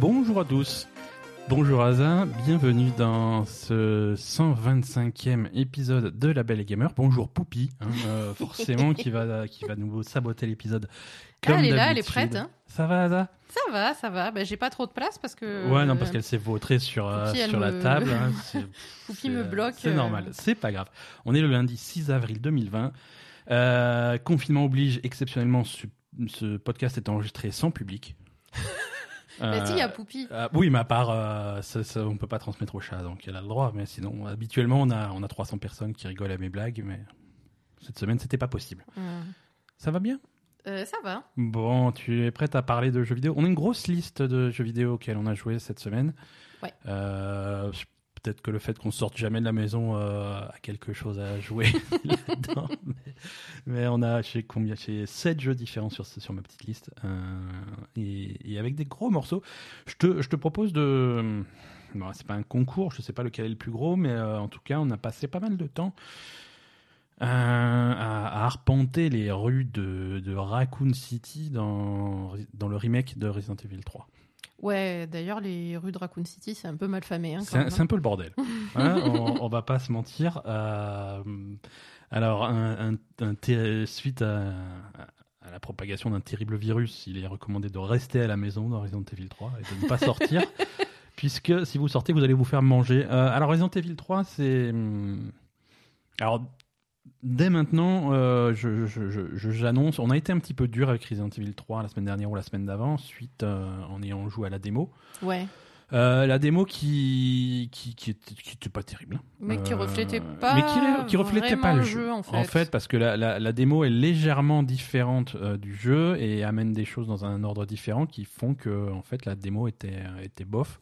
Bonjour à tous. Bonjour Aza, bienvenue dans ce 125e épisode de La Belle et Gamer. Bonjour Poupie, hein, euh, forcément qui va qui va nous saboter l'épisode. Ah, comme elle est là, elle est prête. hein. Ça va Aza Ça va, ça va. Bah, j'ai pas trop de place parce que. Ouais, non, parce qu'elle s'est vautrée sur, euh, Poupie, sur la me- table. hein, me bloque. C'est euh, normal, c'est pas grave. On est le lundi 6 avril 2020. Euh, confinement oblige, exceptionnellement, ce, ce podcast est enregistré sans public. Bah, si, il y a Euh, Poupi. euh, oui, mais à part, euh, ça, ça, on peut pas transmettre au chat, donc elle a le droit. Mais sinon, habituellement, on a, on a 300 personnes qui rigolent à mes blagues, mais cette semaine, c'était pas possible. Ça va bien? Euh, ça va. Bon, tu es prête à parler de jeux vidéo? On a une grosse liste de jeux vidéo auxquels on a joué cette semaine. Ouais. Euh, Peut-être que le fait qu'on sorte jamais de la maison euh, a quelque chose à jouer là-dedans. Mais, on a chez combien Chez 7 jeux différents sur, sur ma petite liste. Euh, et, avec des gros morceaux. Je te, je te propose de. Bon, c'est pas un concours, je sais pas lequel est le plus gros, mais euh, en tout cas, on a passé pas mal de temps à, à arpenter les rues de, de Raccoon City dans, dans le remake de Resident Evil 3. Ouais, d'ailleurs, les rues de Raccoon City, c'est un peu mal famé. Hein, C'est un, un peu le bordel. Hein, on, on va pas se mentir. Euh, alors, un, un- suite à, à la propagation d'un terrible virus, il est recommandé de rester à la maison dans Resident Evil 3 et de ne pas sortir. puisque si vous sortez, vous allez vous faire manger. Euh, alors, Resident Evil 3, c'est. hum, Alors, dès maintenant, euh, je- je- je- je- j'annonce, on a été un petit peu dur avec Resident Evil 3 la semaine dernière ou la semaine d'avant, suite euh, en ayant joué à la démo. Ouais. Euh, la démo qui qui qui était, qui était pas terrible. Mais qui Euh, reflétait pas. mais qui, qui reflétait pas le jeu. jeu, en fait. parce que la, la, la démo est légèrement différente du jeu et amène des choses dans un ordre différent qui font que en fait la démo était était bof.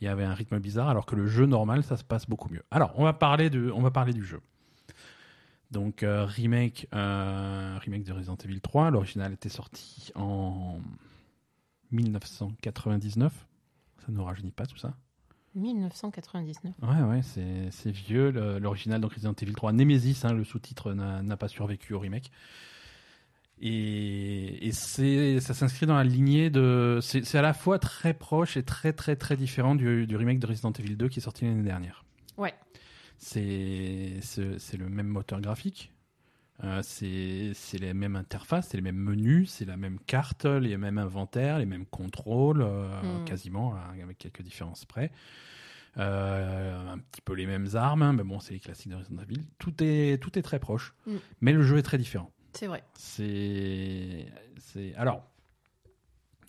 Il y avait un rythme bizarre alors que le jeu normal ça se passe beaucoup mieux. Alors on va parler de on va parler du jeu. Donc euh, remake euh, remake de Resident Evil 3. L'original était sorti en 1999. Ça ne nous rajeunit pas tout ça 1999. Ouais, ouais, c'est c'est vieux. L'original, donc Resident Evil 3, Nemesis, hein, le sous-titre n'a n'a pas survécu au remake. Et, et c'est ça s'inscrit dans la lignée de. C'est c'est à la fois très proche et très, très, très différent du, du remake de Resident Evil 2 qui est sorti l'année dernière. Ouais. C'est le même moteur graphique. Euh, c'est les mêmes interfaces, c'est les mêmes menus, c'est la même carte, les mêmes inventaires, les mêmes contrôles, euh, Mm. quasiment, hein, avec quelques différences près. Euh, un petit peu les mêmes armes, hein, mais bon, c'est les classiques de Resident Evil. Tout est, tout est très proche, Mm. mais le jeu est très différent. C'est vrai. C'est, alors,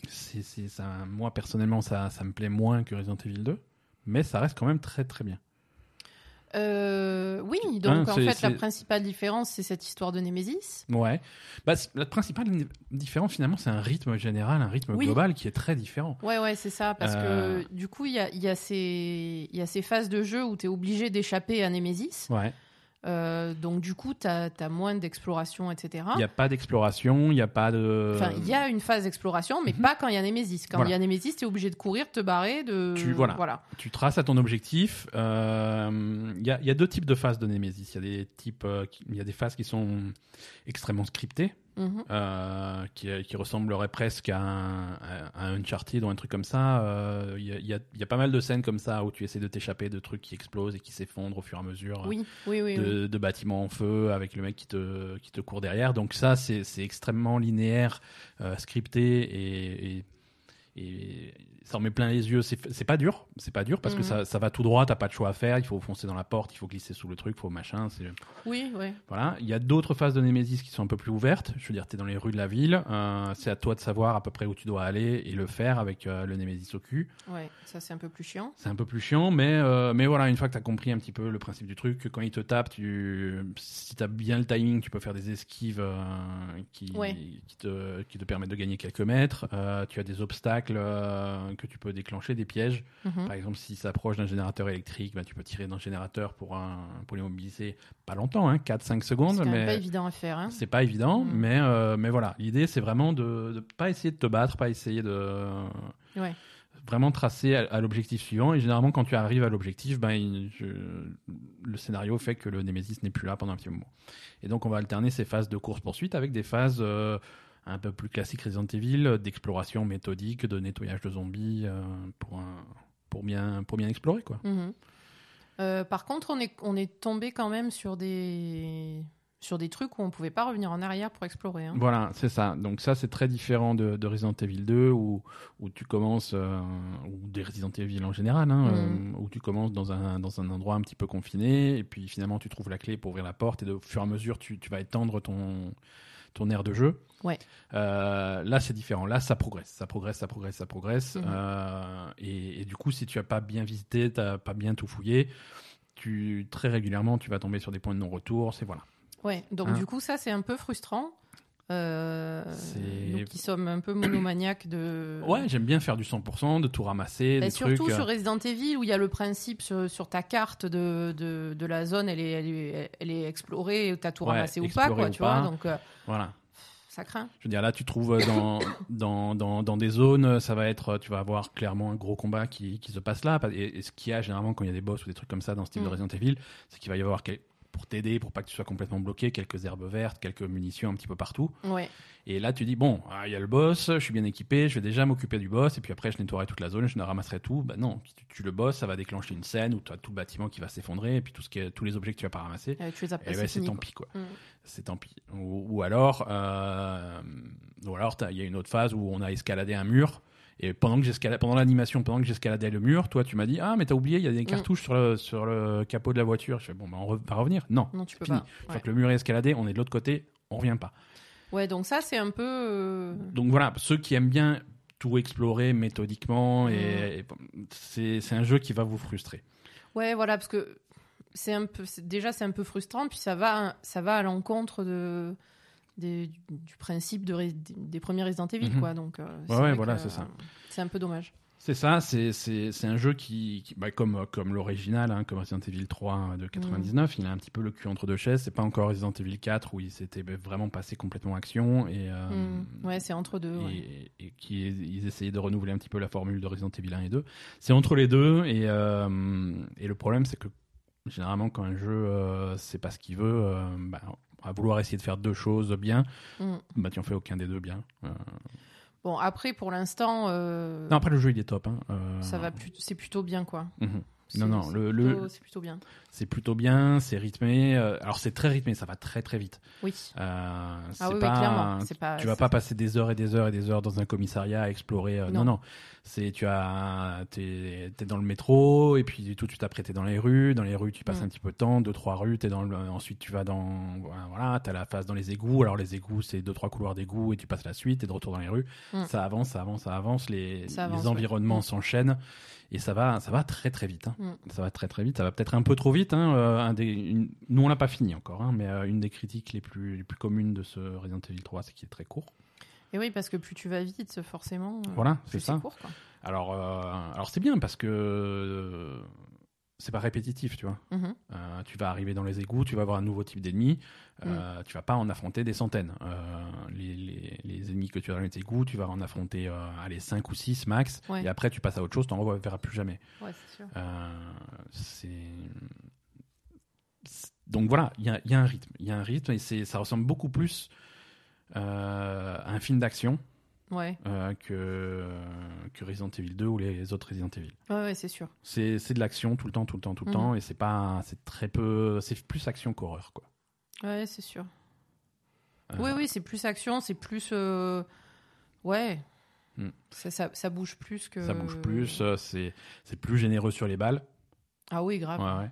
c'est, ça, moi personnellement, ça, ça me plaît moins que Resident Evil 2, mais ça reste quand même très très bien. Euh, oui, Hein, donc en c'est- fait, la principale différence, c'est cette histoire de Némésis. Ouais. Bah, la principale différence finalement, c'est un rythme général, un rythme Oui. global qui est très différent. Ouais, ouais, c'est ça. Parce Euh. que du coup, il y a, y a ces phases de jeu où tu es obligé d'échapper à Némésis. Ouais. Euh, donc du coup, tu as, moins d'exploration, etc. Il n'y a pas d'exploration, il n'y a pas de. Enfin, il y a une phase d'exploration, mais Mhm. pas quand il y a Némésis. Quand il Voilà. y a Némésis, tu es obligé de courir, te barrer, de... Tu- voilà. voilà. tu traces à ton objectif. euh, Il y, a, il y a deux types de phases de Nemesis. Il y a des types, euh, y a des phases qui sont extrêmement scriptées, Mhm. euh, qui, qui ressembleraient presque à un, à un Uncharted ou un truc comme ça. Euh, Il y, a, il y a- il y a pas mal de scènes comme ça où tu essaies de t'échapper de trucs qui explosent et qui s'effondrent au fur et à mesure. Oui, oui, oui. de, de bâtiments en feu avec le mec qui te, qui te court derrière. Donc ça, c'est c'est extrêmement linéaire, euh, scripté et, et, et ça en met plein les yeux. C'est pas dur, c'est pas dur parce que Mhm. ça, ça va tout droit, t'as pas de choix à faire, il faut foncer dans la porte, il faut glisser sous le truc, il faut machin. Oui, oui. Voilà. Il y a d'autres phases de Nemesis qui sont un peu plus ouvertes. Je veux dire, t'es dans les rues de la ville, euh, c'est à toi de savoir à peu près où tu dois aller et le faire avec euh, le Nemesis au cul. Ouais, ça c'est un peu plus chiant. C'est un peu plus chiant, mais, euh, mais voilà, une fois que tu as compris un petit peu le principe du truc, que quand il te tape, tu, si tu as bien le timing, tu peux faire des esquives qui, Ouais. qui, te, qui te permettent de gagner quelques mètres. Tu as des obstacles que tu peux déclencher, des pièges. Mhm. Par exemple, si ça approche d'un générateur électrique, bah, tu peux tirer dans le générateur pour, un, pour l'immobiliser. Pas longtemps, hein, 4-5 C'est secondes, mais pas évident à faire. Hein. c'est pas évident. Mm. Mais, euh, mais voilà, l'idée, c'est vraiment de ne pas essayer de te battre, pas essayer de Ouais. vraiment tracer à, à l'objectif suivant. Et généralement, quand tu arrives à l'objectif, ben, il- je- le scénario fait que le Nemesis n'est plus là pendant un petit moment. Et donc, on va alterner ces phases de course-poursuite avec des phases euh, un peu plus classique Resident Evil, d'exploration méthodique, de nettoyage de zombies euh, pour, un- pour, bien, pour bien explorer. Quoi. Mhm. Euh, par contre, on est, on est tombé quand même sur des, sur des trucs où on pouvait pas revenir en arrière pour explorer. hein. Voilà, c'est ça. Donc ça, c'est très différent de, de Resident Evil 2 où, où tu commences, euh, ou des Resident Evil en général, hein, Mhm. euh, où tu commences dans un, dans un endroit un petit peu confiné et puis finalement tu trouves la clé pour ouvrir la porte et de, au fur et à mesure tu, tu vas étendre ton, ton aire de jeu. Ouais. Euh, là, c'est différent. Là, ça progresse, ça progresse, ça progresse, ça progresse. Mhm. Euh, et, et du coup, si tu as pas bien visité, tu pas bien tout fouillé, tu, très régulièrement, tu vas tomber sur des points de non-retour. C'est voilà. Ouais, donc Hein. du coup, ça, c'est un peu frustrant. Euh, nous qui sommes un peu monomaniaques de. Ouais, j'aime bien faire du 100%, de tout ramasser, Bah, des surtout trucs. euh, sur Resident Evil où il y a le principe sur, sur ta carte de, de, de la zone, elle est, elle est, elle est explorée, t'as tout Ouais, ramassé ou pas, quoi, ou tu pas. vois. Donc euh, Voilà. ça craint. Je veux dire, là, tu trouves dans, dans, dans, dans des zones, ça va être, tu vas avoir clairement un gros combat qui, qui se passe là. Et, et ce qu'il y a généralement quand il y a des boss ou des trucs comme ça dans ce type de Mm. Resident Evil, c'est qu'il va y avoir, pour t'aider, pour pas que tu sois complètement bloqué, quelques herbes vertes, quelques munitions un petit peu partout. Ouais. Et là, tu dis, bon, ah, il y a le boss, je suis bien équipé, je vais déjà m'occuper du boss, et puis après, je nettoierai toute la zone, je ne ramasserai tout. Bah non, tu tues le boss, ça va déclencher une scène où tu as tout le bâtiment qui va s'effondrer, et puis tout ce qui est, tous les objets que tu vas pas ramasser. Euh, tu les as Eh passés, ouais, c'est fini, tant pis, quoi. Mm. C'est tant pis. Ou, ou alors, euh, ou alors, il y a une autre phase où on a escaladé un mur. Et pendant que j'escaladais, pendant l'animation, pendant que j'escaladais le mur, toi, tu m'as dit, ah, mais t'as oublié, il y a des cartouches sur, le, sur le capot de la voiture. Je fais, bon, bah, on re- va revenir. Non. Non, tu peux Fini. pas. Ouais. que le mur est escaladé, on est de l'autre côté, on revient pas. Ouais, donc ça, c'est un peu. euh, Donc voilà, ceux qui aiment bien tout explorer méthodiquement, Mm. et, et c'est c'est un jeu qui va vous frustrer. Ouais, voilà, parce que c'est un peu. Déjà, c'est un peu frustrant, puis ça va, ça va à l'encontre de. Des- du principe de, Ré- des premiers Resident Evil, Mhm. quoi. Donc, euh, c'est Ouais, voilà, c'est ça. C'est un peu dommage. C'est ça, c'est- c'est c'est un jeu qui, qui- bah, comme, comme l'original, hein, comme Resident Evil 3 de 99, il a un petit peu le cul entre deux chaises. C'est pas encore Resident Evil 4 où il s'était vraiment passé complètement action et, euh, Mm. Ouais, c'est entre deux. ouais. et, et qui ils essayaient de renouveler un petit peu la formule de Resident Evil 1 et 2. C'est entre les deux et, euh, et le problème c'est que généralement quand un jeu euh, sait pas ce qu'il veut, bah, à vouloir essayer de faire deux choses bien, Mm. bah tu en fais aucun des deux bien. Euh, Bon, après, pour l'instant, euh, Non après le jeu il est top. Hein. Euh, ça va plus... c'est plutôt bien, quoi. mhm. Non, non, le- plutôt- le- C'est plutôt bien. C'est plutôt bien, c'est rythmé. alors c'est très rythmé, ça va très très vite. Oui. Euh, Ah oui, clairement. Pas, tu vas pas passer des heures et des heures et des heures dans un commissariat à explorer. non, Non. non. C'est tu as, t'es, t'es dans le métro et puis tout de suite après t'es dans les rues. Dans les rues tu passes Mm. un petit peu de temps, deux trois rues. T'es dans le, ensuite tu vas dans, voilà, t'as la phase dans les égouts. Alors les égouts c'est deux trois couloirs d'égouts et tu passes la suite. T'es de retour dans les rues. Mm. Ça avance, ça avance, ça avance. Les, Ça avance, les environnements ouais. Mm. s'enchaînent et ça va, ça va très très vite. hein. Mm. Ça va très très vite. Ça va peut-être un peu trop vite. hein, euh, un des, une- nous on l'a pas fini encore, hein, mais euh, une des critiques les plus les plus communes de ce Resident Evil 3, c'est qu'il est très court. Et oui, parce que plus tu vas vite, forcément. euh, Voilà, plus c'est ça. court, quoi. Alors, euh, alors c'est bien parce que euh, c'est pas répétitif, tu vois. Mhm. Euh, tu vas arriver dans les égouts, tu vas avoir un nouveau type d'ennemi. Mm. Euh, Tu vas pas en affronter des centaines. Les, les- les ennemis que tu as dans les égouts, tu vas en affronter allez, 5 ou 6 max. Ouais. Et après, tu passes à autre chose, tu n'en reverras plus jamais. Ouais, c'est donc voilà, il y a, y a un rythme, il y a un rythme et ça ressemble beaucoup plus un film d'action Ouais, euh, que que Resident Evil 2 ou les autres Resident Evil. ouais, ouais, c'est sûr. C'est de l'action tout le temps, tout le temps, tout le Mhm. temps et c'est pas c'est très peu c'est plus action qu'horreur quoi. Ouais, c'est sûr. Euh, Oui, oui, c'est plus action, c'est plus. euh, Ouais. Hmm. Ça, ça, ça bouge plus que. Ça bouge plus, euh, c'est c'est plus généreux sur les balles. Ah oui, grave. Ouais, ouais.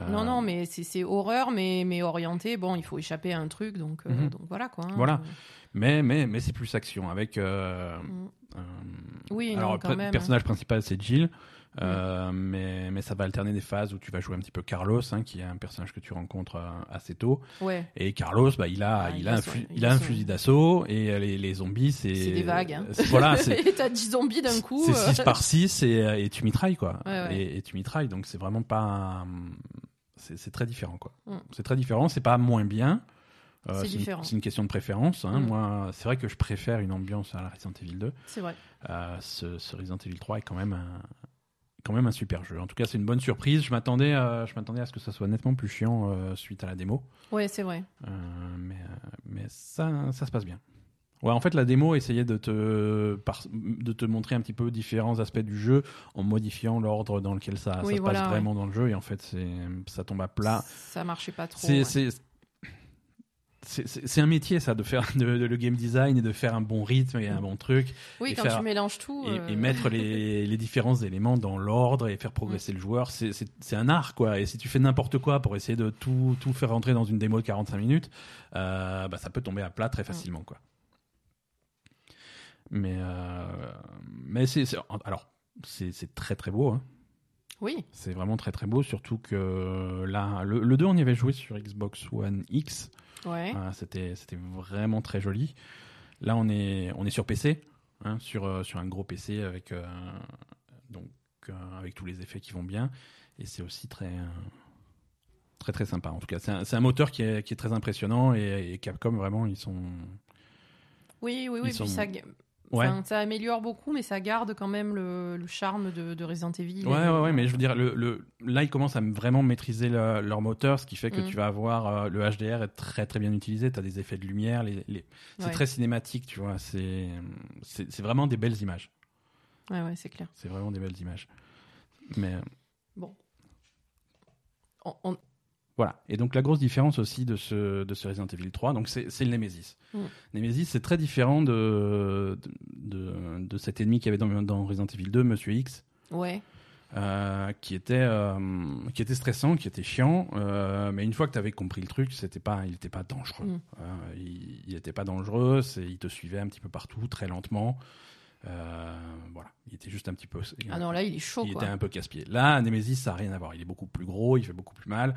Euh, Non, non, mais c'est horreur, mais, mais orienté. Bon, il faut échapper à un truc, donc, euh, Mhm. donc voilà quoi. hein. Voilà. Mais mais mais c'est plus action avec euh, Mm. Oui, Alors, non, quand le même. hein. personnage principal, c'est Jill. Euh, mais, mais ça va alterner des phases où tu vas jouer un petit peu Carlos, hein, qui est un personnage que tu rencontres euh, assez tôt. Ouais, Et Carlos, bah, il a, Ah, il il a, un, il il a un fusil d'assaut et euh, les, les zombies, c'est. Des vagues, hein. Voilà. Et t'as 10 zombies d'un coup. C'est euh. 6 par 6 et, et tu mitrailles, quoi. Ouais, ouais. Et, et tu mitrailles, donc c'est vraiment pas. C'est très différent, quoi. Mm. C'est très différent, c'est pas moins bien. Euh, C'est une- différent. C'est une question de préférence. Hein. Mm. Moi, c'est vrai que je préfère une ambiance à la Resident Evil 2. C'est vrai. Ce, ce Resident Evil 3 est quand même un, quand même un super jeu. En tout cas, c'est une bonne surprise. Je m'attendais, à, je m'attendais à ce que ça soit nettement plus chiant euh, suite à la démo, Ouais, c'est vrai. Euh, mais, euh, mais ça, ça se passe bien. Ouais, en fait, la démo essayait de te, par- de te montrer un petit peu différents aspects du jeu en modifiant l'ordre dans lequel ça, ça Oui, se voilà, passe vraiment dans le jeu. Et en fait, c'est, ça tombe à plat. Ça marchait pas trop. C'est, ouais. C'est, un métier, ça, de faire de, de- le game design et de faire un bon rythme et un bon truc. Oui, et quand faire- tu mélanges tout. et, euh, et mettre les, les différents éléments dans l'ordre et faire progresser le joueur, c'est- un art quoi. Et si tu fais n'importe quoi pour essayer de tout, tout faire rentrer dans une démo de 45 minutes, euh, bah, ça peut tomber à plat très facilement quoi. Mais euh, mais c'est alors c'est c'est très très beau. Hein. Oui, C'est vraiment très très beau, surtout que là le, le 2 on y avait joué sur Xbox One X. ouais. Ah, c'était c'était vraiment très joli. Là, on est on est sur PC, hein, sur euh, sur un gros PC avec euh, donc euh, avec tous les effets qui vont bien, et c'est aussi très très très sympa. En tout cas, c'est un, un moteur qui est qui est très impressionnant et, et Capcom vraiment ils sont Oui, oui, Ils oui. sont- Puis ça, ga- ouais enfin, ça améliore beaucoup, mais ça garde quand même le, le charme de, de Resident Evil. Ouais, ouais, ouais, mais je veux dire, le, le, là, ils commencent à vraiment maîtriser le- leur moteur, ce qui fait que Mm. tu vas avoir euh, le HDR est très très bien utilisé. Tu as des effets de lumière, les, les- c'est Ouais. très cinématique, tu vois. C'est vraiment des belles images. Ouais, ouais, c'est clair. C'est vraiment des belles images. Mais euh, Bon. On- on- voilà. Et donc la grosse différence aussi de ce, de ce Resident Evil 3, donc c'est c'est le Nemesis. Mm. Nemesis, c'est très différent de, de, cet ennemi qu'il y avait dans, dans Resident Evil 2, Monsieur X. Ouais. euh, qui était euh, qui était stressant, qui était chiant, euh, mais une fois que tu avais compris le truc, c'était pas, il n'était pas dangereux. Mm. Il, il était pas dangereux, c'est, il te suivait un petit peu partout, très lentement. Voilà, il était juste un petit peu. Ah non, là, il est chaud, il quoi. était un peu casse-pied. Là, Nemesis, ça n'a rien à voir. Il est beaucoup plus gros, il fait beaucoup plus mal,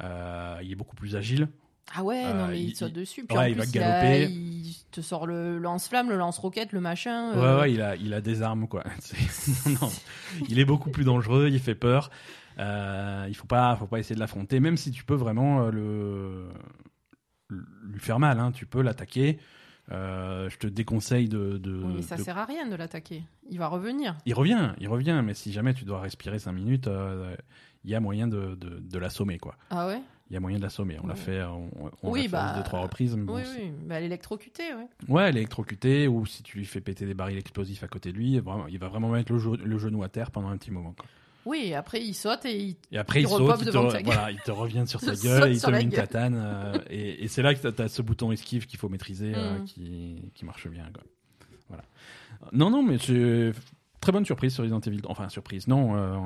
il est beaucoup plus agile. Ah ouais, non, Euh, mais il, il- te saute dessus. Puis ouais, en il va il, a- galoper. il te sort le lance-flamme, le lance-roquette, le machin. Ouais, euh, ouais, il a, il a des armes, quoi. Non, non. Il est beaucoup plus dangereux, il fait peur. Euh, il faut pas, faut pas essayer de l'affronter, même si tu peux vraiment euh, le, lui faire mal. Hein. Tu peux l'attaquer. Euh, je te déconseille de. de- Oui, mais ça de- sert à rien de l'attaquer. Il va revenir. Il revient, il revient, mais si jamais tu dois respirer 5 minutes, euh, il y a moyen de, de, de l'assommer, quoi. Ah ouais? Il y a moyen de l'assommer. On l'a Ouais. fait, on, on Oui, l'a fait bah, deux trois reprises. mais bon, Oui, oui. Bah, l'électrocuter, ouais. Ouais, électrocuté, ou si tu lui fais péter des barils explosifs à côté de lui, vraiment, il va vraiment mettre le, ge- le genou à terre pendant un petit moment. Quoi. Oui, et après, il saute et il. Et après, Il il, saute, il te, re- voilà, il te revient sur sa gueule, et il te la met une gueule. tatane. euh, et et c'est là que tu as ce bouton esquive qu'il faut maîtriser, euh, Mm. qui, qui marche bien. Quoi. Voilà. Non, non, mais très bonne surprise sur Resident Evil. Enfin, surprise, non. euh,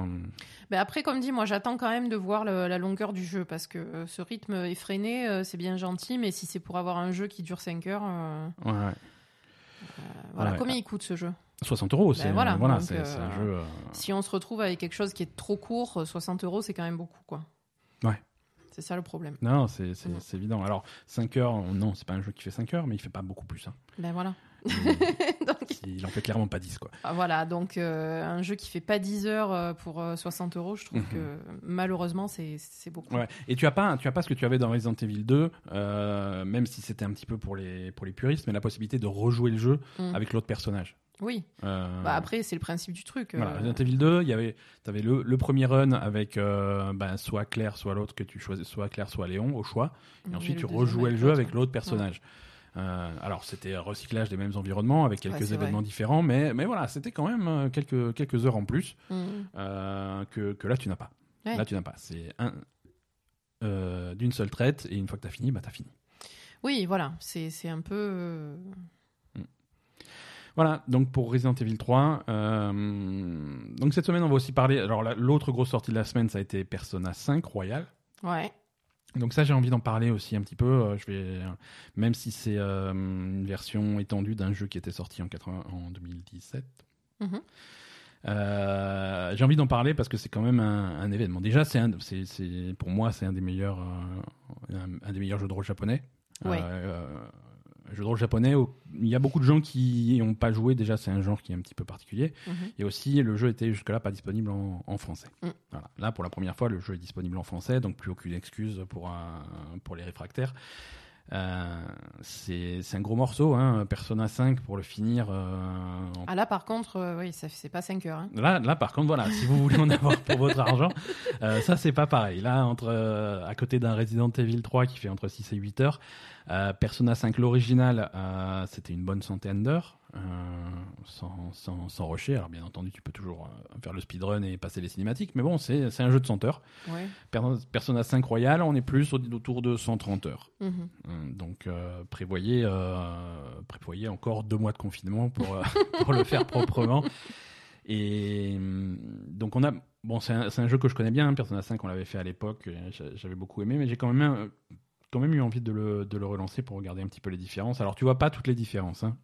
Mais après, comme dit, moi, j'attends quand même de voir le- la longueur du jeu parce que euh, ce rythme effréné, euh, c'est bien gentil, mais si c'est pour avoir un jeu qui dure 5 heures, euh, ouais, ouais. euh, voilà. Ouais. Combien il coûte ce jeu? 60 euros, c'est voilà, voilà, c'est un jeu. Si on se retrouve avec quelque chose qui est trop court, euh, 60 euros, c'est quand même beaucoup, quoi. Ouais. C'est ça le problème. Non, c'est évident. Alors, 5 heures, non, c'est pas un jeu qui fait 5 heures, mais il fait pas beaucoup plus. Hein. Ben voilà. Il, Donc, il en fait clairement pas 10, quoi. ah, voilà, donc euh, un jeu qui fait pas 10 heures euh, pour euh, 60 euros, je trouve Mhm. que malheureusement, c'est beaucoup. Ouais. Et tu as pas, tu as pas ce que tu avais dans Resident Evil 2, euh, même si c'était un petit peu pour les pour les puristes, mais la possibilité de rejouer le jeu Mm. avec l'autre personnage. Oui, Euh, bah, après, c'est le principe du truc. euh, voilà, Resident Evil 2, il y avait, t'avais le, le premier run avec euh, ben, soit Claire, soit l'autre que tu choisis, soit Claire, soit Léon au choix, et ensuite tu rejouais le jeu avec l'autre personnage. Euh, alors c'était un recyclage des mêmes environnements avec quelques Ouais, événements vrai. différents, mais mais voilà, c'était quand même euh, quelques quelques heures en plus Mhm. euh, que que là tu n'as pas. Ouais. Là tu n'as pas. C'est un euh, d'une seule traite et une fois que t'as fini, bah t'as fini. Oui, voilà, c'est c'est un peu. euh, Voilà, donc pour Resident Evil 3, euh, donc cette semaine on va aussi parler. Alors la- l'autre grosse sortie de la semaine, ça a été Persona 5 Royal. Ouais. Donc ça j'ai envie d'en parler aussi un petit peu. Euh, Je vais, même si c'est euh, une version étendue d'un jeu qui était sorti en, 80 en 2017. Mhm. Euh, j'ai envie d'en parler parce que c'est quand même un, un événement. Déjà, c'est pour moi, c'est un des meilleurs, euh, un, un des meilleurs jeux de rôle japonais. Ouais. Euh, jeu de rôle japonais, il y a beaucoup de gens qui n'ont pas joué. Déjà, c'est un genre qui est un petit peu particulier. Mhm. Et aussi, le jeu était jusque-là pas disponible en, en français. Mm. Voilà. Là, pour la première fois, le jeu est disponible en français, donc plus aucune excuse pour, un- pour les réfractaires. Euh, c'est un gros morceau, hein, Persona 5 pour le finir. euh, Ah là, par contre, euh, oui, c'est pas 5 heures. hein. Là, là, par contre, voilà, si vous voulez en avoir pour votre argent, euh, ça c'est pas pareil. Là, entre euh, à côté d'un Resident Evil 3 qui fait entre 6 et 8 heures, euh, Persona 5 l'original, c'était une bonne centaine d'heures, sans, sans, sans rusher. Alors bien entendu, tu peux toujours euh, faire le speedrun et passer les cinématiques, mais bon, c'est un jeu de 100 heures. Ouais. Per- Persona 5 Royal, on est plus au- autour de 130 heures. Mhm. Euh, Donc euh, prévoyez, euh, prévoyez encore deux mois de confinement pour, euh, pour le faire proprement. Et hum, donc on a bon c'est un, un jeu que je connais bien, hein, Persona 5 on l'avait fait à l'époque, j'avais beaucoup aimé, mais j'ai quand même un- quand même eu envie de le, de le relancer pour regarder un petit peu les différences. Alors tu vois pas toutes les différences. Hein,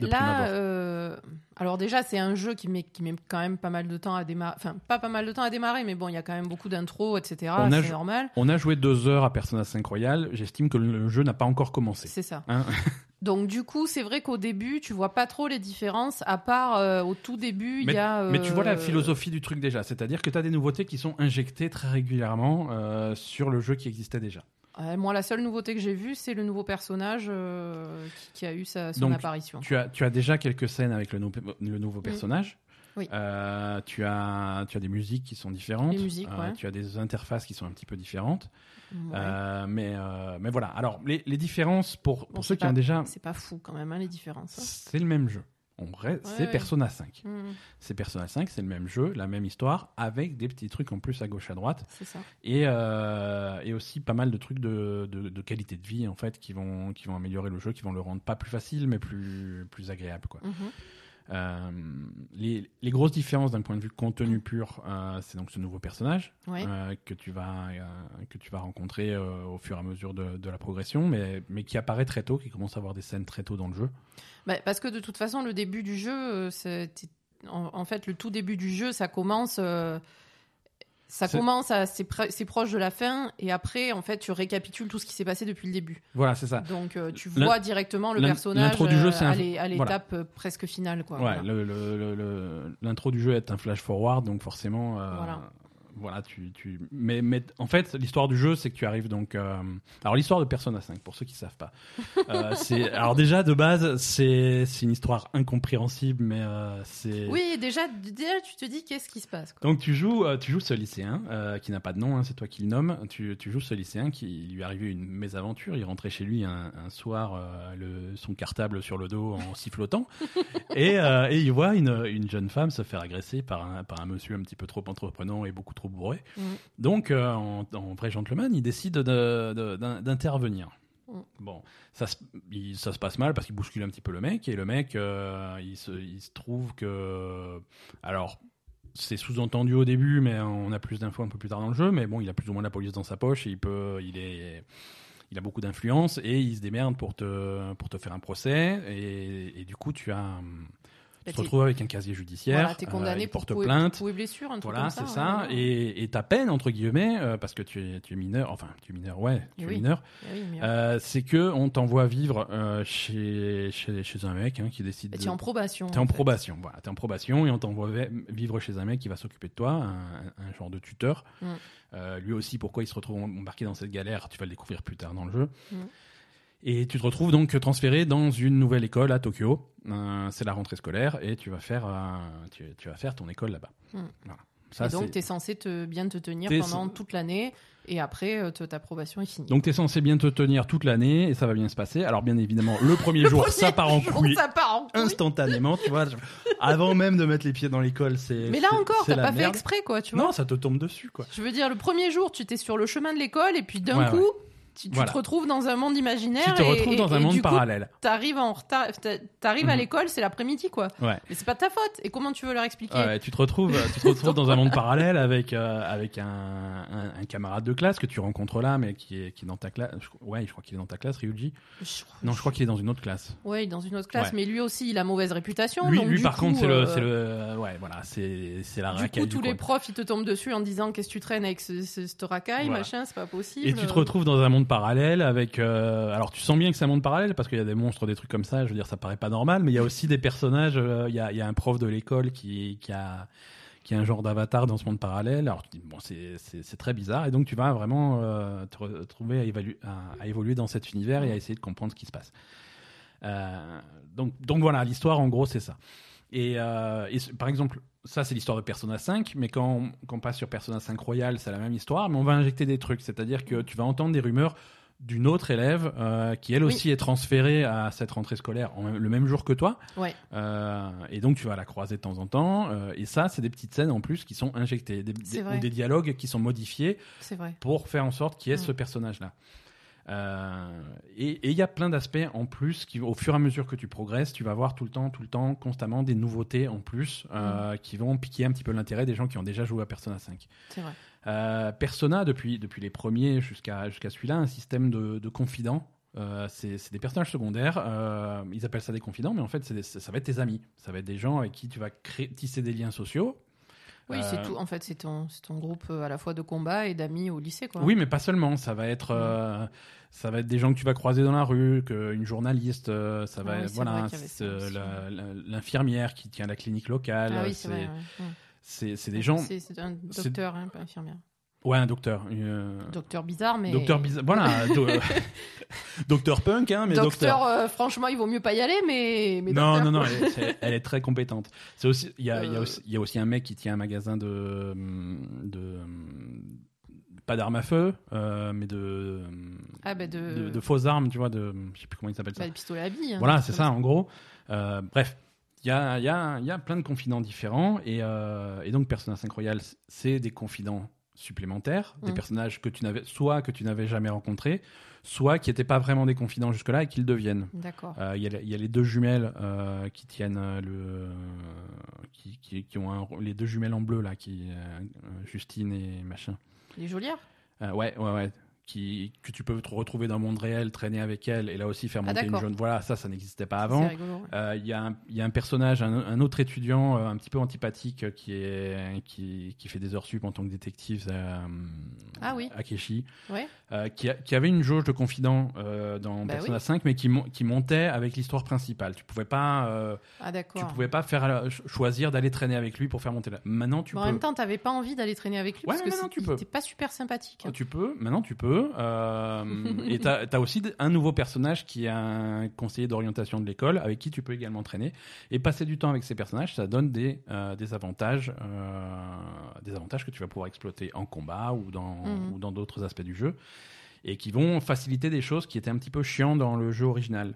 là, euh, alors déjà, c'est un jeu qui met, qui met quand même pas mal de temps à démarrer. Enfin, pas pas mal de temps à démarrer, mais bon, il y a quand même beaucoup d'intros, etc. On a C'est normal. On a joué deux heures à Persona 5 Royal. J'estime que le jeu n'a pas encore commencé. C'est ça. Hein Donc du coup, c'est vrai qu'au début, tu vois pas trop les différences, à part euh, au tout début, il Mais, y a. mais tu vois la euh, philosophie du truc déjà, c'est-à-dire que tu as des nouveautés qui sont injectées très régulièrement euh, sur le jeu qui existait déjà. Ouais, moi, la seule nouveauté que j'ai vue, c'est le nouveau personnage euh, qui, qui a eu sa, son Donc, apparition. Tu as, tu as déjà quelques scènes avec le, nou- le nouveau personnage. Oui. Euh, tu, as, tu as des musiques qui sont différentes. Musiques, Euh, ouais. Tu as des interfaces qui sont un petit peu différentes. Ouais. Mais, mais voilà. Alors, les, les différences, pour, pour Bon, ceux qui ont déjà. C'est pas fou quand même, hein, les différences. hein. C'est le même jeu. On reste- c'est ouais. Persona 5. Mhm, C'est Persona 5, c'est le même jeu, la même histoire, avec des petits trucs en plus à gauche à droite. c'est ça. Et, euh, et aussi pas mal de trucs de, de, de qualité de vie en fait qui vont, qui vont améliorer le jeu, qui vont le rendre pas plus facile mais plus, plus agréable. Quoi. Mhm. Euh, les, les grosses différences d'un point de vue contenu pur, euh, c'est donc ce nouveau personnage Ouais. euh, que, tu vas, que tu vas rencontrer au fur et à mesure de, de la progression, mais, mais qui apparaît très tôt, qui commence à avoir des scènes très tôt dans le jeu. Bah, parce que de toute façon, le début du jeu, en fait le tout début du jeu, ça commence. Ça commence à c'est proche de la fin et après en fait tu récapitules tout ce qui s'est passé depuis le début. Voilà, c'est ça. Donc euh, tu vois directement le personnage l'intro du jeu, euh, c'est à voilà. l'étape euh, presque finale quoi. Ouais, Voilà. le- le- le- le- l'intro du jeu est un flash forward, donc forcément, euh, Voilà. Voilà, tu, tu, mais, mais en fait, l'histoire du jeu, c'est que tu arrives donc, euh, alors l'histoire de Persona 5, pour ceux qui savent pas, Euh, c'est, alors déjà de base, c'est, c'est une histoire incompréhensible, mais euh, c'est. Oui, déjà, déjà tu te dis qu'est-ce qui se passe quoi. Donc tu joues, tu joues ce lycéen qui n'a pas de nom, hein, c'est toi qui le nomme. Tu, tu joues ce lycéen qui lui arrivait une mésaventure. Il rentrait chez lui un, un soir, le, son cartable sur le dos en sifflotant, et, et il voit une, une jeune femme se faire agresser par un, par un monsieur un petit peu trop entreprenant et beaucoup trop bourré. Mm. Donc euh, en, en vrai gentleman, il décide de- de- d'in- d'intervenir. Mm. Bon, ça se, il- ça se passe mal parce qu'il bouscule un petit peu le mec et le mec, euh, il, se, il se trouve que, alors c'est sous-entendu au début, mais on a plus d'infos un peu plus tard dans le jeu. Mais bon, il a plus ou moins la police dans sa poche et il peut, il est, il a beaucoup d'influence et il se démerde pour te, pour te faire un procès. Et, et du coup, tu as, Bah, tu te t'es- retrouves avec un casier judiciaire. Voilà, t'es euh, condamné pour porte plainte. pour un truc Voilà, c'est ça. ça. ouais. Et, et ta peine, entre guillemets, euh, parce que tu es, tu es mineur, enfin, tu es mineur, ouais, tu Eh es oui. mineur, Eh oui, euh, c'est que on t'envoie vivre chez, chez, chez un mec hein, qui décide Et de... tu es en probation. T'es en fait. probation, voilà. T'es en probation et on t'envoie vi- vivre chez un mec qui va s'occuper de toi, un, un genre de tuteur. Mm. Lui aussi, pourquoi il se retrouve embarqué dans cette galère, tu vas le découvrir plus tard dans le jeu. Mm. Et tu te retrouves donc transféré dans une nouvelle école à Tokyo. Euh, c'est la rentrée scolaire et tu vas faire, euh, tu, tu vas faire ton école là-bas. Mm. Voilà. Ça, et donc, tu es censé te, bien te tenir T'es- pendant toute l'année, et après, euh, te- ta probation est finie. Donc tu es censé bien te tenir toute l'année et ça va bien se passer. Alors bien évidemment, le premier jour, ça part en Jour, couille ça part en couille. instantanément, tu vois. Avant même de mettre les pieds dans l'école, c'est. Mais là encore, t'as pas fait exprès, quoi, tu vois. Non, ça te tombe dessus, quoi. Je veux dire, le premier jour, tu étais sur le chemin de l'école, et puis d'un Ouais, coup, ouais. Tu, tu Voilà. te retrouves dans un monde imaginaire. Tu te et- retrouves et- dans un et monde coup, parallèle. T'arrives en retard, à Mhm. l'école, c'est l'après-midi, quoi. Ouais. Mais c'est pas de ta faute. Et comment tu veux leur expliquer Ouais, tu te retrouves, tu te retrouves dans un monde parallèle avec euh, avec un, un, un camarade de classe que tu rencontres là, mais qui est qui est dans ta classe. Ouais, je crois qu'il est dans ta classe, Ryuji. Je- Non, je crois qu'il est dans une autre classe. Ouais, dans une autre classe, Ouais. mais lui aussi, il a mauvaise réputation. Lui, donc lui du par coup, contre, c'est euh, le, c'est le, ouais, voilà, c'est c'est la Du racaille coup, du tous les profs, ils te tombent dessus en disant qu'est-ce que tu traînes avec ce, ce, cette racaille, Voilà. machin, c'est pas possible. Et tu te retrouves dans un monde parallèle avec. euh, alors, tu sens bien que c'est un monde parallèle parce qu'il y a des monstres, des trucs comme ça. Je veux dire, ça paraît pas normal, mais il y a aussi des personnages. euh, Il y, a, y a un prof de l'école qui, qui a qui un genre d'avatar dans ce monde parallèle. Alors, tu dis, bon, c'est- très bizarre. Et donc, tu vas vraiment euh, te retrouver à, à- évoluer dans cet univers et à essayer de comprendre ce qui se passe. Donc, donc voilà, l'histoire, en gros, c'est ça. Et, par exemple, ça, c'est l'histoire de Persona 5, mais quand on, quand on passe sur Persona 5 Royal, c'est la même histoire, mais on va injecter des trucs. C'est-à-dire que tu vas entendre des rumeurs d'une autre élève euh, qui, elle Oui. aussi, est transférée à cette rentrée scolaire en le même jour que toi. Ouais. Euh, et donc, tu vas la croiser de temps en temps. euh, et ça, c'est des petites scènes en plus qui sont injectées, des, ou des dialogues qui sont modifiés pour faire en sorte qu'il y ait Mm. ce personnage-là. Euh, et il y a plein d'aspects en plus qui, au fur et à mesure que tu progresses, tu vas voir tout le temps, tout le temps, constamment des nouveautés en plus Mm. euh, qui vont piquer un petit peu l'intérêt des gens qui ont déjà joué à Persona 5. C'est vrai. Euh, Persona, depuis, depuis les premiers jusqu'à jusqu'à celui-là, un système de, de confidents. Euh, c'est des personnages secondaires. ils appellent ça des confidents, mais en fait, des- ça va être tes amis. Ça va être des gens avec qui tu vas créer, tisser des liens sociaux. Oui, Euh, c'est tout. En fait, c'est ton, ton groupe euh, à la fois de combat et d'amis au lycée, quoi. Oui, mais pas seulement. Ça va être, euh, ça va être des gens que tu vas croiser dans la rue, que, une journaliste, euh, ça va Ah oui, voilà, euh, l'infirmière qui tient la clinique locale. Ah oui, c'est, ouais. Des gens. C'est un docteur, hein, pas infirmière. Ouais, un docteur. euh, Docteur bizarre, mais. Docteur bizarre. Voilà. do- docteur punk, hein, mais docteur. Docteur, euh, franchement, il vaut mieux pas y aller, mais. mais non, docteur, non, non, elle, est très compétente. C'est aussi, il y a, il y a Euh. aussi, il y a aussi un mec qui tient un magasin de, de, pas d'armes à feu, euh, mais de, Ah, bah, de. de, de fausses armes, tu vois, de, je sais plus comment il s'appelle ça. Bah, le pistolet à billes. hein, Voilà, c'est ça, en gros. Bref, il y a, y, a, y plein de confidents différents. Et, et donc, Persona 5 Royal, c'est des confidents supplémentaires, des Mm. personnages que tu n'avais, soit que tu n'avais jamais rencontrés, soit qui n'étaient pas vraiment des confidents jusque-là et qu'ils deviennent. D'accord. Euh, Il y, a- il y a les deux jumelles euh, qui tiennent euh, le, qui, qui, qui ont un- les deux jumelles en bleu là, qui Justine et machin. Les geôlières? Euh, ouais, ouais, ouais. Qui, que tu peux te retrouver dans le monde réel, traîner avec elle et là aussi faire Ah, monter une jaune. Voilà, ça, ça n'existait pas avant. Euh, Il y, a un- il y a un personnage, un, un autre étudiant euh, un petit peu antipathique euh, qui, est, qui, qui fait des heures sup en tant que détective, Ah oui. Akeshi, Ouais. qui, a- qui avait une jauge de confident dans Bah Persona oui. 5, mais qui, mon- qui montait avec l'histoire principale. Tu pouvais pas, Ah, tu pouvais pas faire ch- choisir d'aller traîner avec lui pour faire monter là. Maintenant, tu Mais en peux. même temps, t'avais pas envie d'aller traîner avec lui Ouais, parce que tu peux. pas super sympathique. Oh, Tu peux, maintenant tu peux. Euh, et tu as, aussi un nouveau personnage qui est un conseiller d'orientation de l'école avec qui tu peux également traîner. Et passer du temps avec ces personnages, ça donne des, euh, des, avantages, euh, des avantages que tu vas pouvoir exploiter en combat ou dans Mhm. ou dans d'autres aspects du jeu. Et qui vont faciliter des choses qui étaient un petit peu chiants dans le jeu original.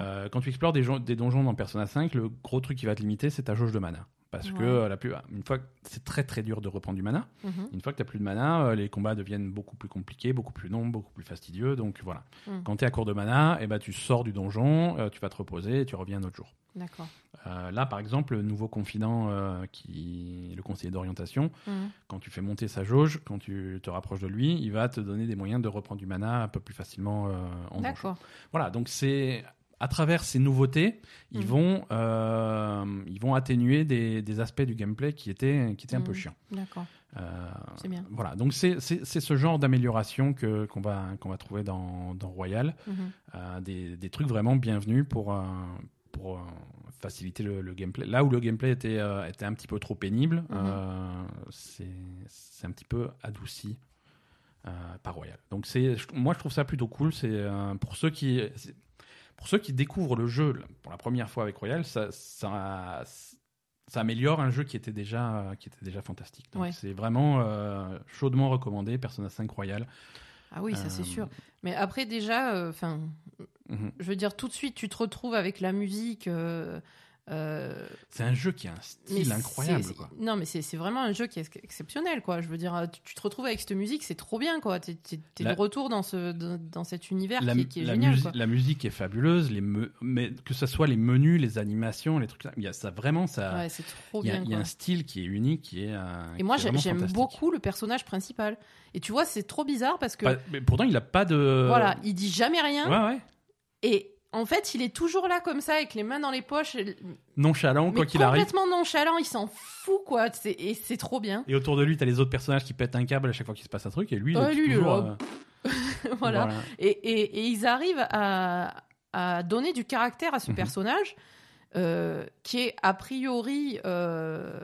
Euh, quand tu explores des, des donjons dans Persona 5, le gros truc qui va te limiter, c'est ta jauge de mana. Parce que Ouais. euh, la plus, une fois c'est très très dur de reprendre du mana. Mhm. Une fois que tu n'as plus de mana, euh, les combats deviennent beaucoup plus compliqués, beaucoup plus longs, beaucoup plus fastidieux. Donc voilà. Mm. Quand tu es à court de mana, eh ben, tu sors du donjon, euh, tu vas te reposer et tu reviens un autre jour. D'accord. Euh, là, par exemple, le nouveau confident, euh, qui le conseiller d'orientation, Mhm. quand tu fais monter sa jauge, quand tu te rapproches de lui, il va te donner des moyens de reprendre du mana un peu plus facilement euh, en donjon. D'accord. Voilà, donc c'est à travers ces nouveautés, ils, Mhm. vont, euh, ils vont atténuer des, des aspects du gameplay qui étaient, qui étaient un peu Mhm. chiants. D'accord. Euh, C'est bien. Voilà, donc c'est c'est- c'est ce genre d'amélioration que qu'on va, qu'on va trouver dans, dans Royal. Mhm. Euh, des, des trucs vraiment bienvenus pour, pour faciliter le, le gameplay. Là où le gameplay était, était un petit peu trop pénible, c'est c'est un petit peu adouci par Royal. Donc moi je trouve ça plutôt cool. C'est pour ceux qui pour ceux qui découvrent le jeu pour la première fois avec Royal, ça, ça, ça améliore un jeu qui était déjà, qui était déjà fantastique. Donc Ouais. c'est vraiment euh, chaudement recommandé, Persona 5 Royal. Ah oui, ça c'est Euh, sûr. Mais après déjà, enfin, Mhm. je veux dire tout de suite, tu te retrouves avec la musique. Euh, euh, C'est un jeu qui a un mais style incroyable. c'est- Quoi. Non, mais c'est c'est vraiment un jeu qui est ex- exceptionnel, quoi. Je veux dire, tu, tu te retrouves avec cette musique, c'est trop bien, quoi. T'es t'es- t'es La- de retour dans ce dans, dans cet univers La, qui, est- qui est la génial, quoi. la musique est fabuleuse, les me- mais que ce soit les menus, les animations, les trucs, il y a ça vraiment ça. Ouais, c'est trop il y, a, bien. il y a quoi. un style qui est unique, qui est. un- Et moi, qui est j'ai- vraiment j'aime beaucoup le personnage principal. Et tu vois, c'est trop bizarre parce que Pas- mais pourtant, il a pas de. voilà, il dit jamais rien. Ouais, ouais. Et en fait, il est toujours là comme ça, avec les mains dans les poches. Nonchalant, quoi qu'il arrive. complètement nonchalant, il s'en fout, quoi. Et c'est trop bien. Et autour de lui, t'as les autres personnages qui pètent un câble à chaque fois qu'il se passe un truc, et lui, il Ouais, est lui, toujours. euh, voilà. Et, et- et ils arrivent à, à donner du caractère à ce Mhm. personnage euh, qui est a priori euh,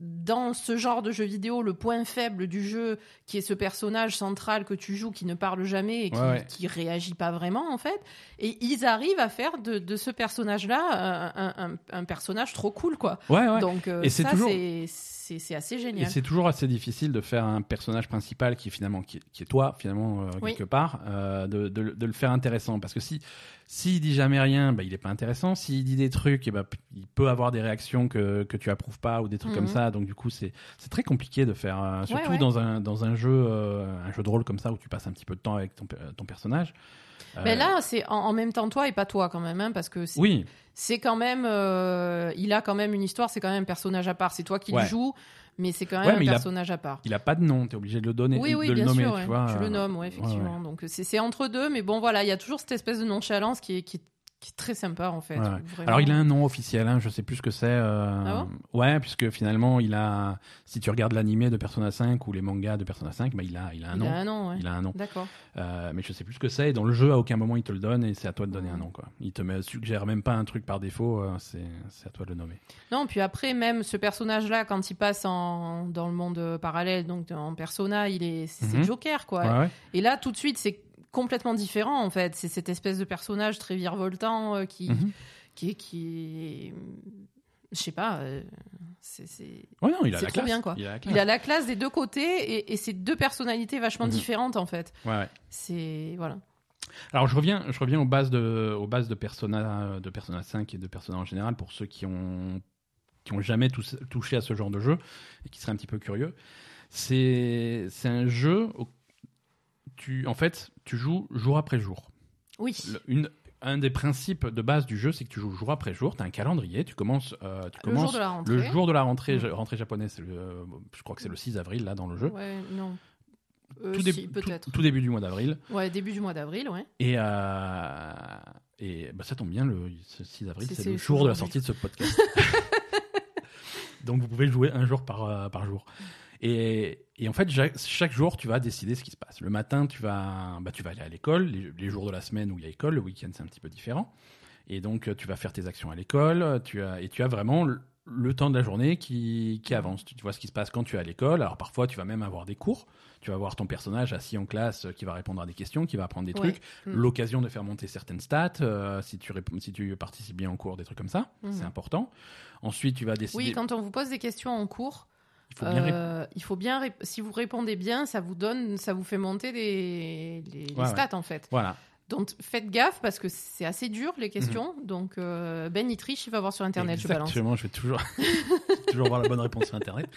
dans ce genre de jeu vidéo, le point faible du jeu, qui est ce personnage central que tu joues, qui ne parle jamais et qui, Ouais, ouais. qui réagit pas vraiment, en fait. Et ils arrivent à faire de, de ce personnage-là un, un- un personnage trop cool, quoi. Ouais, ouais. Donc, euh, Et c'est ça, toujours- c'est- c'est assez Et génial. c'est toujours assez difficile de faire un personnage principal qui est finalement qui est, qui est toi finalement euh, Oui. quelque part, euh, de, de le faire intéressant parce que si s'il dit jamais rien, bah, il est pas intéressant. S'il dit des trucs, eh ben, p- il peut avoir des réactions que, que tu approuves pas ou des trucs Mhm. comme ça. Donc du coup c'est très compliqué de faire euh, surtout ouais. dans un dans un jeu euh, un jeu de rôle comme ça où tu passes un petit peu de temps avec ton, ton personnage. Mais Euh, là, c'est en, en même temps toi et pas toi quand même, hein, parce que c'est oui, c'est quand même, euh, il a quand même une histoire, c'est quand même un personnage à part. C'est toi qui Ouais. le joues, mais c'est quand même Ouais, un a- personnage à part. il a pas de nom, tu es obligé de le donner, Oui, oui, de bien le nommer, sûr, tu ouais. vois. tu le euh, nommes, ouais, effectivement. Donc c'est c'est entre deux, mais bon, voilà, il y a toujours cette espèce de nonchalance qui est, qui est, qui est très sympa en fait. Ouais. Alors il a un nom officiel, hein, je sais plus ce que c'est. euh, Ah ouais, puisque finalement il a, si tu regardes l'animé de Persona 5 ou les mangas de Persona 5, bah, il a, il a un Il nom. a un nom, ouais. Il a un nom. D'accord. Euh, mais je sais plus ce que c'est. Dans le jeu, à aucun moment il te le donne et c'est à toi de donner un nom. Quoi. Il te met, suggère même pas un truc par défaut. euh, c'est, c'est à toi de le nommer. Non, puis après, même ce personnage-là, quand il passe en, dans le monde euh, parallèle, donc en persona, il est, c'est Mhm. Joker, quoi. Ouais. Et là, tout de suite, c'est complètement différent, en fait. C'est cette espèce de personnage très virevoltant euh, qui, Mhm. qui est, qui je sais pas, euh, c'est, c'est- Ouais, non, il a C'est la trop classe. bien, quoi. Il a la classe. il a la classe des deux côtés et, et c'est deux personnalités vachement Mhm. différentes, en fait. Ouais, ouais. C'est, voilà. Alors je reviens, je reviens aux bases de, aux bases de Persona, de Persona 5 et de Persona en général pour ceux qui ont, qui ont jamais touché à ce genre de jeu et qui seraient un petit peu curieux. C'est, c'est un jeu où tu, en fait, tu joues jour après jour. Oui. Le- une, un des principes de base du jeu, c'est que tu joues jour après jour. Tu as un calendrier. Tu commences, euh, tu Le jour commences de la rentrée. le jour de la rentrée, Mm. rentrée japonaise. le- je crois que c'est le 6 avril là dans le jeu. Ouais, non. Euh, tout, si, début- tout- peut-être. tout début du mois d'avril. Ouais, début du mois d'avril, ouais. Et, euh, et bah, ça tombe bien, le ce 6 avril, C'est- le jour de la sortie de ce podcast. Donc vous pouvez jouer un jour par, euh, par jour. Et, et en fait, chaque, jour, tu vas décider ce qui se passe. Le matin, tu vas, bah, tu vas aller à l'école. Les, les jours de la semaine où il y a école, le week-end, c'est un petit peu différent. Et donc, euh, tu vas faire tes actions à l'école. Tu as, et tu as vraiment le, le temps de la journée qui, qui avance. Tu, tu vois ce qui se passe quand tu es à l'école. Alors parfois, tu vas même avoir des cours. Tu vas voir ton personnage assis en classe euh, qui va répondre à des questions, qui va apprendre des Ouais. trucs Mm. l'occasion de faire monter certaines stats, euh, si, tu si tu participes bien en cours, des trucs comme ça, Mhm. c'est important. Ensuite, tu vas décider. Oui, quand on vous pose des questions en cours, il faut bien euh, il faut bien, rép- si vous répondez bien, ça vous donne, ça vous fait monter les, les Ouais, stats en fait. Voilà. Donc faites gaffe parce que c'est assez dur les questions. Donc euh, Ben il triche, il va voir sur internet, je balance. Exactement, je vais toujours, toujours avoir la bonne réponse sur Internet.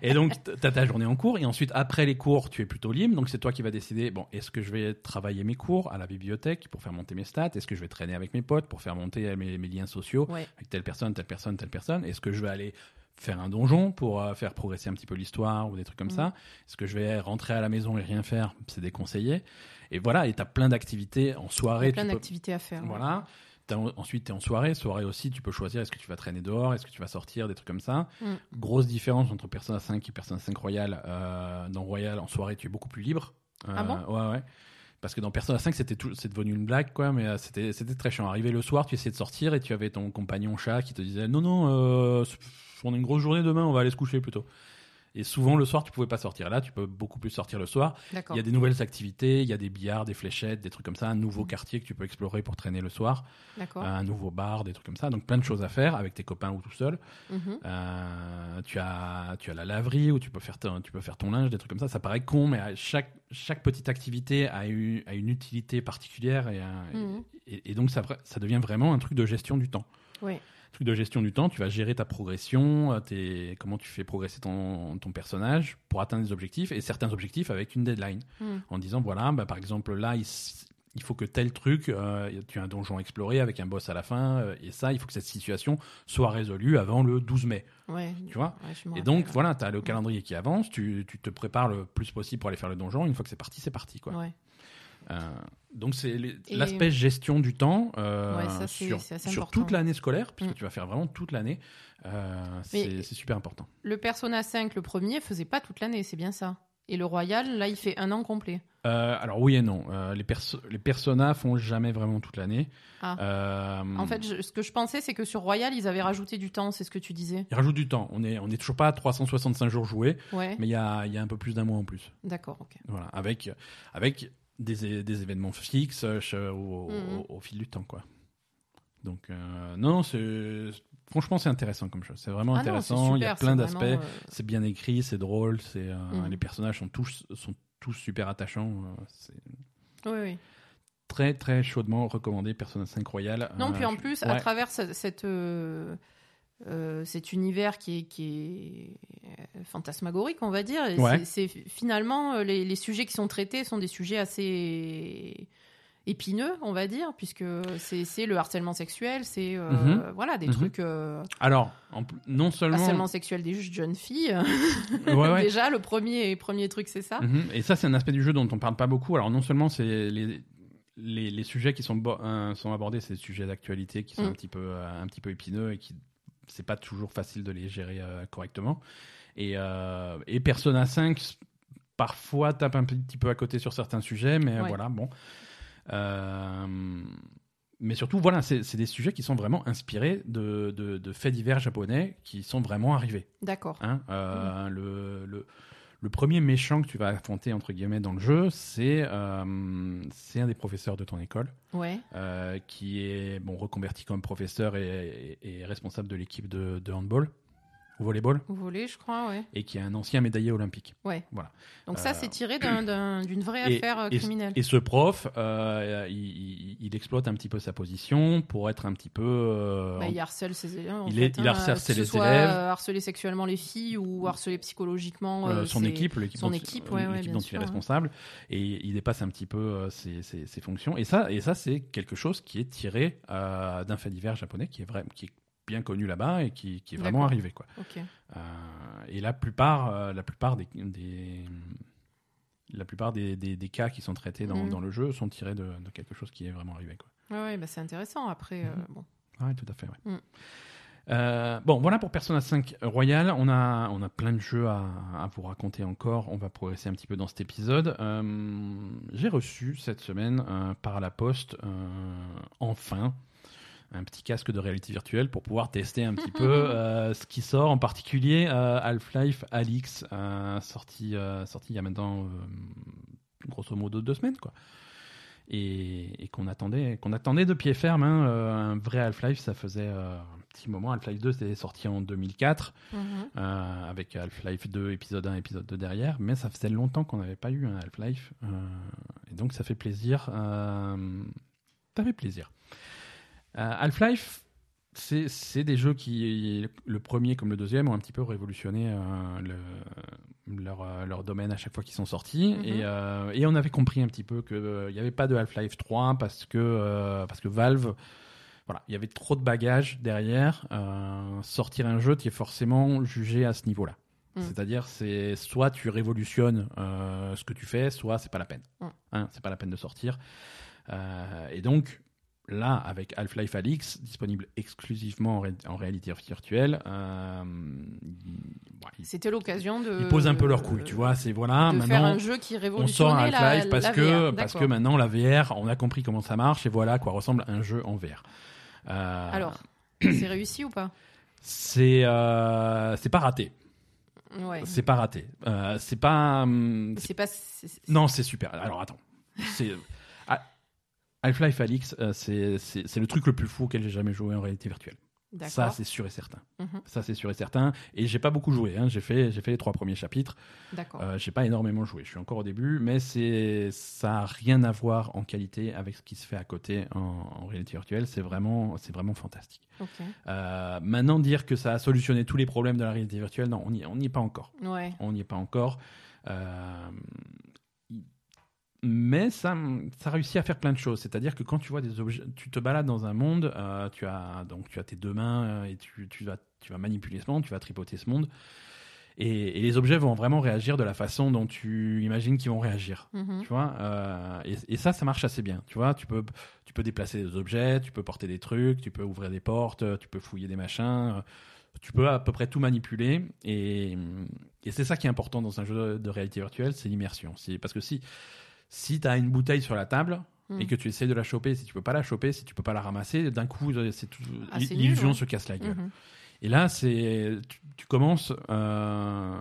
Et donc, tu as ta journée en cours. Et ensuite, après les cours, tu es plutôt libre. Donc, c'est toi qui vas décider bon, est-ce que je vais travailler mes cours à la bibliothèque pour faire monter mes stats? Est-ce que je vais traîner avec mes potes pour faire monter mes, mes liens sociaux Ouais. avec telle personne, telle personne, telle personne? Est-ce que je vais aller faire un donjon pour euh, faire progresser un petit peu l'histoire ou des trucs comme Mhm. ça Est-ce que je vais rentrer à la maison et rien faire C'est déconseillé. Et voilà, et tu as plein d'activités en soirée. plein tu peux- d'activités à faire. voilà. T'as- ensuite, tu es en soirée. Soirée aussi, tu peux choisir est-ce que tu vas traîner dehors, est-ce que tu vas sortir, des trucs comme ça. Mm. Grosse différence entre Persona 5 et Persona 5 Royal. Euh, dans Royal, en soirée, tu es beaucoup plus libre. Euh, Ah bon? Ouais, ouais. Parce que dans Persona 5, c'était tout- c'est devenu une blague, quoi, mais c'était c'était très chiant. Arrivé le soir, tu essayais de sortir et tu avais ton compagnon chat qui te disait Non, non, euh, on a une grosse journée demain, on va aller se coucher plutôt. Et souvent, le soir, tu pouvais pas sortir. Là, tu peux beaucoup plus sortir le soir. Il y a des nouvelles activités, il y a des billards, des fléchettes, des trucs comme ça, un nouveau Mm. quartier que tu peux explorer pour traîner le soir un nouveau bar, des trucs comme ça. Donc plein de choses à faire avec tes copains ou tout seul. Mhm. Euh, tu as tu as la laverie où tu peux faire ton, tu peux faire ton linge, des trucs comme ça. Ça paraît con, mais chaque chaque petite activité a une a une utilité particulière et, Mhm. et, et donc ça ça devient vraiment un truc de gestion du temps. Oui. Truc de gestion du temps, tu vas gérer ta progression, euh, tes, comment tu fais progresser ton, ton personnage pour atteindre des objectifs et certains objectifs avec une deadline Mhm. en disant voilà, bah, par exemple là, il, faut que tel truc, euh, tu as un donjon à explorer avec un boss à la fin, euh, et ça, il faut que cette situation soit résolue avant le 12 mai. Ouais. Tu vois Ouais, Et donc voilà, tu as le calendrier qui avance, tu, tu te prépares le plus possible pour aller faire le donjon, une fois que c'est parti, c'est parti. Quoi. Ouais. Euh, donc c'est l'aspect gestion du temps euh, Ouais, ça, sur, sur toute l'année scolaire, puisque Mm. tu vas faire vraiment toute l'année, euh, c'est super important. Le Persona 5, le premier, faisait pas toute l'année, c'est bien ça. Et le Royal, là, il fait un an complet. Euh, alors oui et non. Euh, les, perso les personas font jamais vraiment toute l'année. Ah. Euh, En fait, je- ce que je pensais, c'est que sur Royal, ils avaient rajouté du temps, c'est ce que tu disais. ils rajoutent du temps. On est, on est toujours pas à 365 jours joués, Ouais, mais il y a, y a un peu plus d'un mois en plus. d'accord, ok. Voilà, avec, avec des, événements fixes euh, au, Mhm. au- fil du temps, quoi. Donc euh, non, c'est franchement c'est intéressant comme chose. C'est vraiment Ah non, intéressant. il y a plein d'aspects. euh, C'est bien écrit, c'est drôle. C'est euh, Mhm. les personnages sont tous sont tous super attachants. euh, c'est Oui, oui. très très chaudement recommandé Persona 5 Royal. Non, Euh, puis en plus, ouais. à travers ce- cette, euh, cet univers qui est, qui est euh, fantasmagorique, on va dire, Ouais. c'est finalement euh, les, les sujets qui sont traités sont des sujets assez épineux, on va dire, puisque c'est le harcèlement sexuel, c'est euh, Mhm. voilà des Mhm. trucs euh, Alors, en non seulement. harcèlement sexuel des jeunes filles. Ouais, ouais. Déjà, le premier premier truc, c'est ça. Mhm. Et ça, c'est un aspect du jeu dont on parle pas beaucoup. Alors, non seulement c'est les, les, les sujets qui sont, bo- euh, sont abordés, c'est des sujets d'actualité qui sont Mm. un, petit peu, euh, un petit peu épineux et qui c'est pas toujours facile de les gérer euh, correctement. Et, euh, et Persona 5, s- parfois, tape un petit peu à côté sur certains sujets, mais Ouais. voilà, bon. Euh, mais surtout, voilà, c'est des sujets qui sont vraiment inspirés de, de, de faits divers japonais qui sont vraiment arrivés. D'accord. Hein, euh, le, le, le premier méchant que tu vas affronter entre guillemets dans le jeu, c'est euh, c'est un des professeurs de ton école Ouais. euh, qui est bon reconverti comme professeur et, et- et responsable de l'équipe de, de handball ou volleyball Vous voulez, je crois, ouais. et qui est un ancien médaillé olympique. Donc ça, Euh, c'est tiré d'un- d'un- d'une vraie Et- affaire euh, et, criminelle. et ce prof, euh, il, exploite un petit peu sa position pour être un petit peu. euh, Bah, il harcèle ses élèves. en Il fait, est- il hein, harcèle que ce les soit, élèves. harceler sexuellement les filles ou harceler psychologiquement son équipe, l'équipe son dont, équipe, ouais, ouais, dont sûr, il est hein. responsable, et il dépasse un petit peu ses, ses- ses fonctions. Et ça, et ça c'est quelque chose qui est tiré d'un fait divers japonais qui est, vrai, qui est bien connu là-bas et qui, qui est vraiment arrivé. Quoi. Euh, et la plupart, euh, la plupart des, des- la plupart des, des- des cas qui sont traités dans, Mhm. dans le jeu sont tirés de, de quelque chose qui est vraiment arrivé. Quoi. Ouais, ouais, bah, c'est intéressant. Après, euh, Mhm. bon. Oui, tout à fait. ouais. Mm. Euh, bon, voilà pour Persona 5 Royal. On a, on a plein de jeux à, à vous raconter encore. On va progresser un petit peu dans cet épisode. Euh, J'ai reçu cette semaine par la poste, enfin, un petit casque de réalité virtuelle pour pouvoir tester un petit peu euh, ce qui sort, en particulier euh, Half-Life Alix, euh, sorti, sorti il y a maintenant grosso modo deux semaines, quoi et, et qu'on attendait, qu'on attendait de pied ferme. hein. Euh, un vrai Half-Life, ça faisait euh, un petit moment. Half-Life 2, c'était sorti en 2004, Mhm. euh, avec Half-Life 2, épisode 1, épisode 2 derrière. Mais ça faisait longtemps qu'on n'avait pas eu un Half-Life. et donc, ça fait plaisir. ça fait plaisir. Euh, Half-Life, c'est des jeux qui, le premier comme le deuxième, ont un petit peu révolutionné euh, le- leur, euh, leur domaine à chaque fois qu'ils sont sortis. Mhm. Et, euh, et on avait compris un petit peu qu'il n'y avait pas de Half-Life 3 parce que, euh, parce que Valve, voilà, il y avait trop de bagages derrière. Euh, sortir un jeu, tu es forcément jugé à ce niveau-là. Mhm. C'est-à-dire, c'est soit tu révolutionnes euh, ce que tu fais, soit c'est pas la peine. Mhm. Hein, c'est pas la peine de sortir. Euh, et donc, là, avec Half-Life Alix, disponible exclusivement en, ré- en réalité virtuelle, euh, C'était l'occasion de. ils posent un peu leur couille, tu vois. C'est voilà, De faire maintenant un jeu qui on sort Half-Life parce la que parce que maintenant la VR, on a compris comment ça marche et voilà à quoi ressemble un jeu en VR. Euh, Alors, c'est réussi ou pas? C'est euh, c'est pas raté, Ouais. c'est pas raté. Euh, c'est pas hum, C'est pas. c'est- c'est- non, c'est super. Alors attends. C'est Half-Life Alix, euh, c'est c'est- c'est le truc le plus fou auquel j'ai jamais joué en réalité virtuelle. Ça, c'est sûr et certain. Mhm. Ça, c'est sûr et certain. Et j'ai pas beaucoup joué. hein. J'ai fait, j'ai fait les trois premiers chapitres. D'accord. Euh, j'ai pas énormément joué. Je suis encore au début, mais c'est, ça a rien à voir en qualité avec ce qui se fait à côté en, en réalité virtuelle. C'est vraiment, c'est vraiment fantastique. Euh, maintenant, dire que ça a solutionné tous les problèmes de la réalité virtuelle, non, on n'y on est pas encore. Ouais. On n'y est pas encore. Euh, mais ça, ça réussit à faire plein de choses. C'est-à-dire que quand tu vois des objets, tu te balades dans un monde, euh, tu as donc tu as tes deux mains euh, et tu, tu vas tu vas manipuler ce monde, tu vas tripoter ce monde, et, et les objets vont vraiment réagir de la façon dont tu imagines qu'ils vont réagir. Mhm. Tu vois, euh, et, et ça, ça marche assez bien. Tu vois, tu peux, tu peux déplacer des objets, tu peux porter des trucs, tu peux ouvrir des portes, tu peux fouiller des machins, tu peux à peu près tout manipuler. Et, et c'est ça qui est important dans un jeu de réalité virtuelle, c'est l'immersion. Parce que si Si tu as une bouteille sur la table et que tu essaies de la choper, si tu peux pas la choper, si tu peux pas la ramasser, d'un coup, euh, c'est tout- Ah, l'illusion ouais. se casse la gueule. Mhm. Et là, c'est tu, tu commences, euh,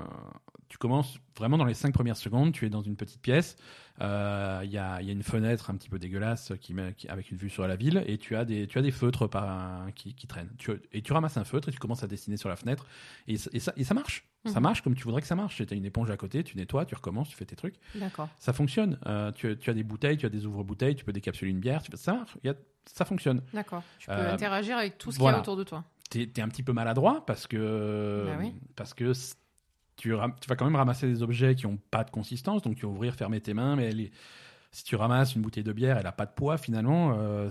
tu commences vraiment dans les cinq premières secondes. Tu es dans une petite pièce. Euh, Il y, a, il y a une fenêtre un petit peu dégueulasse qui, met- qui- avec une vue sur la ville, et tu as des, tu as des feutres par, qui, qui traînent. Tu, et tu ramasses un feutre et tu commences à dessiner sur la fenêtre, et, ça- et ça, et ça marche. Ça Mhm. marche comme tu voudrais que ça marche. Tu as une éponge à côté, tu nettoies, tu recommences, tu fais tes trucs. D'accord. Ça fonctionne. Euh, tu, tu as des bouteilles, tu as des ouvre-bouteilles, tu peux décapsuler une bière. Tu, ça marche. Il y a- ça fonctionne. D'accord. Tu peux Euh, interagir avec tout ce voilà. qu'il y a autour de toi. t'es es un petit peu maladroit parce que Bah oui. parce que tu, vas quand même ramasser des objets qui ont pas de consistance donc tu vas ouvrir fermer tes mains mais elle est- si tu ramasses une bouteille de bière elle a pas de poids finalement euh,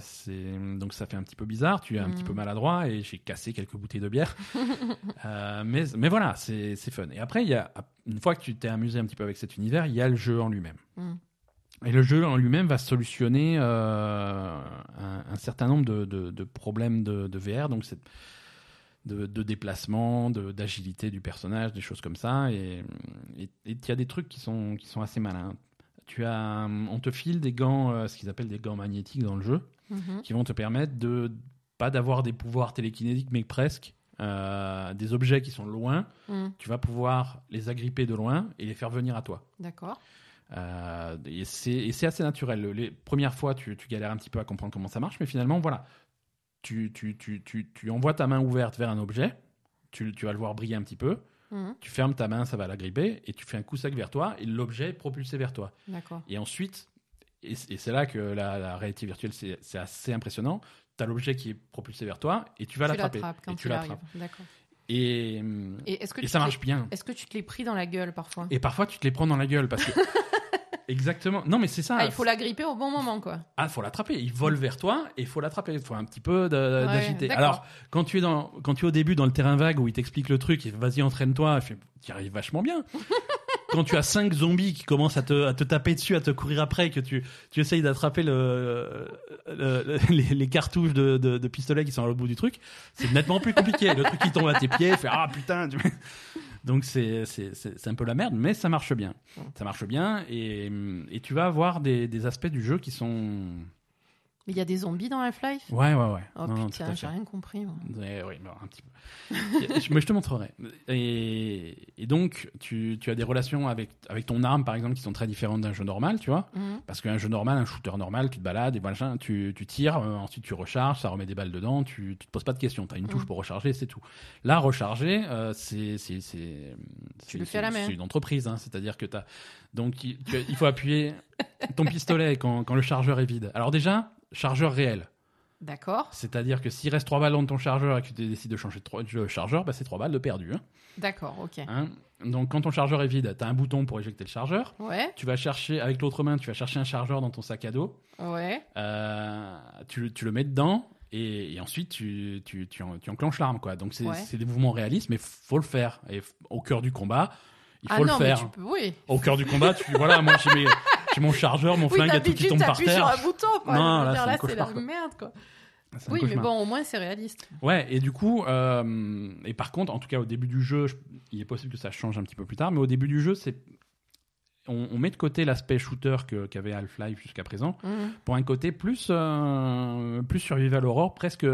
donc ça fait un petit peu bizarre tu es un petit peu maladroit et j'ai cassé quelques bouteilles de bière. Euh, mais mais voilà c'est fun. Et après y a une fois que tu t'es amusé un petit peu avec cet univers il y a le jeu en lui-même. Mhm. et le jeu en lui-même va solutionner euh, un, un certain nombre de, de- de problèmes de, de VR, donc c'est de, de déplacement, de- d'agilité du personnage, des choses comme ça. Et il y a des trucs qui sont, qui sont assez malins. Tu as, on te file des gants, euh, ce qu'ils appellent des gants magnétiques dans le jeu, Mhm. qui vont te permettre de pas d'avoir des pouvoirs télékinétiques, mais presque. euh, des objets qui sont loin, Mhm. tu vas pouvoir les agripper de loin et les faire venir à toi. D'accord. Euh, et c'est et c'est assez naturel. Les premières fois, tu, tu galères un petit peu à comprendre comment ça marche, mais finalement, voilà. Tu, tu, tu, tu, tu envoies ta main ouverte vers un objet, tu, tu vas le voir briller un petit peu, Mhm. tu fermes ta main, ça va l'agripper, et tu fais un coup sec vers toi, et l'objet est propulsé vers toi. Et ensuite, et, c'est là que la, la réalité virtuelle, c'est assez impressionnant. Tu as l'objet qui est propulsé vers toi, et tu vas tu l'attraper. l'attrapes Et quand tu l'attrapes. Et, Et et ça marche bien. Est-ce que tu te les pris dans la gueule parfois? Et parfois, tu te les prends dans la gueule, parce que. Exactement. Non, mais c'est ça. Ah, il faut la gripper au bon moment, quoi. Ah, faut l'attraper. Il vole vers toi et il faut l'attraper. Il faut un petit peu d'agiter. Alors, quand tu es dans, quand tu es au début dans le terrain vague où il t'explique le truc, fait, vas-y entraîne-toi, tu arrives vachement bien. quand tu as cinq zombies qui commencent à te, à te taper dessus, à te courir après, que tu, tu essayes d'attraper le, le- le- les, les cartouches de, de, de pistolet qui sont au bout du truc, c'est nettement plus compliqué. Le truc qui tombe à tes pieds, fait ah putain. tu- Donc c'est un peu la merde, mais ça marche bien. Ça marche bien et, et tu vas avoir des, des aspects du jeu qui sont Mais il y a des zombies dans Half-Life? Ouais, ouais, ouais. Oh Non, putain, j'ai rien compris. moi. Ouais, oui, bon, un petit peu. Je- Mais je te montrerai. Et, et donc, tu, tu as des relations avec, avec ton arme, par exemple, qui sont très différentes d'un jeu normal, tu vois. Mhm. Parce qu'un jeu normal, un shooter normal, tu te balades et machin, tu, tu tires, euh, ensuite tu recharges, ça remet des balles dedans, tu, tu te poses pas de questions. Tu as une touche Mhm. pour recharger, c'est tout. Là, recharger, euh, c'est. une entreprise, hein, c'est-à-dire que tu as. Donc, il, tu as- il faut appuyer ton pistolet quand, quand le chargeur est vide. Alors, déjà, chargeur réel. D'accord, C'est-à-dire que s'il reste 3 balles dans ton chargeur et que tu décides de changer de chargeur, bah c'est 3 balles de perdu. hein. d'accord, ok. Hein Donc quand ton chargeur est vide, tu as un bouton pour éjecter le chargeur. Ouais, Tu vas chercher, avec l'autre main, tu vas chercher un chargeur dans ton sac à dos. ouais, Euh, tu, le- tu le mets dedans et, et ensuite tu, tu, tu, en- tu enclenches l'arme. quoi. Donc c'est Ouais. des mouvements réalistes, mais faut le faire. Et au cœur du combat, il ah faut non, le faire. mais tu peux, oui. Au cœur du combat, tu, voilà, moi j'ai mes- j'ai mon chargeur, mon Oui, flingue, il y a tout qui tombe par t'appuies sur terre. un bouton, quoi. Non, là, c'est là, la merde, quoi. Oui, mais bon, au moins, c'est réaliste. Ouais, et du coup, euh, et par contre, en tout cas au début du jeu, je- il est possible que ça change un petit peu plus tard, mais au début du jeu, c'est on, on met de côté l'aspect shooter que- qu'avait Half-Life jusqu'à présent Mhm. pour un côté plus euh, plus survival horror, presque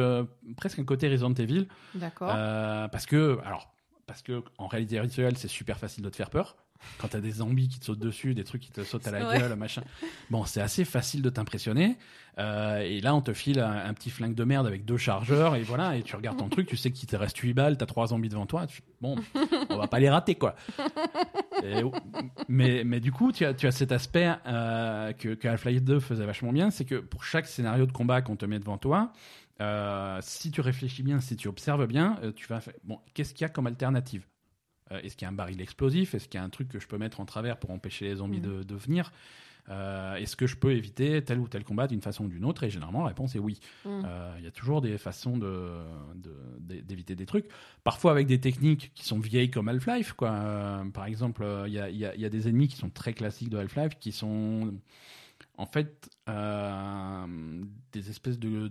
presque un côté Resident Evil, D'accord. euh, parce que alors parce que en réalité virtuelle, c'est super facile de te faire peur. Quand t'as des zombies qui te sautent dessus, des trucs qui te sautent à la gueule, machin. Bon, c'est assez facile de t'impressionner. Euh, et là, on te file un, un petit flingue de merde avec deux chargeurs, et voilà, et tu regardes ton truc, tu sais qu'il te reste 8 balles, t'as trois zombies devant toi. tu- bon, on va pas les rater, quoi. Et- mais, mais du coup, tu as, tu as cet aspect euh, que, que Half-Life 2 faisait vachement bien, c'est que pour chaque scénario de combat qu'on te met devant toi, euh, si tu réfléchis bien, si tu observes bien, tu vas faire, bon, qu'est-ce qu'il y a comme alternative? Euh, Est-ce qu'il y a un baril explosif? Est-ce qu'il y a un truc que je peux mettre en travers pour empêcher les zombies Mhm. de, de venir? Euh, Est-ce que je peux éviter tel ou tel combat d'une façon ou d'une autre? Et généralement, la réponse est oui. Mhm. Euh, Il y a toujours des façons de- de- d'é- d'éviter des trucs. Parfois avec des techniques qui sont vieilles comme Half-Life. quoi. Euh, par exemple, euh, il y, a, il y a- il y a des ennemis qui sont très classiques de Half-Life qui sont en fait euh, des espèces de,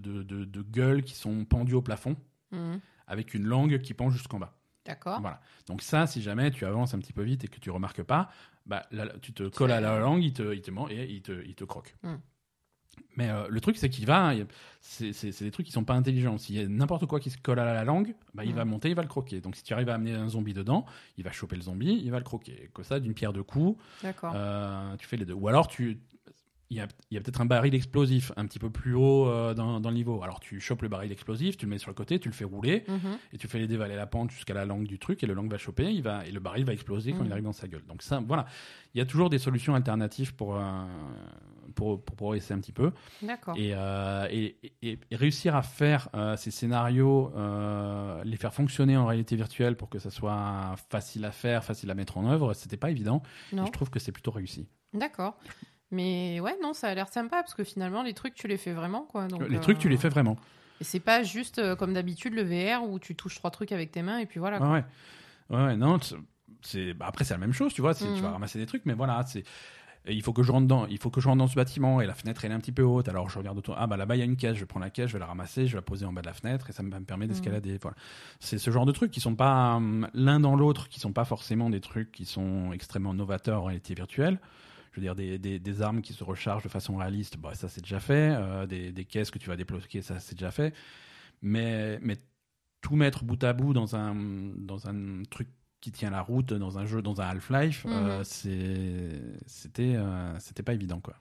gueules qui sont pendues au plafond Mhm. avec une langue qui pend jusqu'en bas. D'accord. Voilà. Donc ça, si jamais tu avances un petit peu vite et que tu remarques pas, bah, là, tu te colles à la langue, il te, il te ment et il te, il te croque. Hmm. Mais euh, le truc, c'est qu'il va, il- c'est des trucs qui sont pas intelligents. S'il y a n'importe quoi qui se colle à la langue, bah, il Hmm. va monter, il va le croquer. Donc si tu arrives à amener un zombie dedans, il va choper le zombie, il va le croquer. Que ça, d'une pierre deux coups, euh, tu fais les deux. Ou alors tu il y a, il y a peut-être un baril explosif un petit peu plus haut euh, dans, dans le niveau. Alors tu chopes le baril explosif, tu le mets sur le côté, tu le fais rouler Mhm. et tu fais les dévaler la pente jusqu'à la langue du truc et le langue va choper, il va et le baril va exploser quand il arrive dans sa gueule. Donc ça, voilà, il y a toujours des solutions alternatives pour euh, pour, pour progresser un petit peu D'accord. et, euh, et, et- et réussir à faire ces scénarios, les faire fonctionner en réalité virtuelle pour que ça soit facile à faire, facile à mettre en œuvre, c'était pas évident. Et je trouve que c'est plutôt réussi. D'accord. Mais ouais, non, ça a l'air sympa parce que finalement, les trucs, tu les fais vraiment, quoi. Donc, les euh, trucs, tu les fais vraiment. Et c'est pas juste euh, comme d'habitude le VR où tu touches trois trucs avec tes mains et puis voilà. Ouais, quoi. ouais. Ouais, ouais, non, c'est- bah, après c'est la même chose, tu vois, tu Mhm. vas ramasser des trucs, mais voilà, c'est et il faut que je rentre dans, il faut que je rentre dans ce bâtiment et la fenêtre elle est un petit peu haute. Alors je regarde autour, ah bah là-bas il y a une caisse, je prends la caisse, je vais la ramasser, je vais la poser en bas de la fenêtre et ça me me permettre d'escalader. Voilà, c'est ce genre de trucs qui sont pas hum, l'un dans l'autre, qui sont pas forcément des trucs qui sont extrêmement novateurs en réalité virtuelle. Je veux dire, des, des, des armes qui se rechargent de façon réaliste, bah, ça c'est déjà fait. Euh, des, des caisses que tu vas débloquer, ça c'est déjà fait. Mais, mais tout mettre bout à bout dans un, dans un truc qui tient la route, dans un jeu, dans un Half-Life, euh, c'était euh, c'était pas évident. quoi.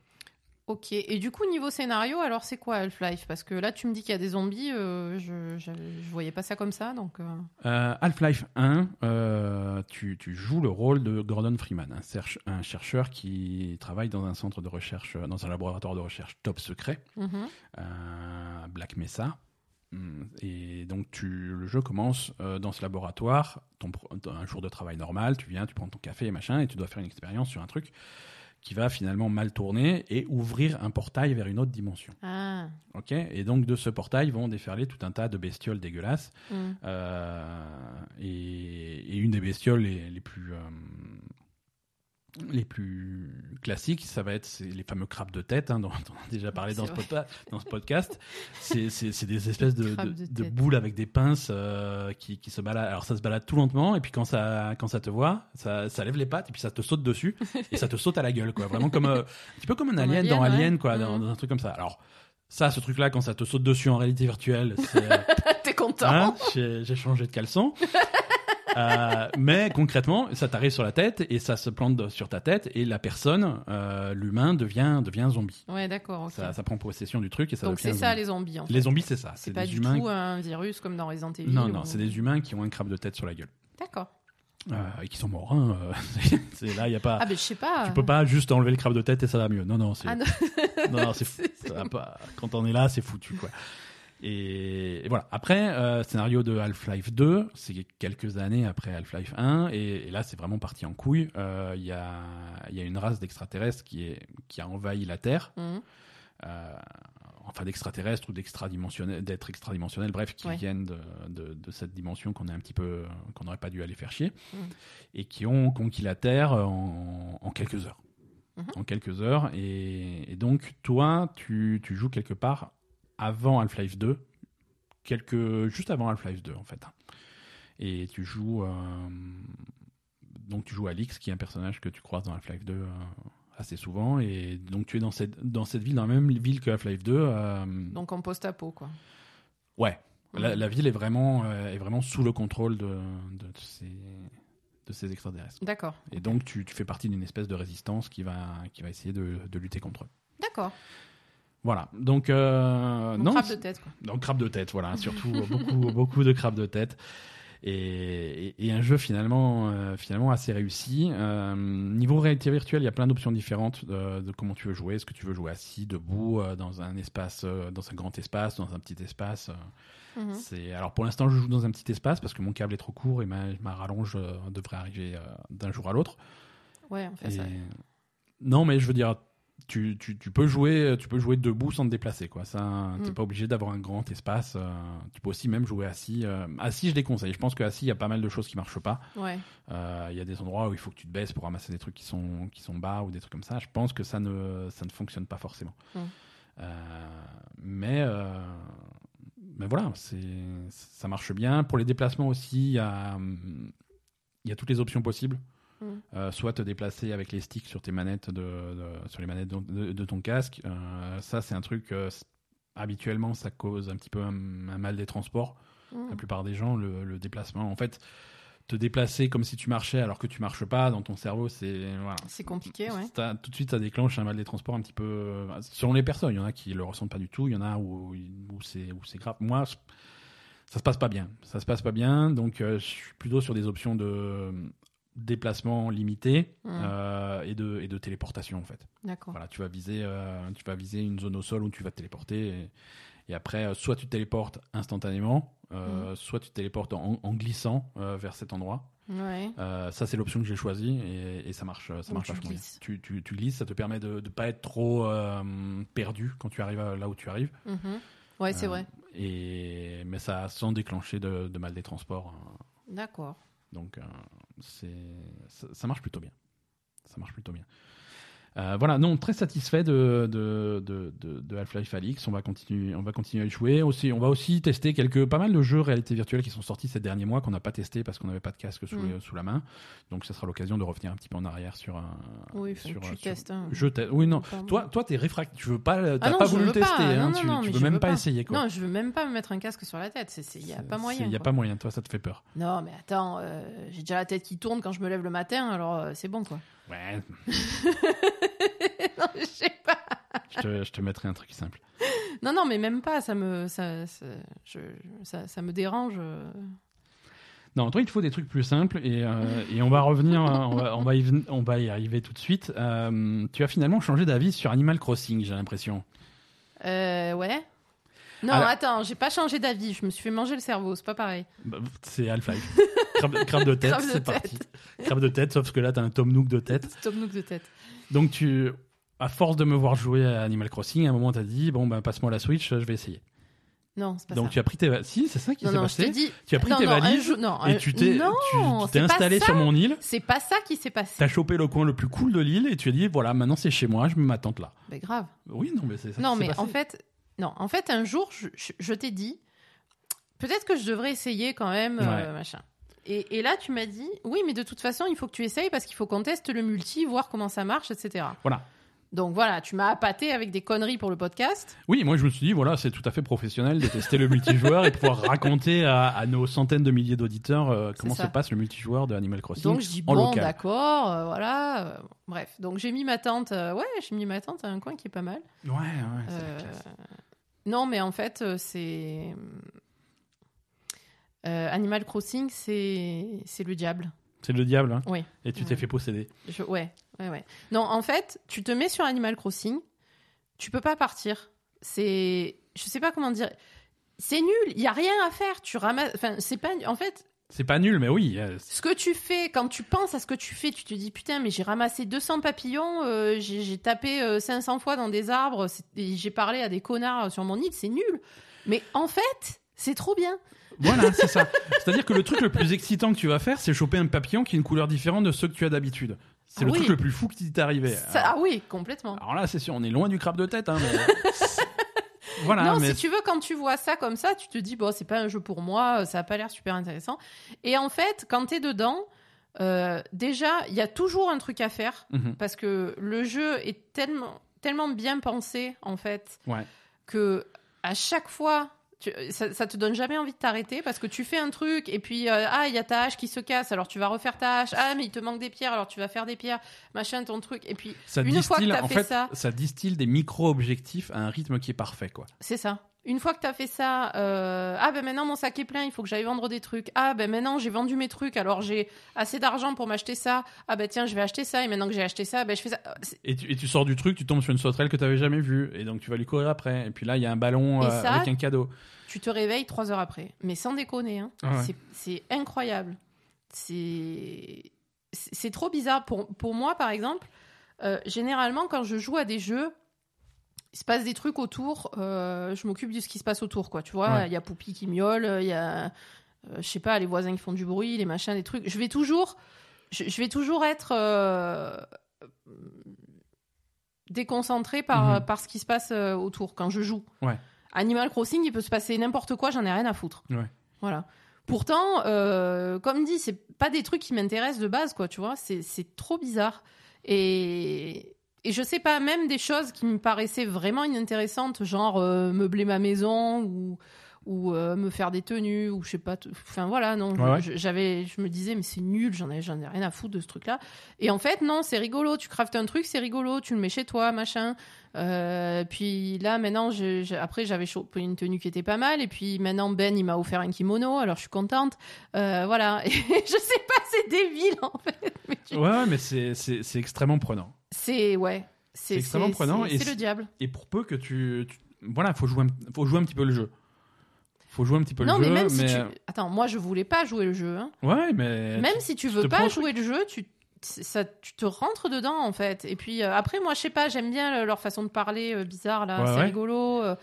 Ok. Et du coup, niveau scénario, alors c'est quoi Half-Life? Parce que là, tu me dis qu'il y a des zombies, euh, je, je, je voyais pas ça comme ça, donc. euh, Euh, Half-Life 1, euh, tu, tu joues le rôle de Gordon Freeman, un, cherche- un chercheur qui travaille dans un centre de recherche, dans un laboratoire de recherche top secret. mhm. euh, Black Mesa. Hum, Et donc tu, le jeu commence euh, dans ce laboratoire, ton, un jour de travail normal, tu viens, tu prends ton café et machin, et tu dois faire une expérience sur un truc qui va finalement mal tourner et ouvrir un portail vers une autre dimension. Ah. Ok Et donc de ce portail vont déferler tout un tas de bestioles dégueulasses. hmm. Euh, et, et une des bestioles les, les plus euh, les plus classiques, ça va être les fameux crabes de tête, hein, dont, dont on a déjà parlé dans ce, podca- dans ce podcast. C'est- des espèces de, Crabes de- de de tête. boules avec des pinces euh, qui, qui se baladent. Alors ça se balade tout lentement, et puis quand ça, quand ça te voit, ça, ça lève les pattes, et puis ça te saute dessus, et ça te saute à la gueule, quoi. Vraiment comme euh, un petit peu comme un alien, Alien, dans ouais. Alien, quoi, dans, Mhm. dans un truc comme ça. Alors ça, ce truc-là, quand ça te saute dessus en réalité virtuelle, c'est T'es content Hein, j'ai changé de caleçon. Euh, mais concrètement, ça t'arrive sur la tête et ça se plante sur ta tête et la personne, euh, l'humain, devient, devient zombie. Ouais, d'accord. ok. Ça, ça prend possession du truc et ça Donc c'est ça zombie. les zombies. En fait. Les zombies, c'est ça. C'est pas des du humains. tout un virus comme dans Resident Evil. Non, non, ou- c'est des humains qui ont un crabe de tête sur la gueule D'accord. Euh, et qui sont morts. hein, c'est- là, il y a pas. Ah, ben je sais pas. tu peux pas juste enlever le crabe de tête et ça va mieux. Non, non, c'est Ah, non. non, non, c'est fou. Ça va pas- Quand on est là, c'est foutu, quoi. Et, et voilà. Après, euh, scénario de Half-Life 2, c'est quelques années après Half-Life 1, et, et là, c'est vraiment parti en couille. Euh, Il y, a, il y a une race d'extraterrestres qui, est, qui a envahi la Terre, Mhm. euh, enfin d'extraterrestres ou d'extradimensionnels, d'être extradimensionnels, bref, qui Ouais. viennent de, de, de cette dimension qu'on est un petit peu, qu'on n'aurait pas dû aller faire chier, Mhm. et qui ont conquis la Terre en, en quelques heures. Mhm. En quelques heures, et, et donc toi, tu, tu joues quelque part avant Half-Life 2, quelques, juste avant Half-Life 2 en fait. Et tu joues, euh, donc tu joues Alix, qui est un personnage que tu croises dans Half-Life 2 euh, assez souvent, et donc tu es dans cette, dans cette ville, dans la même ville que Half-Life 2. euh, Donc en post-apo, quoi. ouais, la, la ville est vraiment, euh, est vraiment sous le contrôle de, de, ces, de ces extraterrestres. D'accord. Et donc tu, tu fais partie d'une espèce de résistance qui va, qui va essayer de, de lutter contre eux. D'accord. Voilà, donc, euh, Donc, non, crabe de tête, quoi. Donc crabe de tête, voilà, surtout beaucoup, beaucoup de crabes de tête. Et, et- et un jeu finalement, euh, finalement assez réussi. Euh, niveau réalité virtuelle, il y a plein d'options différentes de, de comment tu veux jouer. Est-ce que tu veux jouer assis, debout, euh, dans un espace, euh, dans un grand espace, dans un petit espace euh, Mhm. C'est alors pour l'instant, je joue dans un petit espace parce que mon câble est trop court et ma, ma rallonge euh, devrait arriver euh, d'un jour à l'autre. Ouais, en fait, Et- ça. Non, mais je veux dire, tu, tu, tu peux jouer, tu peux jouer debout sans te déplacer, quoi. Ça, t'es Mm. pas obligé d'avoir un grand espace. euh, tu peux aussi même jouer assis. euh, assis, je déconseille. Je pense que assis, il y a pas mal de choses qui marchent pas. Ouais. Euh, Il y a des endroits où il faut que tu te baisses pour ramasser des trucs qui sont qui sont bas ou des trucs comme ça. Je pense que ça ne ça ne fonctionne pas forcément. Mm. Mais mais voilà, c'est ça marche bien. Pour les déplacements aussi, il y a, il y a toutes les options possibles. Mm. Euh, soit te déplacer avec les sticks sur tes manettes de, de- sur les manettes de, ton casque. Euh, ça, c'est un truc. euh, habituellement, ça cause un petit peu un, un mal des transports. Mm. La plupart des gens, le, le déplacement, en fait, te déplacer comme si tu marchais alors que tu marches pas dans ton cerveau, c'est voilà. C'est compliqué, ouais. Tout de suite, ça déclenche un mal des transports un petit peu. Selon les personnes, il y en a qui le ressentent pas du tout, il y en a où, où c'est où c'est grave. Moi, je- ça se passe pas bien. Ça se passe pas bien, donc euh, je suis plutôt sur des options de déplacement limité Mm. euh, et de et de téléportation en fait. D'accord. Voilà, tu vas viser euh, tu vas viser une zone au sol où tu vas te téléporter et, et après euh, soit tu te téléportes instantanément, Mm. euh, soit tu te téléportes en, en glissant vers cet endroit. Ouais. Ça, c'est l'option que j'ai choisie et, et ça marche, ça marche vachement bien. Tu, tu, tu glisses, ça te permet de ne pas être trop perdu quand tu arrives à- là où tu arrives. Mhm. Ouais, c'est vrai. Et, mais ça sans déclencher de, de mal des transports. hein. D'accord. Donc, euh, c'est, ça, ça marche plutôt bien. Ça marche plutôt bien. Euh, voilà, non, très satisfait de, de, de, de, Half-Life Alix. On va continuer, on va continuer à y jouer. Aussi, on va aussi tester quelques, pas mal de jeux réalité virtuelle qui sont sortis ces derniers mois qu'on n'a pas testé parce qu'on n'avait pas de casque sous, Mm. les- sous la main. Donc, ça sera l'occasion de revenir un petit peu en arrière sur un. Oui, sur, tu sur- testes. hein. Je te- Oui, non. Toi, toi, t'es réfractaire. Tu veux pas, t'as Ah non, pas voulu le pas. tester. Non, hein. non, tu, non, tu veux même veux pas pas. essayer quoi. Non, je veux même pas me mettre un casque sur la tête. Il n'y a pas moyen. Il y a pas moyen. Toi, ça te fait peur. Non, mais attends, euh, j'ai déjà la tête qui tourne quand je me lève le matin, alors euh, c'est bon quoi. Ouais. non, je sais pas. je, te, je te mettrai un truc simple. Non, non, mais même pas. Ça me, ça, ça, je- ça, ça me dérange. Non, toi, il te faut des trucs plus simples et, euh, et on va revenir, on va, on, va y, ven- on va y arriver tout de suite. Euh, tu as finalement changé d'avis sur Animal Crossing, j'ai l'impression. Euh, ouais. Non, Alors- attends, j'ai pas changé d'avis. Je me suis fait manger le cerveau, c'est pas pareil. Bah, C'est Half-Life. crabe, crabe de tête, c'est parti. Crabe de tête, sauf que là, tu as un Tom Nook de tête. Stop nook de tête. Donc, tu, à force de me voir jouer à Animal Crossing, à un moment, tu as dit Bon, ben, passe-moi la Switch, je vais essayer. Non, c'est pas Donc, ça. tu as pris tes. va- Si, c'est ça qui s'est je passé. t'ai dit. Tu as pris non, tes non, valises non, et tu t'es installé sur mon île. C'est pas ça qui s'est passé. T'as chopé le coin le plus cool de l'île et tu as dit voilà maintenant c'est chez moi je me m'attente là. Mais grave. Oui non mais c'est ça. Non, qui s'est mais passé. en fait, non, en fait, un jour, je, je- je t'ai dit, peut-être que je devrais essayer quand même, euh, machin. Et, et là, tu m'as dit, oui, mais de toute façon, il faut que tu essayes parce qu'il faut qu'on teste le multi, voir comment ça marche, etc. Voilà. Donc voilà, tu m'as appâté avec des conneries pour le podcast. Oui, moi je me suis dit, voilà, c'est tout à fait professionnel de tester le multijoueur et pouvoir raconter à, à nos centaines de milliers d'auditeurs euh, comment ça. se passe le multijoueur de Animal Crossing Donc je dis, en bon, d'accord, euh, voilà. euh, bref, donc j'ai mis ma tante, ouais, j'ai mis ma tante à un coin qui est pas mal. Ouais, ouais, c'est la classe. non, mais en fait, c'est. Animal Crossing, c'est c'est le diable. C'est le diable, hein Oui. Et tu Ouais. t'es fait posséder. Je- ouais, ouais, ouais. Non, en fait, tu te mets sur Animal Crossing, tu peux pas partir. C'est, je sais pas comment dire. C'est nul. Il y a rien à faire. Tu ramasses. Enfin, c'est pas. En fait, C'est pas nul, mais oui. euh, ce que tu fais quand tu penses à ce que tu fais, tu te dis putain, mais j'ai ramassé 200 papillons, euh, j'ai tapé euh, 500 fois dans des arbres, j'ai parlé à des connards sur mon île. C'est nul. Mais en fait, c'est trop bien. Voilà, c'est ça. C'est-à-dire que le truc le plus excitant que tu vas faire, c'est choper un papillon qui a une couleur différente de ceux que tu as d'habitude. C'est Ah le oui. truc le plus fou qui t'est arrivé. Ça- ah oui, complètement. Alors là, c'est sûr, on est loin du crabe de tête. Hein, mais... voilà, non, mais si tu veux, quand tu vois ça comme ça, tu te dis, bon, c'est pas un jeu pour moi, ça a pas l'air super intéressant. Et en fait, quand t'es dedans, euh, déjà, il y a toujours un truc à faire, Mhm. parce que le jeu est tellement, tellement bien pensé, en fait, Ouais. que à chaque fois, tu- ça, ça te donne jamais envie de t'arrêter, parce que tu fais un truc, et puis, euh, ah, il y a ta hache qui se casse, alors tu vas refaire ta hache, ah, mais il te manque des pierres, alors tu vas faire des pierres, machin, ton truc, et puis, ça Une fois que distille, t'as en fait fait, ça- ça distille des micro-objectifs à un rythme qui est parfait, quoi. C'est ça. Une fois que tu as fait ça, euh, ah ben maintenant mon sac est plein, il faut que j'aille vendre des trucs. Ah ben maintenant j'ai vendu mes trucs, alors j'ai assez d'argent pour m'acheter ça. Ah ben tiens, je vais acheter ça, et maintenant que j'ai acheté ça, ben je fais ça. C'est- Et tu, et tu sors du truc, tu tombes sur une sauterelle que tu n'avais jamais vue, et donc tu vas lui courir après. Et puis là, il y a un ballon euh, ça- avec un cadeau. Tu te réveilles trois heures après. Mais sans déconner, hein. Ah ouais. C'est- incroyable. C'est trop bizarre. Pour, pour moi, par exemple, euh, généralement, quand je joue à des jeux, il se passe des trucs autour. euh, je m'occupe de ce qui se passe autour, quoi. Tu vois, Ouais. il y a Poupie qui miaule, il y a, euh, je sais pas, les voisins qui font du bruit, les machins, des trucs. Je vais toujours, je, je vais toujours être euh, déconcentré par, Mhm. par ce qui se passe autour quand je joue. Ouais. Animal Crossing, il peut se passer n'importe quoi, j'en ai rien à foutre. Ouais. Voilà. Pourtant, comme dit, c'est pas des trucs qui m'intéressent de base, quoi, tu vois. C'est c'est trop bizarre. Et, et je sais pas, même des choses qui me paraissaient vraiment inintéressantes, genre euh, meubler ma maison ou, ou euh, me faire des tenues, ou je sais pas. Enfin voilà, non. Ouais, ouais. je- J'avais, je me disais, mais c'est nul, j'en ai, j'en ai rien à foutre de ce truc-là. Et en fait, non, c'est rigolo. Tu craftes un truc, c'est rigolo. Tu le mets chez toi, machin. Euh, puis là, maintenant, je- je- après, j'avais chopé une tenue qui était pas mal. Et puis maintenant, Ben, il m'a offert un kimono. Alors, je suis contente. Euh, voilà. Et je sais pas, c'est débile, en fait. Mais tu- Ouais, mais c'est- c'est c'est extrêmement prenant. C'est, ouais. C'est extrêmement prenant C'est et c'est c'est- le diable. Et pour peu que tu. tu- voilà, faut jouer, un, faut jouer un petit peu le jeu. Faut jouer un petit peu Non, le mais jeu. si tu. Attends, moi, je voulais pas jouer le jeu. hein. Ouais, mais. Même si tu tu veux pas jouer le jeu, tu. Ça, tu te rentres dedans en fait. Et puis euh, après, moi, je sais pas, j'aime bien euh, leur façon de parler euh, bizarre là, Ouais, c'est ouais. rigolo. euh.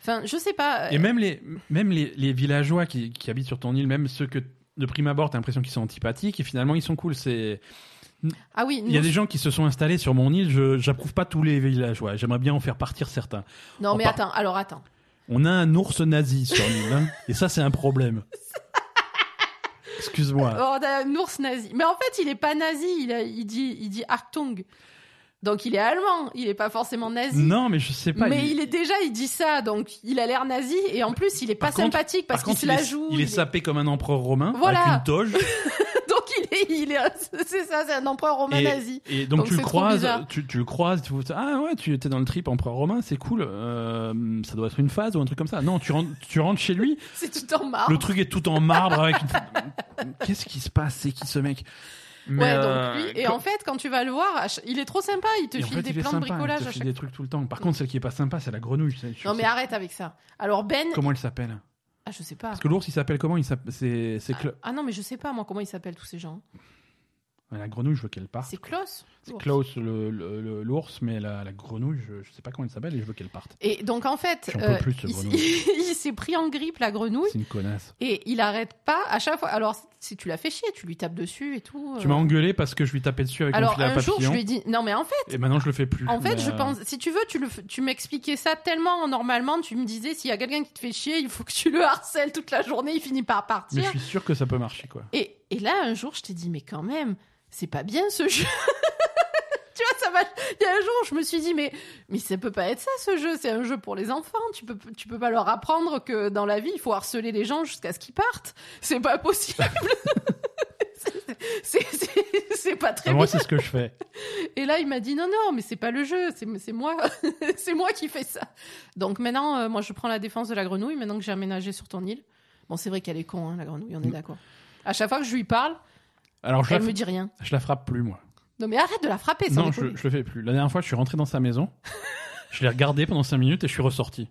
Enfin, je sais pas. Et même les, même les, les villageois qui, qui habitent sur ton île, même ceux que de prime abord t'as l'impression qu'ils sont antipathiques, et finalement ils sont cool. C'est. Ah oui, Il y a des gens qui se sont installés sur mon île. Je j'approuve pas tous les villageois. J'aimerais bien en faire partir certains. non, on mais part- attends, alors attends. On a un ours nazi sur l'île, hein, et ça c'est un problème. Excuse-moi. On a un ours nazi. Mais en fait, il est pas nazi, il, a- il dit, il dit. Donc il est allemand, il est pas forcément nazi. Non, mais je sais pas. mais il... est déjà, il dit ça, donc il a l'air nazi et en plus il est pas contre- sympathique parce Par qu'il se la joue. il est sapé comme un empereur romain Voilà. avec une toge. donc il est, il est, c'est ça, c'est un empereur romain Et, nazi. et donc, Donc tu le croises, tu, tu le croises, tu vois, ah ouais, tu étais dans le trip empereur romain, c'est cool. euh, ça doit être une phase ou un truc comme ça. Non, tu rentres, tu rentres chez lui, C'est tout en marbre. le truc est tout en marbre avec. Une... Qu'est-ce qui se passe? C'est qui ce mec? Mais, Ouais, euh, donc lui, et quand- en fait, quand tu vas le voir, il est trop sympa, il te et file fait, des plans de bricolage il te file chaque des trucs tout le temps. Par contre, celle qui est pas sympa, c'est la grenouille. Non, mais arrête avec ça. Alors Ben, Comment elle s'appelle? Ah, je sais pas. Parce que l'ours, il s'appelle comment? Il s'appelle- C'est c'est Cla- Ah non, mais je sais pas moi comment ils s'appellent tous ces gens. La grenouille, je veux qu'elle parte. C'est Klaus. C'est. Klaus l'ours, mais la, la grenouille, je, je sais pas comment elle s'appelle et je veux qu'elle parte. Et donc en fait, euh, plus, ce il, s'est pris en grippe la grenouille C'est une connasse. et il arrête pas à chaque fois. Alors si tu l'as fait chier, tu lui tapes dessus et tout. Tu euh. m'as engueulé parce que je lui tapais dessus avec mon Alors filet à un jour, je papillon. lui ai dit non mais en fait. Et maintenant, je le fais plus. En fait, Mais, je euh, pense, si tu veux, tu, le, tu m'expliquais ça tellement normalement, tu me disais, s'il y a quelqu'un qui te fait chier, il faut que tu le harcèles toute la journée, il finit par Mais partir. je suis sûr que ça peut marcher, quoi. Et, et là, un jour, je t'ai dit, mais quand même, c'est pas bien ce jeu. tu vois, ça va. Il y a un jour, je me suis dit, mais, mais ça peut pas être ça ce jeu. C'est un jeu pour les enfants. Tu peux, tu peux pas leur apprendre que dans la vie, il faut harceler les gens jusqu'à ce qu'ils partent. C'est pas possible. C'est- pas très Ah, moi, c'est ce que je fais. Et là, il m'a dit non, non, mais c'est pas le jeu, c'est c'est moi, c'est moi qui fais ça. Donc maintenant, euh, moi, je prends la défense de la grenouille. Maintenant que j'ai aménagé sur ton île, bon, c'est vrai qu'elle est con, hein, la grenouille, on est Mm. d'accord. À chaque fois que je lui parle, Alors, je elle la, me dit rien. je la frappe plus, moi. Non, mais arrête de la frapper, sans Non, je, déconner. je le fais plus. La dernière fois, je suis rentré dans sa maison. je l'ai regardé pendant 5 minutes et je suis ressorti.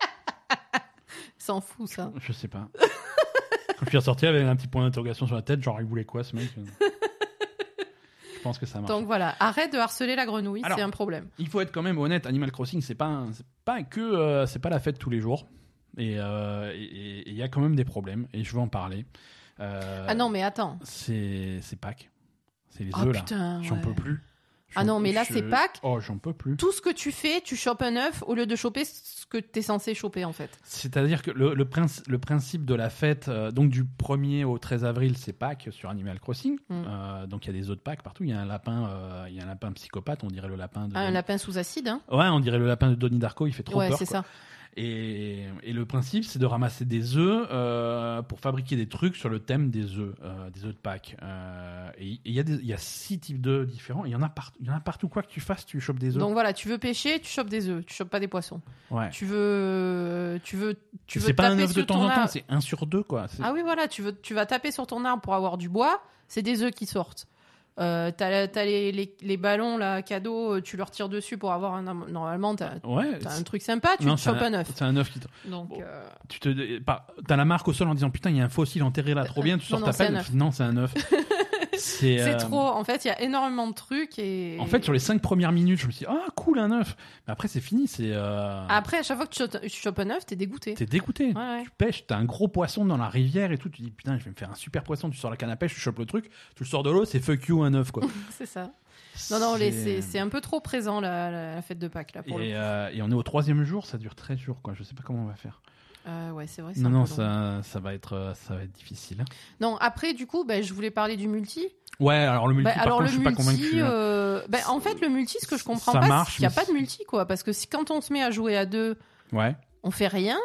S'en fout ça. Je sais pas. Quand je suis ressorti avec un petit point d'interrogation sur la tête, genre, il voulait quoi, ce mec Je pense que ça marche. Donc voilà, arrête de harceler la grenouille, Alors- c'est un problème. Il faut être quand même honnête, Animal Crossing, c'est pas, un- c'est pas que, euh, c'est pas la fête tous les jours. Et euh, et- et il y a quand même des problèmes, et je veux en parler. Euh, Ah non, mais attends. C'est, c'est Pâques. C'est les Oh œufs, là. putain. J'en ouais. peux plus. Ah non, mais là, je- c'est Pâques. Oh, j'en peux plus. Tout ce que tu fais, tu chopes un œuf au lieu de choper ce que t'es censé choper en fait. C'est-à-dire que le, le, princi- le principe de la fête, euh, donc du 1er au 13 avril, c'est Pâques sur Animal Crossing. Mm. Euh, donc il y a des œufs de Pâques partout. Il y a un lapin, euh, il y a un lapin psychopathe, on dirait le lapin de. Ah, un lapin sous acide, hein Ouais, on dirait le lapin de Donnie Darko. Il fait trop Ouais, peur. c'est ça. Et, et le principe, c'est de ramasser des œufs euh, pour fabriquer des trucs sur le thème des œufs, euh, des œufs de Pâques. Euh, et il y, a des- il y a six types d'œufs différents. Il y en a partout. Il y en a partout. Quoi que tu fasses, tu chopes des œufs. Donc voilà, tu veux pêcher, tu chopes des œufs, tu chopes pas des poissons. ouais. Tu veux, tu veux, tu veux C'est pas un œuf de temps en temps. C'est un sur deux, quoi. Ah oui, voilà, tu veux, tu vas taper sur ton arbre pour avoir du bois. C'est des œufs qui sortent. Euh, t'as, t'as les, les, les ballons là cadeaux, euh, tu leur tires dessus pour avoir un. Normalement, t'as, Ouais. un truc sympa, tu non, te chopes un œuf. C'est un œuf qui. te- Donc, Bon. euh, Tu te, pas- t'as la marque au sol en disant putain, il y a un fossile enterré là, trop bien. Tu sors non, ta pelle. Non, c'est un œuf. c'est euh, trop. En fait, il y a énormément de trucs et. En fait, sur les cinq premières minutes, je me suis dit, ah, cool, un œuf. Mais après, c'est fini. C'est. euh, Après, à chaque fois que tu chopes, tu chopes un œuf, t'es dégoûté. T'es dégoûté. Ouais, ouais. Tu pêches, t'as un gros poisson dans la rivière et tout. Tu dis, putain, je vais me faire un super poisson. Tu sors la canne à pêche, tu chopes le truc, tu le sors de l'eau, c'est fuck you, un œuf, quoi. C'est ça. Non, non, C'est- un peu trop présent la, la- la fête de Pâques là. Pour le Et, euh, et on est au troisième jour, ça dure 13 jours, quoi. Je sais pas comment on va faire. Euh, ouais, c'est vrai. Non, non, peu long. ça, ça va être, euh, ça va être difficile. hein. Non, après, du coup, ben, je voulais parler du multi. Ouais, alors le multi, Bah, par alors contre, le je suis pas convaincu. hein. euh, bah, en fait le multi, ce que je comprends Ça pas, marche, c'est qu'il n'y a mais pas de multi quoi, parce que si quand on se met à jouer à deux, Ouais. on fait rien.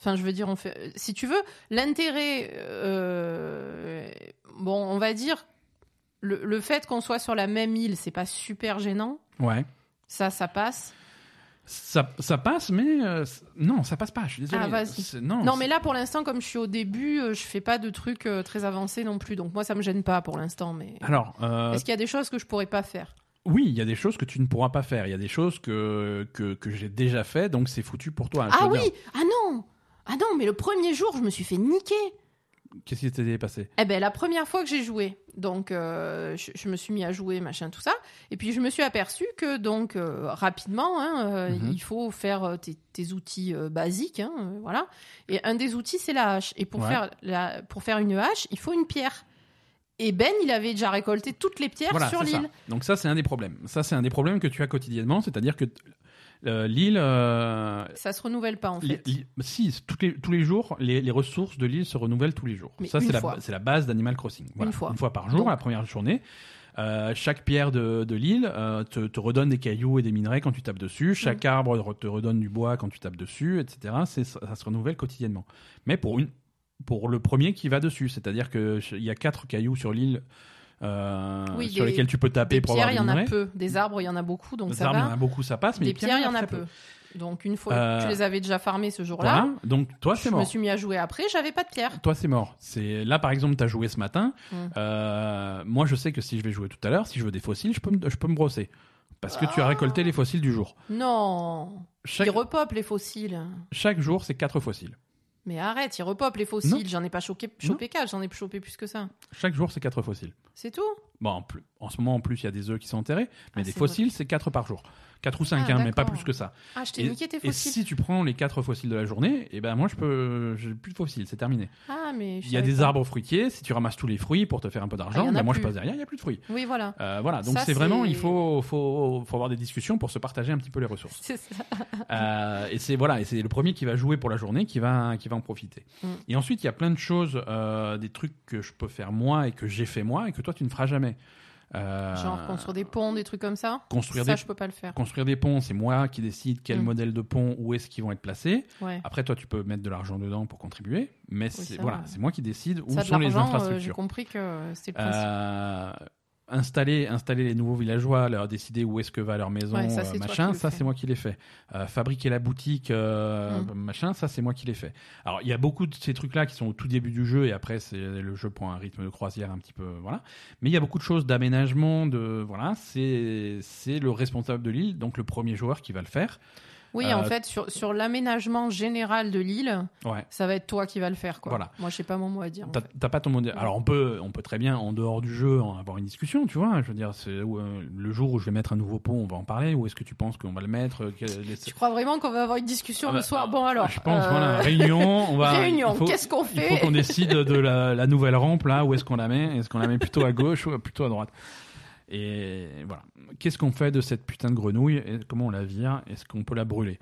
Enfin, je veux dire, on fait. Si tu veux, l'intérêt, euh, bon, on va dire le, le fait qu'on soit sur la même île, c'est pas super gênant. Ouais. Ça, ça passe. Ça, ça passe, mais euh, non, ça passe pas. Je suis désolé. Ah, Non, mais là, pour l'instant, comme je suis au début, euh, je fais pas de trucs euh, très avancés non plus. Donc moi, ça me gêne pas pour l'instant. Mais Alors, est-ce qu'il y a des choses que je pourrais pas faire? Oui, il y a des choses que tu ne pourras pas faire. Il y a des choses que, que, que j'ai déjà fait, donc c'est foutu pour toi. Je Ah oui Ah non Ah non, mais le premier jour, je me suis fait niquer. Qu'est-ce qui s'était passé? Eh ben, la première fois que j'ai joué, donc euh, je, je me suis mis à jouer, machin, tout ça, et puis je me suis aperçu que donc euh, rapidement, hein, euh, Mhm. il faut faire tes, tes outils basiques, hein, voilà. Et un des outils c'est la hache, et pour Ouais. faire la, pour faire une hache, il faut une pierre. Et Ben, il avait déjà récolté toutes les pierres Voilà, sur l'île. Donc ça, c'est un des problèmes. Ça, c'est un des problèmes que tu as quotidiennement, c'est-à-dire que euh, l'île, euh, Ça se renouvelle pas en fait. si toutes les- tous les jours, les, les ressources de l'île se renouvellent tous les jours. Mais ça, c'est la, la base d'Animal Crossing. Voilà. Une fois. Une fois par jour, Donc- la première journée. Euh, chaque pierre de, de l'île euh, te, te redonne des cailloux et des minerais quand tu tapes dessus. Chaque arbre re- te redonne du bois quand tu tapes dessus, etc. C'est, ça, ça se renouvelle quotidiennement. Mais pour une, pour le premier qui va dessus, c'est-à-dire que ch- il y a quatre cailloux sur l'île euh, Oui, sur des- lesquels tu peux taper Des pour pierres, il y en a peu. Des arbres, il y en a beaucoup, donc Des ça arbres, il y en va. a beaucoup, ça passe, mais Des pierres, il y en a peu. Donc une fois Euh, que tu les avais déjà farmés ce jour-là, Voilà. Donc toi, c'est je me mort. suis mis à jouer après, j'avais pas de pierre. Toi, c'est mort. C'est là, par exemple, t'as joué ce matin. Mm. Euh, moi, je sais que si je vais jouer tout à l'heure, si je veux des fossiles, je peux me, je peux me brosser parce que tu as Ah. récolté les fossiles du jour. Non, Chaque, ils repopent les fossiles. chaque jour, c'est quatre fossiles. Mais arrête, ils repopent les fossiles. J'en ai pas choqué, chopé quatre, j'en ai chopé plus que ça. Chaque jour, c'est quatre fossiles. C'est tout? Bon, en, plus- en ce moment, en plus, il y a des œufs qui sont enterrés, mais Ah, des c'est fossiles, c'est quatre par jour. Quatre ou cinq, Ah, hein, mais pas plus que ça. Ah, je t'ai Et, niqué tes et fossiles. si tu prends les quatre fossiles de la journée, et ben moi, je peux, j'ai plus de fossiles, c'est terminé. Ah, mais Il y a des pas. arbres fruitiers. Si tu ramasses tous les fruits pour te faire un peu Ah, d'argent, y en a ben moi, je passe derrière, il y a plus de fruits. Oui, voilà. Euh, voilà, donc c'est vraiment, il faut, faut, faut avoir des discussions pour se partager un petit peu les ressources. C'est ça. Euh, et c'est voilà, et c'est le premier qui va jouer pour la journée qui va, qui va en profiter. Mm. Et ensuite, il y a plein de choses, euh, des trucs que je peux faire moi et que j'ai fait moi et que toi tu ne feras jamais. Euh, Genre construire des ponts, des trucs comme ça? construire ça, des je peux pas le faire. construire des ponts, c'est moi qui décide quel Mm. modèle de pont où est-ce qu'ils vont être placés. Ouais. Après, toi, tu peux mettre de l'argent dedans pour contribuer, mais c'est voilà, c'est moi qui décide où ça, sont les euh, J'ai infrastructures. compris que c'était le principe. Euh, installer, installer les nouveaux villageois, leur décider où est-ce que va leur maison, Ouais, ça, euh, machin, ça c'est moi qui l'ai fait. Euh, fabriquer la boutique, euh, machin, ça c'est moi qui l'ai fait. Alors il y a beaucoup de ces trucs-là qui sont au tout début du jeu et après c'est le jeu prend un rythme de croisière un petit peu, voilà. Mais il y a beaucoup de choses d'aménagement, de voilà, c'est c'est le responsable de l'île, donc le premier joueur qui va le faire. Oui, euh, en fait, sur, sur l'aménagement général de l'île, Ouais. ça va être toi qui va le faire. Quoi. Voilà. Moi, je sais pas mon mot à dire. T'as pas ton modèle. Alors on peut, on peut très bien en dehors du jeu en avoir une discussion, tu vois. Je veux dire, c'est euh, le jour où je vais mettre un nouveau pont, on va en parler. Où est-ce que tu penses qu'on va le mettre euh, les- Tu crois vraiment qu'on va avoir une discussion Ah le bah, soir? Euh, Bon, alors. Je pense, euh, voilà, réunion, on va. Réunion, il faut- qu'est-ce qu'on Il fait? faut qu'on décide de la, la nouvelle rampe là. Où est-ce qu'on la met? Est-ce qu'on la met plutôt à gauche ou plutôt à droite? Et voilà. Qu'est-ce qu'on fait de cette putain de grenouille et Comment on la vire Est-ce qu'on peut la brûler?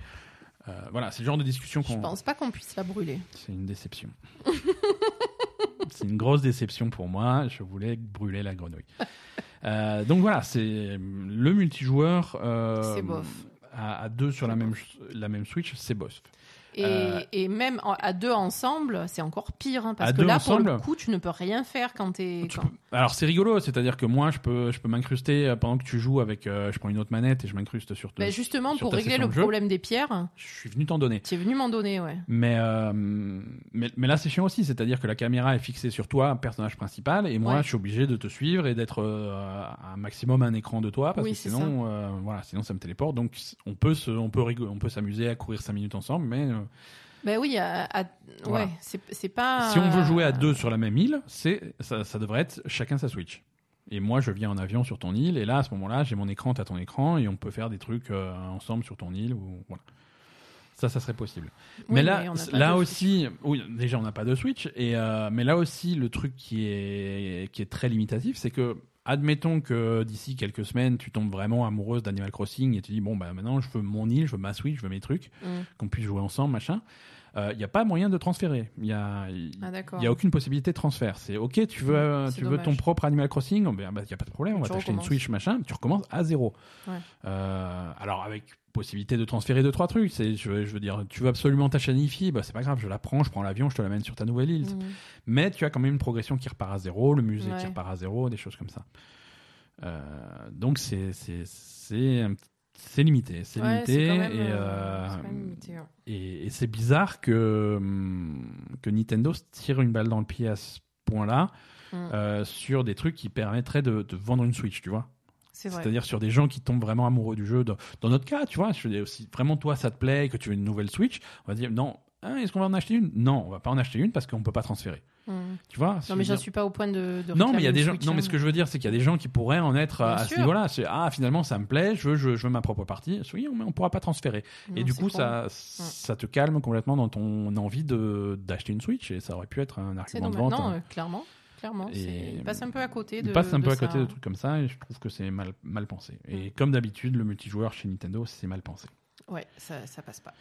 Euh, Voilà, c'est le genre de discussion Je qu'on. pense pas qu'on puisse la brûler. C'est une déception. c'est une grosse déception pour moi. Je voulais brûler la grenouille. Euh, donc voilà, c'est le multijoueur. euh, C'est bof. À, à deux sur la même, la même Switch, c'est bof. Et, Euh, et même en- à deux ensemble, c'est encore pire. hein, parce À que là, pour le ensemble coup, tu ne peux rien faire quand t'es. Tu quand- peux- Alors c'est rigolo, c'est-à-dire que moi je peux, je peux m'incruster euh, pendant que tu joues avec, euh, je prends une autre manette et je m'incruste sur. Ben, justement, sur pour ta régler le de problème des pierres, Je suis venu t'en donner. tu es venu m'en donner, ouais. Mais, euh, mais, mais là, c'est chiant aussi. C'est-à-dire que la caméra est fixée sur toi, personnage principal, et moi, Ouais. je suis obligé de te suivre et d'être un maximum un écran de toi, parce Oui, que sinon, voilà, sinon ça me téléporte. Donc, on peut se, on peut rigoler, on peut s'amuser à courir 5 minutes ensemble, mais Ben oui, à- à- Voilà. ouais, c'est pas. si on veut jouer à deux sur la même île, c'est, ça, ça devrait être chacun sa Switch. Et moi, je viens en avion sur ton île, et là, à ce moment-là, j'ai mon écran, t'as ton écran, et on peut faire des trucs euh, ensemble sur ton île, ou voilà. Ça, ça serait possible. Oui, mais là, là aussi, oui, déjà on n'a pas de Switch, et euh, mais là aussi le truc qui est qui est très limitatif, c'est que admettons que d'ici quelques semaines, tu tombes vraiment amoureuse d'Animal Crossing et tu dis bon bah maintenant je veux mon île, je veux ma Switch, je veux mes trucs, Mm. qu'on puisse jouer ensemble, machin. Il n'y a pas moyen de transférer. Il y a, il Ah, y a aucune possibilité de transfert. C'est ok, tu veux, euh, C'est tu veux ton propre Animal Crossing, il n'y a pas de problème, on va t'acheter une. Switch, machin, tu recommences à zéro. Ouais. Euh, alors avec possibilité de transférer deux trois trucs. C'est, je, veux- je veux dire, tu veux absolument ta bah c'est pas grave, je la prends, je prends l'avion, je te l'amène sur ta nouvelle île. Mhm. Mais tu as quand même une progression qui repart à zéro, le musée Ouais. qui repart à zéro, des choses comme ça. Euh, donc c'est c'est c'est limité, c'est Ouais, limité et, euh, euh, limité, et, et c'est bizarre que hum, que Nintendo se tire une balle dans le pied à ce point-là Mm. euh, sur des trucs qui permettraient de, de vendre une Switch, tu vois. C'est-à-dire sur des gens qui tombent vraiment amoureux du jeu. Dans, dans notre cas, tu vois, si vraiment toi ça te plaît, que tu veux une nouvelle Switch, on va dire non. hein, Est-ce qu'on va en acheter une? Non, on va pas en acheter une parce qu'on peut pas transférer. Mhm. Tu vois Non, mais je suis pas au point de. de non, mais il y a des gens. Non, mais hein, ce que je veux dire, c'est qu'il y a des gens qui pourraient en être à, Bien à ce niveau-là. C'est ah finalement ça me plaît, je veux, je, je veux ma propre partie. Oui, mais on pourra pas transférer. Et du coup, ça, ça te calme complètement dans ton envie de d'acheter une Switch et ça aurait pu être un argument de vente. Non, euh, clairement. Clairement. Et- Il passe un peu à côté de. Il passe un de peu à ça. côté de trucs comme ça et je trouve que c'est mal, mal pensé. Et Mm. comme d'habitude, le multijoueur chez Nintendo, c'est mal pensé. Ouais, ça, ça passe pas.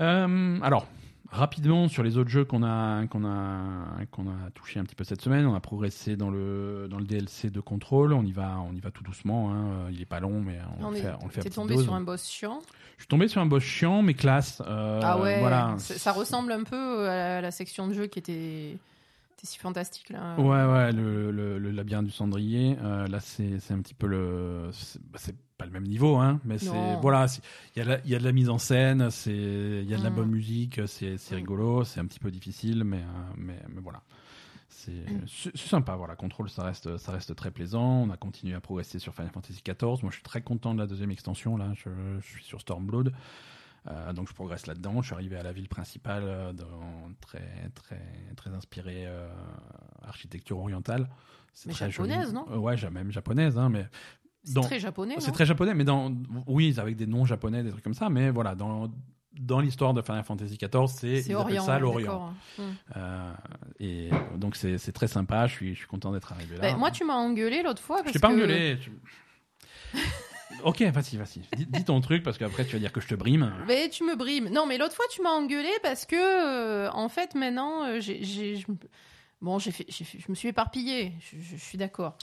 Euh, alors, rapidement sur les autres jeux qu'on a, qu'on a, qu'on a touché un petit peu cette semaine, on a progressé dans le, dans le DLC de Control. On y va, on y va tout doucement. hein. Il est pas long, mais on, On le est- fait, on le fait T'es tombé dose. sur un boss chiant. Je suis tombé sur un boss chiant, mais classe. Euh, ah ouais. Voilà. Ça ressemble un peu à la section de jeu qui était, était si fantastique là. Ouais, ouais, le, le, le labyrinthe du cendrier. euh, là, c'est un petit peu le. C'est bah, c'est pas le même niveau, hein, mais c'est. Voilà, il y, y a de la mise en scène, c'est- il y a de la Mm. bonne musique, c'est Mm. rigolo, c'est un petit peu difficile, mais, euh, mais, mais voilà. C'est Mm. c'est sympa, voilà. Control, ça reste, ça reste très plaisant. On a continué à progresser sur Final Fantasy XIV. Moi, je suis très content de la deuxième extension, là. Je, je suis sur Stormblood. Euh, donc je progresse là-dedans. Je suis arrivé à la ville principale, euh, dans, très très très inspiré euh, architecture orientale. C'est très joli. japonaise, non? Ouais, même japonaise, hein, mais C'est très japonais. c'est très japonais, mais dans oui, avec des noms japonais, des trucs comme ça. Mais voilà, dans dans l'histoire de Final Fantasy XIV, c'est appellent ça l'Orient. Mm. Euh, et donc c'est très sympa. Je suis je suis content d'être arrivé là. Ben, moi, tu m'as engueulé l'autre fois. je parce t'ai pas que- engueulé. tu- ok, vas-y, vas-y. Dis, dis ton truc parce qu'après tu vas dire que je te brime. Mais tu me brimes. Non, mais l'autre fois, tu m'as engueulé parce que, euh, en fait, maintenant, euh, j'ai, j'ai- je- bon, j'ai fait, j'ai fait- je me suis éparpillée. Je, je- je suis d'accord.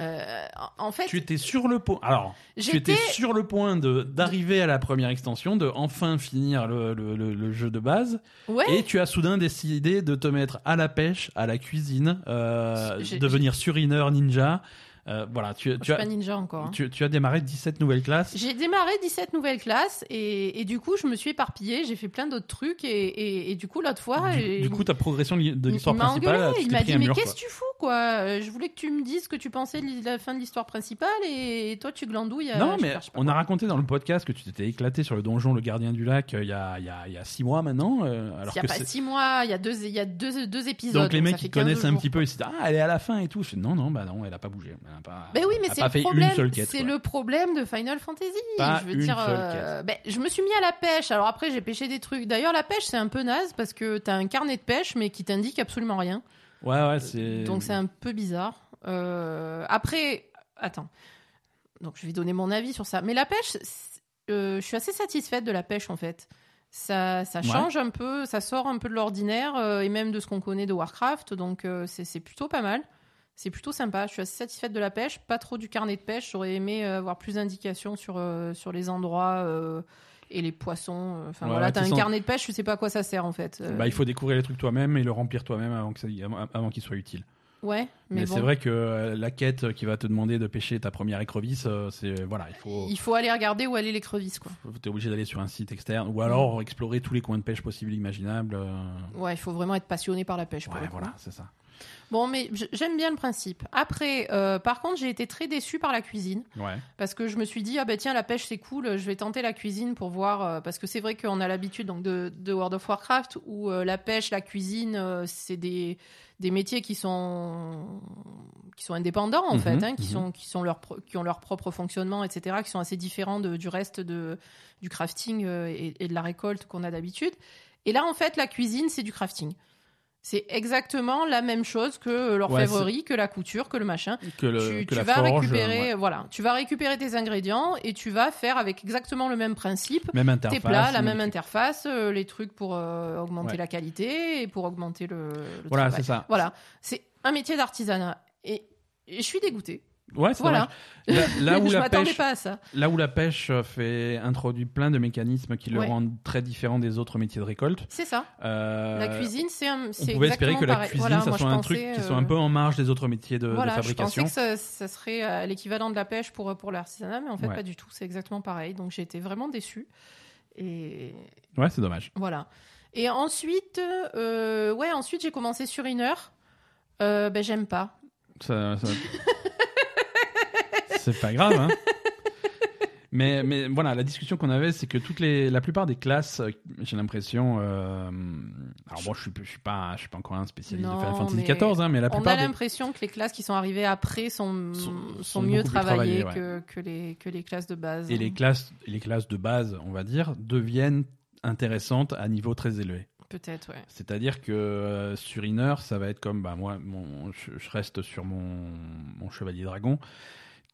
Euh, en- fait, Tu étais sur le point. Alors, tu étais sur le point de d'arriver à la première extension, de enfin finir le, le, le- le jeu de base, Ouais. et tu as soudain décidé de te mettre à la pêche, à la cuisine, euh, devenir surineur ninja. Euh, voilà, tu, as pas ninja encore. hein. tu, tu as démarré 17 nouvelles classes. J'ai démarré 17 nouvelles classes et, et du coup, je me suis éparpillée. J'ai fait plein d'autres trucs et, et, et du coup, l'autre fois, Du, coup, ta progression de l'histoire il m'a principale, engueulé. tu Il m'a dit mais qu'est-ce que tu fous quoi? Euh, Je voulais que tu me dises ce que tu pensais de la fin de l'histoire principale et toi tu glandouilles. à- Non, mais on a raconté dans le podcast que tu t'étais éclaté sur le donjon Le Gardien du Lac euh, il y a, il y a, il y a six mois maintenant. euh, alors Il y a que pas six mois, il y a deux, il y a deux, deux épisodes. Donc les mecs qui 15 connaissent un petit peu, ils se disent ah elle est à la fin et tout. Je non non bah non elle a pas bougé. Elle a pas, Ben oui, mais c'est le fait problème. une seule quête. C'est quoi. le problème de Final Fantasy. Pas je veux une dire, seule euh, ben, je me suis mis à la pêche. Alors après, j'ai pêché des trucs. D'ailleurs, la pêche, c'est un peu naze parce que t'as un carnet de pêche, mais qui t'indique absolument rien. Ouais ouais c'est. Donc c'est un peu bizarre. Euh, après, attends. Donc je vais donner mon avis sur ça. Mais la pêche, euh, je suis assez satisfaite de la pêche en fait. Ça, ça Ouais. change un peu, ça sort un peu de l'ordinaire euh, et même de ce qu'on connaît de Warcraft. Donc euh, c'est plutôt pas mal. C'est plutôt sympa. Je suis assez satisfaite de la pêche. Pas trop du carnet de pêche. J'aurais aimé euh, avoir plus d'indications sur, euh, sur les endroits euh, et les poissons. Enfin voilà, t'as un sens- carnet de pêche, je sais pas à quoi ça sert en fait. Euh, Bah, il faut découvrir les trucs toi-même et le remplir toi-même avant qu'il soit utile. Ouais, mais, Mais, bon. c'est vrai que la quête qui va te demander de pêcher ta première écrevisse, c'est voilà il faut. Il faut aller regarder où aller l'écrevisse quoi. T'es obligé d'aller sur un site externe ou Mm. alors explorer tous les coins de pêche possibles et imaginables. Ouais, il faut vraiment être passionné par la pêche. Ouais, voilà, c'est ça. Bon, mais j'aime bien le principe. Après, euh, par contre, j'ai été très déçue par la cuisine Ouais. parce que je me suis dit ah ben tiens la pêche c'est cool, je vais tenter la cuisine pour voir euh, parce que c'est vrai qu'on a l'habitude donc de, de World of Warcraft où euh, la pêche, la cuisine, euh, c'est des des métiers qui sont qui sont indépendants en Mhm, fait, hein, qui mhm. sont qui sont leur pro- qui ont leur propre fonctionnement, etc., qui sont assez différents de- du reste de du crafting euh, et, et de la récolte qu'on a d'habitude. Et là, en fait, la cuisine, c'est du crafting. C'est exactement la même chose que l'orfèvrerie, que la couture, que le machin. Que, le, tu, que tu la vas forge, récupérer, ouais. voilà, tu vas récupérer tes ingrédients et tu vas faire avec exactement le même principe même interface. tes plats, la même interface, euh, les trucs pour euh, augmenter Ouais. la qualité et pour augmenter le, le Voilà, c'est ça. Voilà, c'est un métier d'artisanat et, et je suis dégoûtée. Ouais, c'est Voilà. dommage. Là, là où je la pêche, pas à ça. là où la pêche euh, fait introduit plein de mécanismes qui le Ouais. rendent très différent des autres métiers de récolte. C'est ça. euh, La cuisine, c'est un- On pouvait espérer que la pareil. cuisine, Voilà, ça soit je un truc qui soit euh, un peu en marge des autres métiers de, de Voilà, je fabrication. pensais que ça, ça serait euh, l'équivalent de la pêche pour, pour l'artisanat, mais en fait, Ouais. pas du tout. C'est exactement pareil. Donc, j'ai été vraiment déçue. Et Ouais, c'est dommage. voilà. Et ensuite, euh, ouais, ensuite, j'ai commencé sur une heure. Euh, ben, j'aime pas. Ça- ça- c'est pas grave, hein. Mais, mais voilà, la discussion qu'on avait, c'est que toutes les, la plupart des classes, euh, j'ai l'impression. euh, alors bon, je suis, je suis pas, je suis pas encore un spécialiste de Final Fantasy mais XIV, hein, mais la On plupart a des, l'impression que les classes qui sont arrivées après sont, Sont- sont, sont mieux beaucoup plus travaillées travaillées, que, que, les, que les classes de base. et les classes, les classes de base, on va dire, deviennent intéressantes à niveau très élevé. Peut-être, ouais. C'est-à-dire que euh, sur Inner, ça va être comme bah, moi, mon, je, je reste sur mon, mon chevalier dragon,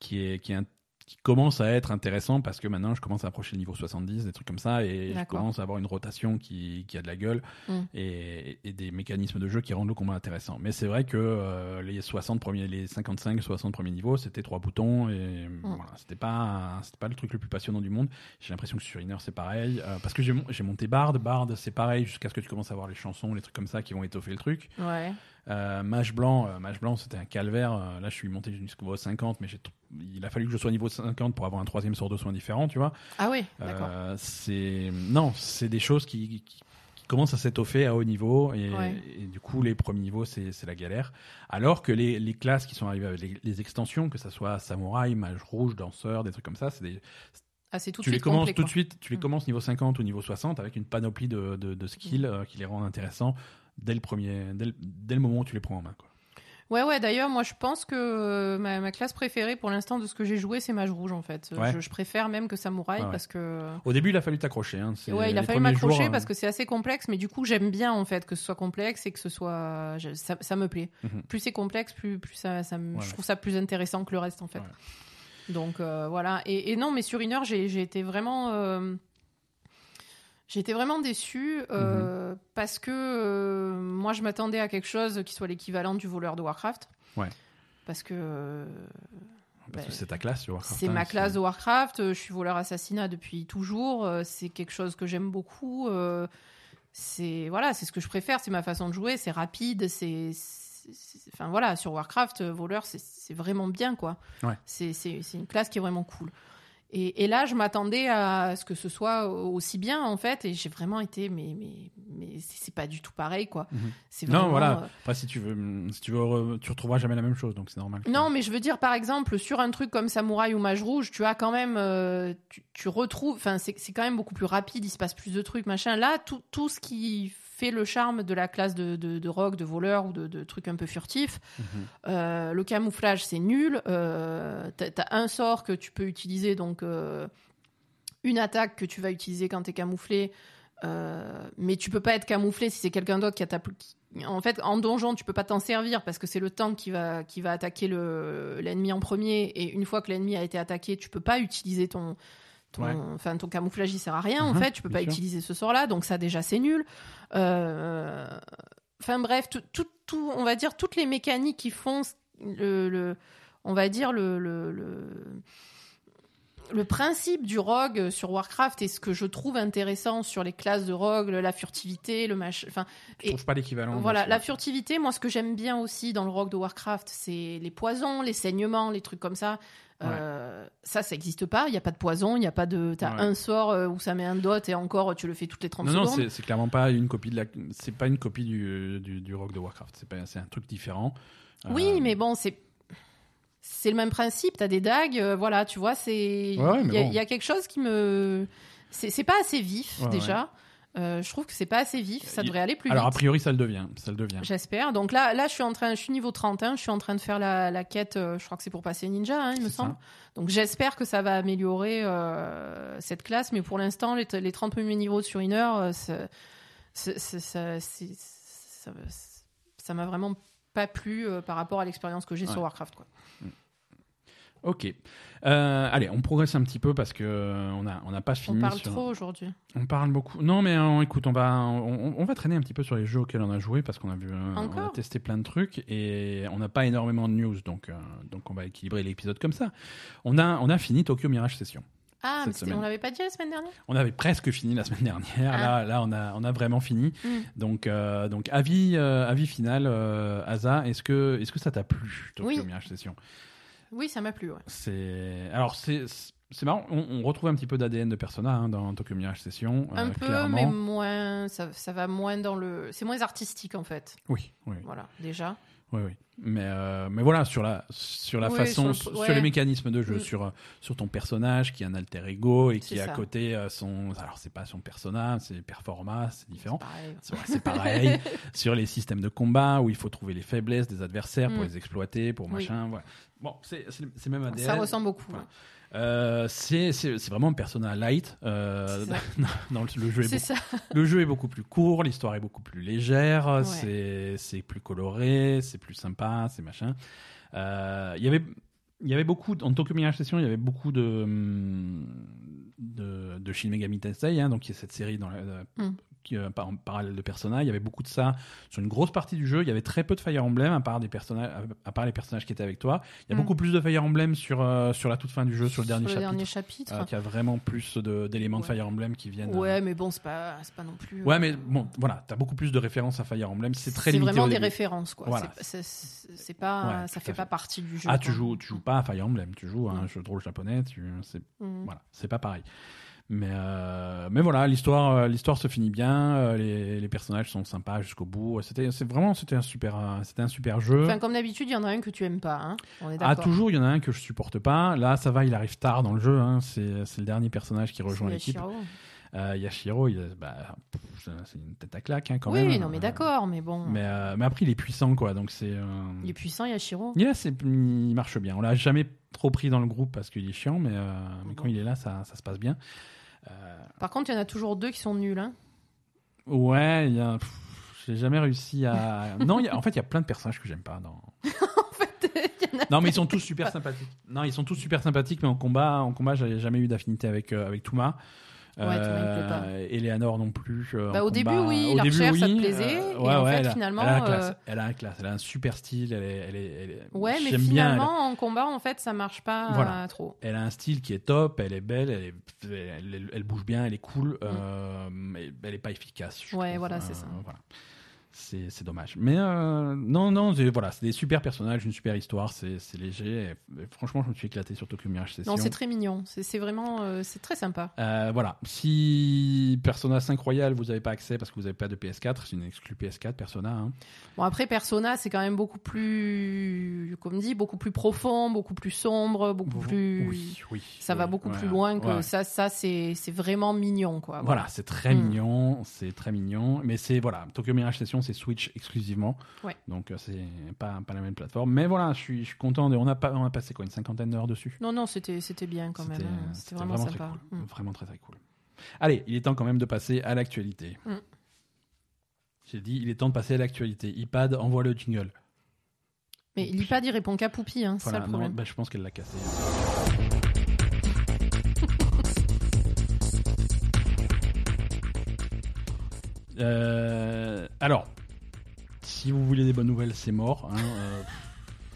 qui est qui est un- qui commence à être intéressant parce que maintenant je commence à approcher le niveau 70, des trucs comme ça, et je commence à avoir une rotation qui, qui a de la gueule Mm. et, et des mécanismes de jeu qui rendent le combat intéressant. Mais c'est vrai que euh, les 60 premiers, les 55, 60 premiers niveaux, c'était trois boutons et voilà, c'était pas c'était pas le truc le plus passionnant du monde. J'ai l'impression que sur Inner c'est pareil euh, parce que j'ai mon- j'ai monté Bard, Bard c'est pareil jusqu'à ce que tu commences à voir les chansons, les trucs comme ça qui vont étoffer le truc. Ouais. Euh, Mage blanc, euh, Mage blanc, c'était un calvaire. Euh, là, je suis monté jusqu'au niveau 50, mais j'ai il a fallu que je sois niveau 50 pour avoir un troisième sort de soins différent, tu vois. Ah oui, d'accord. Euh, c'est non, c'est des choses qui, qui, qui commencent à s'étoffer à haut niveau et, Ouais. et du coup, les premiers niveaux, c'est la galère. Alors que les, les classes qui sont arrivées avec les, les extensions, que ça soit samouraï, mage rouge, danseur, des trucs comme ça, c'est des, Ah, de tu les suite commences complet, tout de suite, tu les Mm. commences niveau 50 ou niveau 60 avec une panoplie de, de, de skills euh, qui les rendent intéressants dès le premier, dès le, dès le moment où tu les prends en main. Quoi. Ouais, ouais, d'ailleurs, moi je pense que euh, ma, ma classe préférée pour l'instant de ce que j'ai joué, c'est Mage Rouge en fait. Euh, Ouais. Je, je préfère même que Samouraï ouais. parce que. Au début, il a fallu t'accrocher. Hein. Ouais, il a fallu m'accrocher euh, parce que c'est assez complexe, mais du coup j'aime bien en fait que ce soit complexe et que ce soit. ça, ça me plaît. Mhm. Plus c'est complexe, plus, plus ça, ça me- je trouve ça plus intéressant que le reste en fait. Donc euh, voilà. Et, et non, mais sur heure, j'ai j'ai été vraiment. euh, J'ai été vraiment déçue euh, Mhm. parce que euh, moi je m'attendais à quelque chose qui soit l'équivalent du voleur de Warcraft. Ouais. Parce que euh, que bah, c'est ta classe sur Warcraft. c'est hein, ma classe de Warcraft, je suis voleur assassinat depuis toujours, c'est quelque chose que j'aime beaucoup. c'est voilà, c'est ce que je préfère, c'est ma façon de jouer, c'est rapide, c'est enfin voilà, sur Warcraft, voleur, c'est- vraiment bien quoi. Ouais. C'est une classe qui est vraiment cool. Et, et là, je m'attendais à ce que ce soit aussi bien en fait, et j'ai vraiment été mais mais mais c'est pas du tout pareil quoi. Mhm. C'est Non, voilà. euh, Après, si tu veux, si tu veux, tu retrouveras jamais la même chose, donc c'est normal. non, mais je veux dire, par exemple, sur un truc comme Samouraï ou Mage Rouge, tu as quand même. euh, tu, tu retrouves. Enfin, c'est c'est quand même beaucoup plus rapide, il se passe plus de trucs, machin. Là, tout, tout ce qui fait le charme de la classe de, de, de rogue, de voleur ou de, de trucs un peu furtifs, Mhm. euh, le camouflage, c'est nul. Euh, T'as as un sort que tu peux utiliser, donc. euh, une attaque que tu vas utiliser quand tu es camouflé, euh, mais tu peux pas être camouflé si c'est quelqu'un d'autre qui a ta. qui- En fait, en donjon, tu peux pas t'en servir parce que c'est le tank qui va, qui va attaquer le- l'ennemi en premier, et une fois que l'ennemi a été attaqué, tu peux pas utiliser ton. Ton, Ouais. enfin, ton camouflage, il sert à rien, en Mhm, fait. Tu peux pas sûr. utiliser ce sort-là, donc ça, déjà, c'est nul. Euh, Enfin, bref, tout, tout, tout- on va dire toutes les mécaniques qui font le, le- on va dire le, le, le, le principe du rogue sur Warcraft et ce que je trouve intéressant sur les classes de rogue, la furtivité, le machin. Enfin, Je trouve pas l'équivalent. voilà, la furtivité, moi, ce que j'aime bien aussi dans le rogue de Warcraft, c'est les poisons, les saignements, les trucs comme ça. Euh, ça, ça n'existe pas. Il n'y a pas de poison, il n'y a pas de. T'as Ouais. un sort euh, où ça met un dot et encore, tu le fais toutes les 30 Non, non, secondes. c'est c'est clairement pas une copie de la. C'est pas une copie du, du, du rock de Warcraft. C'est un truc différent. Oui, Euh, mais bon, c'est c'est le même principe. T'as des dagues, euh, voilà, tu vois, c'est ouais, il y, a- bon. il y a quelque chose qui me c'est pas assez vif Ouais, déjà. Euh, je trouve que c'est pas assez vif. Ça devrait aller plus Alors, a vite. priori, ça le devient. Ça le devient. J'espère. Donc là, là, je suis en train, je suis niveau 31, je suis en train de faire la, la quête. euh, je crois que c'est pour passer ninja, hein, il me semble. Donc j'espère que ça va améliorer euh, cette classe, mais pour l'instant, les, les 30 premiers niveaux sur une heure, ça- ça m'a vraiment pas plu euh, par rapport à l'expérience que j'ai sur. Warcraft. Quoi. Ok. Euh, allez, on progresse un petit peu parce que euh, on a on n'a pas On fini. parle sur- trop aujourd'hui. On parle beaucoup. Non, mais euh, écoute, on va on, on va traîner un petit peu sur les jeux auxquels on a joué parce qu'on a vu on a testé plein de trucs et on n'a pas énormément de news, donc donc on va équilibrer l'épisode comme ça. On a on a fini Tokyo Mirage Session. Ah, Cette mais on l'avait pas dit la semaine dernière? On avait presque fini la semaine dernière. Ah. Là, là, on a, on a vraiment fini. Mm. Donc, euh, donc avis, euh, avis final, euh, Asa, est-ce que, est-ce que ça t'a plu Tokyo Oui. Mirage Session? Oui, ça m'a plu. Ouais. C'est, alors c'est, c'est marrant. On, on retrouve un petit peu d'ADN de Persona hein, dans Tokyo Mirage Session. euh, Un peu, clairement. mais moins. Ça, ça va moins dans le. C'est moins artistique en fait. Oui, oui, Voilà, déjà. Oui, oui. Mais, euh, mais voilà, sur la, sur la Oui, façon, sur ouais. les mécanismes de jeu, Mm. sur, euh, sur ton personnage qui est un alter ego et qui est à côté euh, son, alors c'est pas son persona, c'est Performa, c'est différent. C'est pareil sur les systèmes de combat où il faut trouver les faiblesses des adversaires pour Mm. les exploiter, pour machin. Voilà. Bon, c'est même ADN. Ça ressemble beaucoup. Voilà. ouais. Euh, c'est vraiment un persona light. euh, dans le, le jeu est C'est beaucoup, ça. le jeu est beaucoup plus court, l'histoire est beaucoup plus légère, Ouais. c'est plus coloré, c'est plus sympa, c'est machin. Euh, Il y avait il y avait beaucoup en Tokyo Mirage Session, il y avait beaucoup de hum, de, de Shin Megami Tensei, hein, donc il y a cette série dans la, Mm. Euh, par- en parallèle de Persona. Il y avait beaucoup de ça sur une grosse partie du jeu. Il y avait très peu de Fire Emblem à part des personnages, à part les personnages qui étaient avec toi. Il y a Mm. beaucoup plus de Fire Emblem sur euh, sur la toute fin du jeu, sur le dernier le chapitre. dernier chapitre. Euh, qu'il y a vraiment plus d'éléments de Ouais. Fire Emblem qui viennent. euh, ouais, mais bon, c'est pas, c'est pas non plus. Ouais, euh, mais bon, voilà, t'as beaucoup plus de références à Fire Emblem. C'est très C'est limité. vraiment au des début. références, quoi. Voilà. C'est- C'est c'est pas, Ouais, ça fait à pas fait. partie du jeu. Ah, tu joues, tu joues pas à Fire Emblem, tu joues à un jeu de rôle japonais. Tu, c'est Mm. voilà, c'est pas pareil. Mais euh, mais voilà, l'histoire euh, l'histoire se finit bien. euh, les, les personnages sont sympas jusqu'au bout. C'était c'est vraiment c'était un super c'était un super jeu. Enfin, comme d'habitude, il y en a un que tu aimes pas. Hein On est Ah, toujours, il y en a un que je supporte pas. Là, ça va, il arrive tard dans le jeu. Hein. C'est c'est le dernier personnage qui rejoint l'équipe. Yashiro. Euh, Yashiro, il bah, c'est une tête à claque hein, quand oui, même. non, mais d'accord, mais bon. Mais, euh, mais après, il est puissant, quoi. Donc c'est. euh, Il est puissant, Yashiro. Il est là, c'est- il marche bien. On l'a jamais trop pris dans le groupe parce qu'il est chiant, mais, mais quand Bon. il est là, ça, ça se passe bien. Par contre, il y en a toujours deux qui sont nuls. Hein. ouais, il y a. pff, J'ai jamais réussi à. non, y a- en fait, il y a plein de personnages que j'aime pas. Dans... en fait, y en a. Non, mais ils sont tous super sympathiques. Non, ils sont tous super sympathiques, mais en combat, en combat, j'avais jamais eu d'affinité avec euh, avec Touma. Ouais, pas. Eleanor non plus. euh, Bah, au début, oui, Au la début, recherche, ça te plaisait, euh, et ouais, en ouais, fait, elle a- finalement, elle a un classe. euh, Elle a un classe. Elle a un super style. Elle est, elle est, elle est- Ouais, mais j'aime bien, elle- finalement, en combat, en fait, ça marche pas Voilà. euh, trop. Elle a un style qui est top, elle est belle, elle, est, bouge bien, elle est cool, euh, mais elle est pas efficace. je Mm. Ouais, trouve. voilà, Euh, c'est ça. voilà. C'est dommage. Mais euh, non, non, voilà, c'est des super personnages, une super histoire, c'est léger. et- et franchement, je me suis éclaté sur Tokyo Mirage Session. Non, c'est très mignon. C'est vraiment, euh, c'est très sympa. Euh, voilà. Si Persona 5 Royal, vous n'avez pas accès parce que vous n'avez pas de PS4, c'est une exclue PS4, Persona. hein. Bon, après, Persona, c'est quand même beaucoup plus, comme dit, beaucoup plus profond, beaucoup plus sombre, beaucoup plus. Oui, oui. Ça va beaucoup ouais, plus loin que ouais. ça. Ça, c'est c'est vraiment mignon, quoi. Voilà, c'est très Mm. mignon, c'est très mignon, mais c'est voilà, Tokyo Mirage Session, c'est Switch exclusivement, Ouais. donc euh, c'est pas, pas la même plateforme, mais voilà, je suis, je suis content, de, on a pas, on a passé quoi, une cinquantaine d'heures dessus? Non, non, c'était c'était bien quand même. C'était- hein. c'était vraiment, très sympa. cool, Mm. vraiment très très cool. Allez, il est temps quand même de passer à l'actualité. Mm. J'ai dit, il est temps de passer à l'actualité. iPad envoie le jingle. Mais l'IPAD, il répond qu'à Poupie, hein, c'est Voilà, ça le non, problème. bah, je pense qu'elle l'a cassé. Euh, alors, si vous voulez des bonnes nouvelles, c'est mort. hein,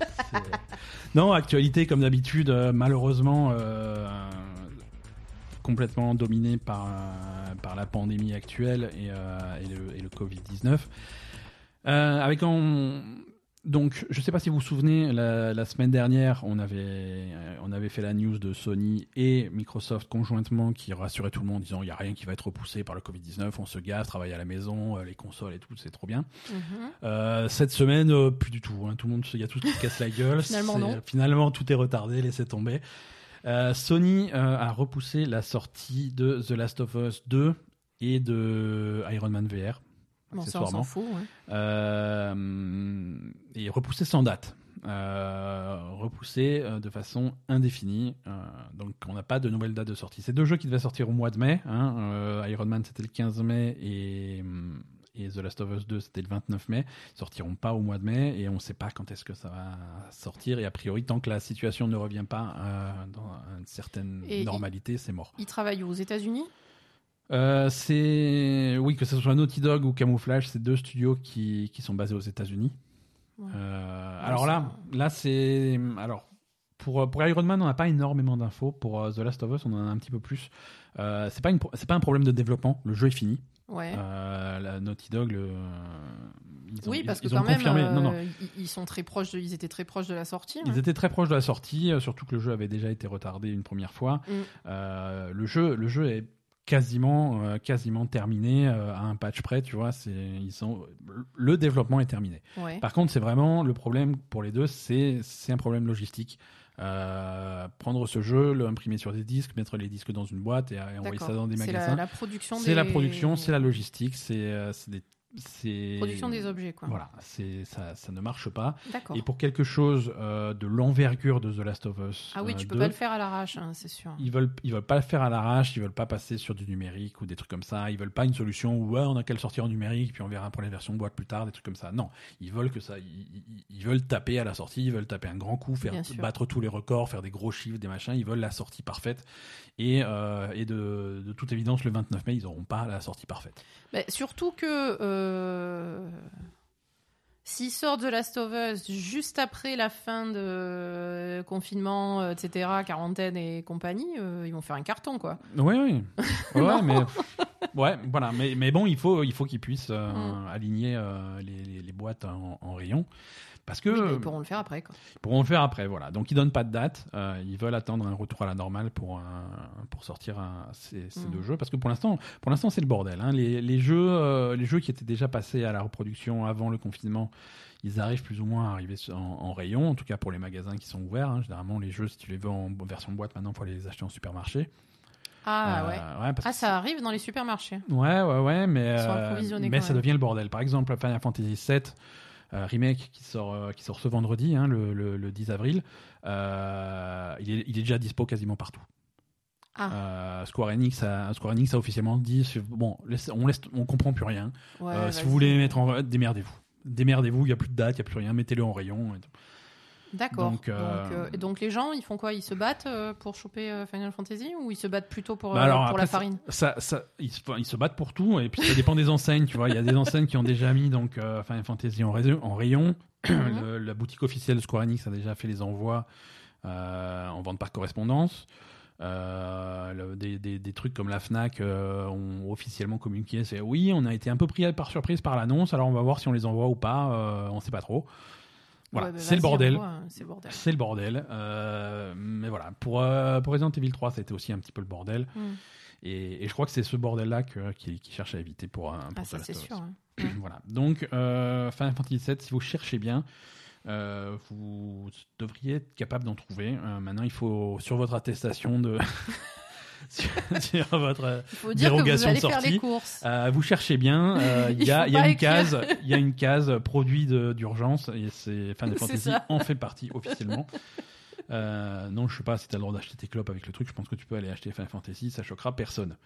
euh, non, actualité comme d'habitude, euh, malheureusement complètement dominée par, la pandémie actuelle et, le, et le Covid-19. Euh, avec un, donc, je ne sais pas si vous vous souvenez, la, la semaine dernière, on avait, euh, on avait fait la news de Sony et Microsoft conjointement qui rassuraient tout le monde en disant il n'y a rien qui va être repoussé par le Covid-19, on se gaffe, travaille à la maison, euh, les consoles et tout, c'est trop bien. Mhm. Euh, cette semaine, plus du tout. hein. Tout le monde, il y a tout qui se casse la gueule. Finalement, non. Finalement, tout est retardé, laissez tomber. Sony a repoussé la sortie de The Last of Us 2 et de Iron Man VR. Bon, ça, on s'en fout. ouais. Euh, et repoussé sans date. Euh, repoussé euh, de façon indéfinie. Euh, donc on n'a pas de nouvelle date de sortie. C'est deux jeux qui devaient sortir au mois de mai. hein. Euh, Iron Man c'était le 15 mai et, et The Last of Us 2 c'était le 29 mai. Ils sortiront pas au mois de mai et on ne sait pas quand est-ce que ça va sortir. Et a priori, tant que la situation ne revient pas dans une certaine Et- normalité, c'est mort. Ils travaillent aux États-Unis? Euh, c'est oui que ce soit Naughty Dog ou Camouflage, c'est deux studios qui, qui sont basés aux États-Unis. Ouais. Euh, Ouais, alors là, là c'est alors pour pour Iron Man, on n'a pas énormément d'infos. Pour euh, The Last of Us, on en a un petit peu plus. Euh, c'est pas une c'est pas un problème de développement. Le jeu est fini. Ouais. Euh, la Naughty Dog, le, ils ont, oui, ils- parce que ils ont quand même, confirmé. non, non, ils, sont très proches, de- ils étaient très proches de la sortie. Ils étaient très proches de la sortie, surtout que le jeu avait déjà été retardé une première fois. Mm. Euh, le jeu, le jeu est quasiment, euh, quasiment terminé euh, à un patch près. Tu vois, c'est ils sont le développement est terminé. Ouais. Par contre, c'est vraiment le problème pour les deux, c'est c'est un problème logistique. Euh, prendre ce jeu, l'imprimer sur des disques, mettre les disques dans une boîte et, et envoyer ça dans des C'est magasins. la, la production C'est des... la production, c'est la logistique, c'est c'est des c'est production des objets, quoi. Voilà, c'est ça, ça ne marche pas. D'accord. Et pour quelque chose euh, de l'envergure de The Last of Us, Ah oui, euh, tu peux 2, pas le faire à l'arrache, hein, c'est sûr. Ils veulent, ils veulent pas le faire à l'arrache, ils veulent pas passer sur du numérique ou des trucs comme ça. Ils veulent pas une solution où ouais, on a qu'à le sortir en numérique puis on verra pour les versions boîte plus tard, des trucs comme ça. Non, ils veulent que ça, ils, veulent taper à la sortie, ils veulent taper un grand coup, faire battre tous les records, faire des gros chiffres, des machins. Ils veulent la sortie parfaite. Et, euh, et de, de toute évidence, le 29 mai, ils auront pas la sortie parfaite. Mais surtout que euh, s'ils sortent The Last of Us juste après la fin de euh, confinement, euh, etc., quarantaine et compagnie, euh, ils vont faire un carton, quoi. Oui, oui. Ouais, mais ouais, voilà. Mais, mais bon, il faut, il faut qu'ils puissent euh, Mm. aligner les, les- les boîtes en, en rayon. Parce que Oui, ils pourront le faire après, quoi. ils pourront le faire après, voilà. Donc ils donnent pas de date. euh, ils veulent attendre un retour à la normale pour euh, pour sortir un- ces, ces deux jeux, parce que pour l'instant, pour l'instant c'est le bordel. hein. Les, les jeux, euh, les jeux qui étaient déjà passés à la reproduction avant le confinement, ils arrivent plus ou moins à arriver en, en rayon, en tout cas pour les magasins qui sont ouverts. hein. Généralement, les jeux, si tu les veux en version boîte, maintenant, il faut aller les acheter en supermarché. Ah Euh, ouais. parce Ah, ça arrive dans les supermarchés. Ouais, ouais, ouais, mais, euh, mais ça devient le bordel. Par exemple, Final Fantasy VII euh, Remake qui sort, euh, qui sort ce vendredi, hein, le, le- le 10 avril, euh, il, est, il est déjà dispo quasiment partout. Ah, Euh, Square, Enix a, Square Enix a officiellement dit bon, laisse- on, laisse, on comprend plus rien. ouais. Euh, si vous voulez mettre en. Démerdez-vous. Démerdez-vous, il n'y a plus de date, il n'y a plus rien, mettez-le en rayon. et tout. D'accord. donc, euh, euh, donc les gens, ils font quoi? Ils se battent euh, pour choper Final Fantasy ou ils se battent plutôt pour, Bah alors, pour après, la farine? Ça, ça, ils, se, ils se battent pour tout, et puis ça dépend des enseignes, tu vois. Il y a des enseignes qui ont déjà mis donc, Final Fantasy en, rayon- en rayon. Mhm. Le- la boutique officielle Square Enix a déjà fait les envois en vente par correspondance. Euh, le- des, des- des trucs comme la Fnac euh, ont officiellement communiqué c'est oui on a été un peu pris par surprise par l'annonce alors on va voir si on les envoie ou pas euh, on sait pas trop voilà Ouais, bah, c'est le vas-y, bordel envoie, hein, C'est le bordel. c'est le bordel Euh, mais voilà pour, euh, pour Resident Evil 3 c'était aussi un petit peu le bordel Mm. et, et je crois que c'est ce bordel là qui, qui cherche à éviter pour un pour Ah, The ça c'est sûr. hein. voilà. Donc, euh, Final Fantasy VII, si vous cherchez bien, euh, vous devriez être capable d'en trouver. Euh, maintenant, il faut, sur votre attestation de. sur, sur votre. euh, faut dire que vous Dérogation allez de faire les sortie. courses. euh, vous cherchez bien. euh, Il y, a, y une case, il y a une case produit d'urgence et c'est Final Fantasy en fait partie officiellement. Euh, non, je sais pas si tu as le droit d'acheter tes clopes avec le truc. Je pense que tu peux aller acheter Final Fantasy, ça choquera personne.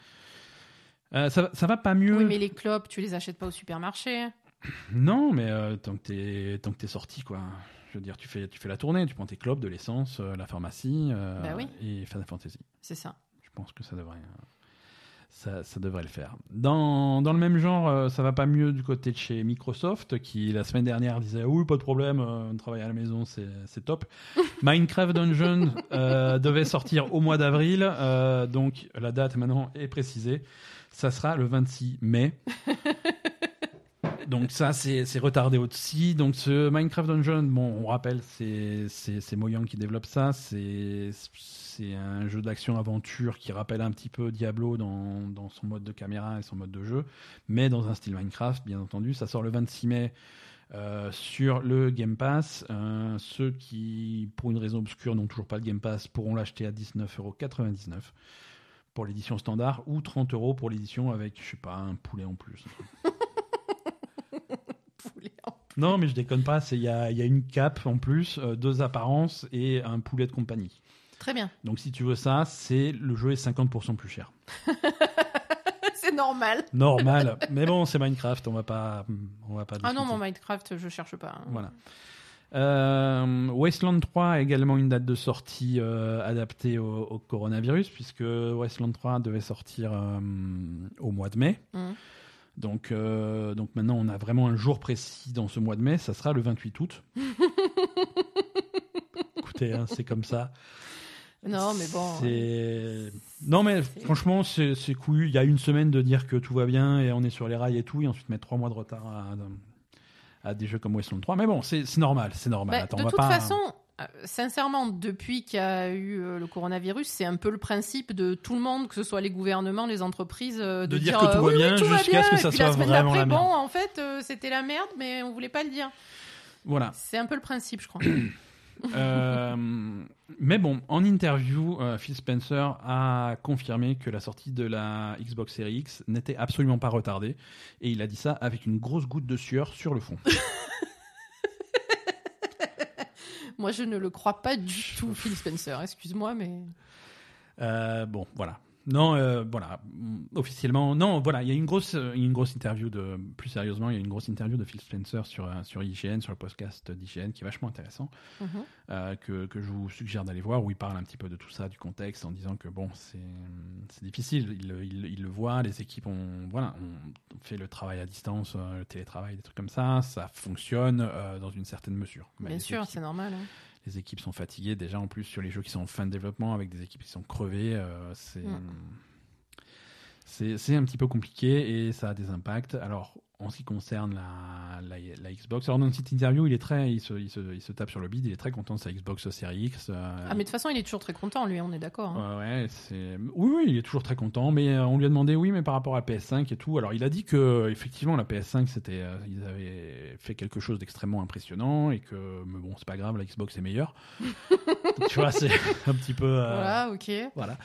Ça, va- ça va pas mieux. Oui, mais les clopes, tu les achètes pas au supermarché. Non, mais euh, tant que t'es tant que t'es sorti, quoi. Je veux dire, tu fais tu fais la tournée, tu prends tes clopes, de l'essence, euh, la pharmacie euh, Bah oui. et Final Fantasy. C'est ça. Je pense que ça devrait ça, ça devrait le faire. Dans, dans le même genre, euh, ça va pas mieux du côté de chez Microsoft, qui la semaine dernière disait oui, pas de problème, euh, travailler à la maison, c'est top. Minecraft Dungeon euh, devait sortir au mois d'avril, euh, donc la date maintenant est précisée. Ça sera le 26 mai. Donc ça, c'est retardé aussi. Donc ce Minecraft Dungeon, bon, on rappelle, c'est Mojang qui développe ça. C'est c'est un jeu d'action-aventure qui rappelle un petit peu Diablo dans, dans son mode de caméra et son mode de jeu, mais dans un style Minecraft, bien entendu. Ça sort le 26 mai euh, sur le Game Pass. Euh, ceux qui, pour une raison obscure, n'ont toujours pas le Game Pass pourront l'acheter à 19,99€ pour l'édition standard ou 30 euros pour l'édition avec, je sais pas, un poulet en plus. Poulet en- Non, mais je déconne pas, c'est- il y a, il y a une cape en plus, euh, deux apparences et un poulet de compagnie. Très bien. Donc si tu veux ça, c'est le jeu est 50% plus cher. c'est Normal. Normal. Mais bon, c'est Minecraft, on va pas, on va pas. Ah non, mon Minecraft, je cherche pas. hein. Voilà. Euh, Wasteland 3 a également une date de sortie euh, adaptée au, au coronavirus, puisque Wasteland 3 devait sortir euh, au mois de mai. Mhm. Donc, euh, donc maintenant, on a vraiment un jour précis dans ce mois de mai, ça sera le 28 août. Écoutez, hein, c'est comme ça. Non, mais bon. Non, mais franchement, c'est cool. Il y a une semaine de dire que tout va bien et on est sur les rails et tout, et ensuite mettre trois mois de retard à, à des jeux comme Wasteland 3. Mais bon, c'est normal, c'est normal. Bah, Attends, de on va toute pas... façon, euh, sincèrement, depuis qu'il y a eu euh, le coronavirus, c'est un peu le principe de tout le monde, que ce soit les gouvernements, les entreprises, euh, de, De dire que tout va oui, oui, bien va jusqu'à ce que Et ça puis soit la semaine vraiment la merde. bon, en fait, c'était la merde, mais on voulait pas le dire. Voilà. C'est un peu le principe, je crois. Euh, mais bon, en interview, euh, Phil Spencer a confirmé que la sortie de la Xbox Series X n'était absolument pas retardée. Et il a dit ça avec une grosse goutte de sueur sur le front. Moi, je ne le crois pas du tout, Phil Spencer. Excuse-moi, mais. Euh, bon, voilà. Non, euh, voilà. Officiellement, non, voilà. Il y a une grosse, euh, une grosse interview de, plus sérieusement, il y a une grosse interview de Phil Spencer sur, euh, sur IGN, sur le podcast d'IGN, qui est vachement intéressant, Mhm. euh, que, que je vous suggère d'aller voir, où il parle un petit peu de tout ça, du contexte, en disant que bon, c'est, difficile. Il, le- il, il le voit, les équipes ont, voilà, on fait le travail à distance, le télétravail, des trucs comme ça, ça fonctionne euh, dans une certaine mesure. Bien sûr, c'est normal. hein. Les équipes sont fatiguées déjà en plus sur les jeux qui sont en fin de développement avec des équipes qui sont crevées euh, c'est Mm. c'est un petit peu compliqué et ça a des impacts alors en ce qui concerne la, la, la Xbox alors dans une petite interview il est très il se, il, se, il se tape sur le bide il est très content de sa Xbox Series X euh, Ah, mais de toute façon, il est toujours très content, lui, on est d'accord. hein. Ouais, ouais, c'est... Oui, oui, il est toujours très content, mais euh, on lui a demandé, oui, mais par rapport à la PS5 et tout. Alors, il a dit que effectivement la PS5, c'était, euh, ils avaient fait quelque chose d'extrêmement impressionnant et que, mais bon, c'est pas grave, la Xbox est meilleure. tu vois, c'est un petit peu. Voilà, ok. voilà.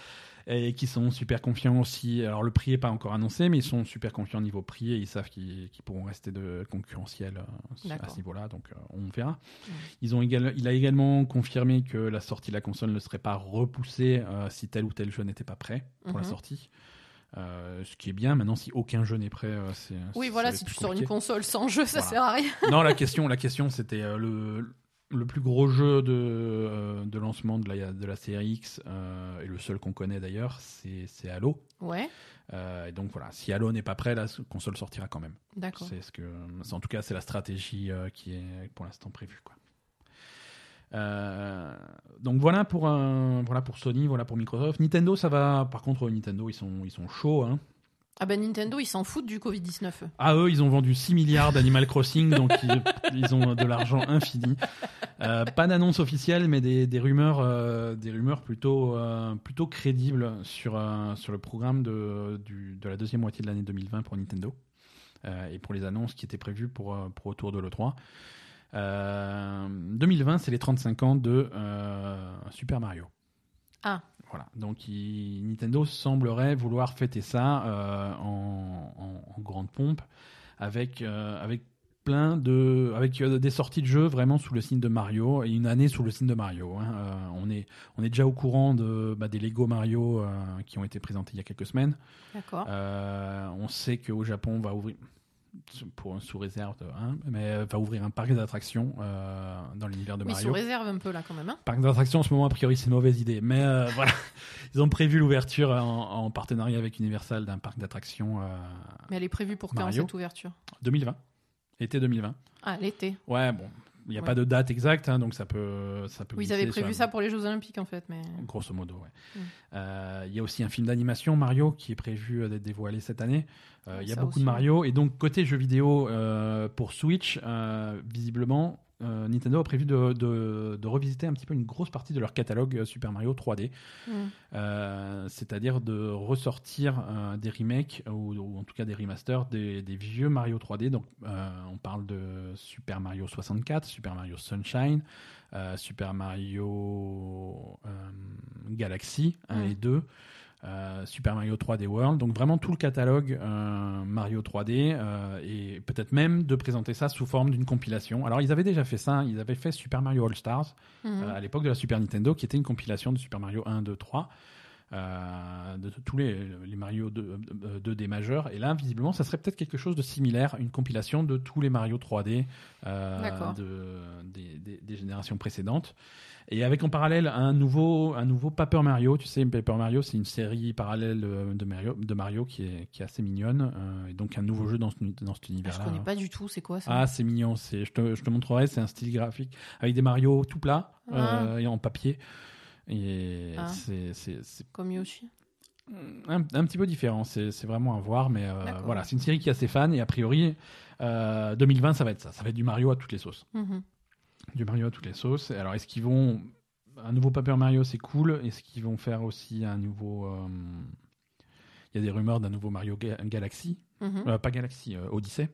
Et qui sont super confiants aussi. Alors, le prix est pas encore annoncé, mais ils sont super confiants au niveau prix et ils savent qu'ils, pourront rester de concurrentiels euh, à ce niveau-là. Donc, euh, on verra. Ils ont égal- il a également confirmé que la sortie de la console ne serait pas repoussée euh, si tel ou tel jeu n'était pas prêt pour la Mhm. sortie. Euh, ce qui est bien. Maintenant, si aucun jeu n'est prêt, euh, c'est. Oui, voilà, si tu sors une console sans jeu, ça Voilà. sert à rien. Non, la question, la question, c'était euh, le le plus gros jeu de, euh, de lancement de la, de la série X, euh, et le seul qu'on connaît d'ailleurs, c'est Halo. Ouais, Euh, et donc voilà, si Halo n'est pas prêt, la console sortira quand même. d'accord. C'est ce que, c'est- en tout cas, c'est la stratégie qui est pour l'instant prévue. Quoi. Donc voilà pour un, voilà pour Sony, voilà pour Microsoft. Nintendo, ça va. Par contre, Nintendo, ils sont, ils sont chauds. Hein. Ah ben Nintendo, ils s'en foutent du Covid-19. eux. Ah eux, ils ont vendu 6 milliards d'Animal Crossing, donc ils, ils ont de l'argent infini. Euh, pas d'annonce officielle, mais des, des rumeurs, euh, des rumeurs plutôt, euh, plutôt crédibles sur, sur le programme de, du- de la deuxième moitié de l'année 2020 pour Nintendo et pour les annonces qui étaient prévues pour, pour autour de l'E3. Euh, 2020, c'est les 35 ans de Super Mario. Ah. Voilà. Donc il- Nintendo semblerait vouloir fêter ça euh, en, en- en grande pompe avec, euh, avec plein de avec euh, des sorties de jeux vraiment sous le signe de Mario et une année sous le signe de Mario. hein. Euh, on est on est déjà au courant de bah, des Lego Mario euh, qui ont été présentés il y a quelques semaines. D'accord. On sait qu'au Japon on va ouvrir pour sous réserve, de- hein, mais euh, va ouvrir un parc d'attractions euh, dans l'univers de Oui, Mario. sous réserve un peu là quand même. hein. Parc d'attractions en ce moment, a priori, c'est une mauvaise idée. Mais euh, voilà, ils ont prévu l'ouverture en, en partenariat avec Universal d'un parc d'attractions euh, Mais elle est prévue pour quand cette ouverture? 2020, été 2020. Ah, l'été. Ouais, bon, il n'y a Ouais. pas de date exacte, hein, donc ça peut, ça peut. Oui, ils avaient prévu un- ça pour les Jeux Olympiques en fait, mais. Grosso modo, ouais. Mm. Euh, Il y a aussi un film d'animation Mario qui est prévu euh, d'être dévoilé cette année. Euh, Il y a beaucoup aussi, de ouais. Mario et donc côté jeux vidéo pour Switch, visiblement. Euh, Nintendo a prévu de, de- de revisiter un petit peu une grosse partie de leur catalogue euh, Super Mario 3D. Hmm. Euh, c'est-à-dire de ressortir euh, des remakes ou, ou en tout cas des remasters des, des vieux Mario 3D. Donc, on parle de Super Mario 64, Super Mario Sunshine, Super Mario Galaxy 1 Mm. et 2. Euh, Super Mario 3D World, donc vraiment tout le catalogue euh, Mario 3D euh, et peut-être même de présenter ça sous forme d'une compilation. Alors ils avaient déjà fait ça, ils avaient fait Super Mario All Stars, euh, à l'époque de la Super Nintendo, qui était une compilation de Super Mario 1, 2, 3. euh, de, tous les, les Mario 2, euh, 2D majeurs. Et là, visiblement, ça serait peut-être quelque chose de similaire, une compilation de tous les Mario 3D euh, D'accord. de, des, des- des générations précédentes. Et avec en parallèle un nouveau, un nouveau Paper Mario. Tu sais, Paper Mario, c'est une série parallèle de Mario, de Mario qui, est, qui est assez mignonne. euh, et donc un nouveau jeu dans, ce, dans cet Ah, Je univers-là. connais pas du tout, c'est quoi ça? Ah, c'est mignon. Je, te, je te montrerai. C'est un style graphique avec des Mario tout plats euh, et en papier. Et Ah. c'est, Comme Yoshi? un, un petit peu différent. C'est, vraiment à voir. Mais euh, voilà, c'est une série qui a ses fans. Et a priori, euh, 2020, ça va être ça. Ça va être du Mario à toutes les sauces. Mhm. Du Mario à toutes les sauces. Alors, est-ce qu'ils vont. Un nouveau Paper Mario, c'est cool. Est-ce qu'ils vont faire aussi un nouveau. euh, Il y a des rumeurs d'un nouveau Mario Ga- Galaxy. Mhm. Euh, pas Galaxy, euh, Odyssey.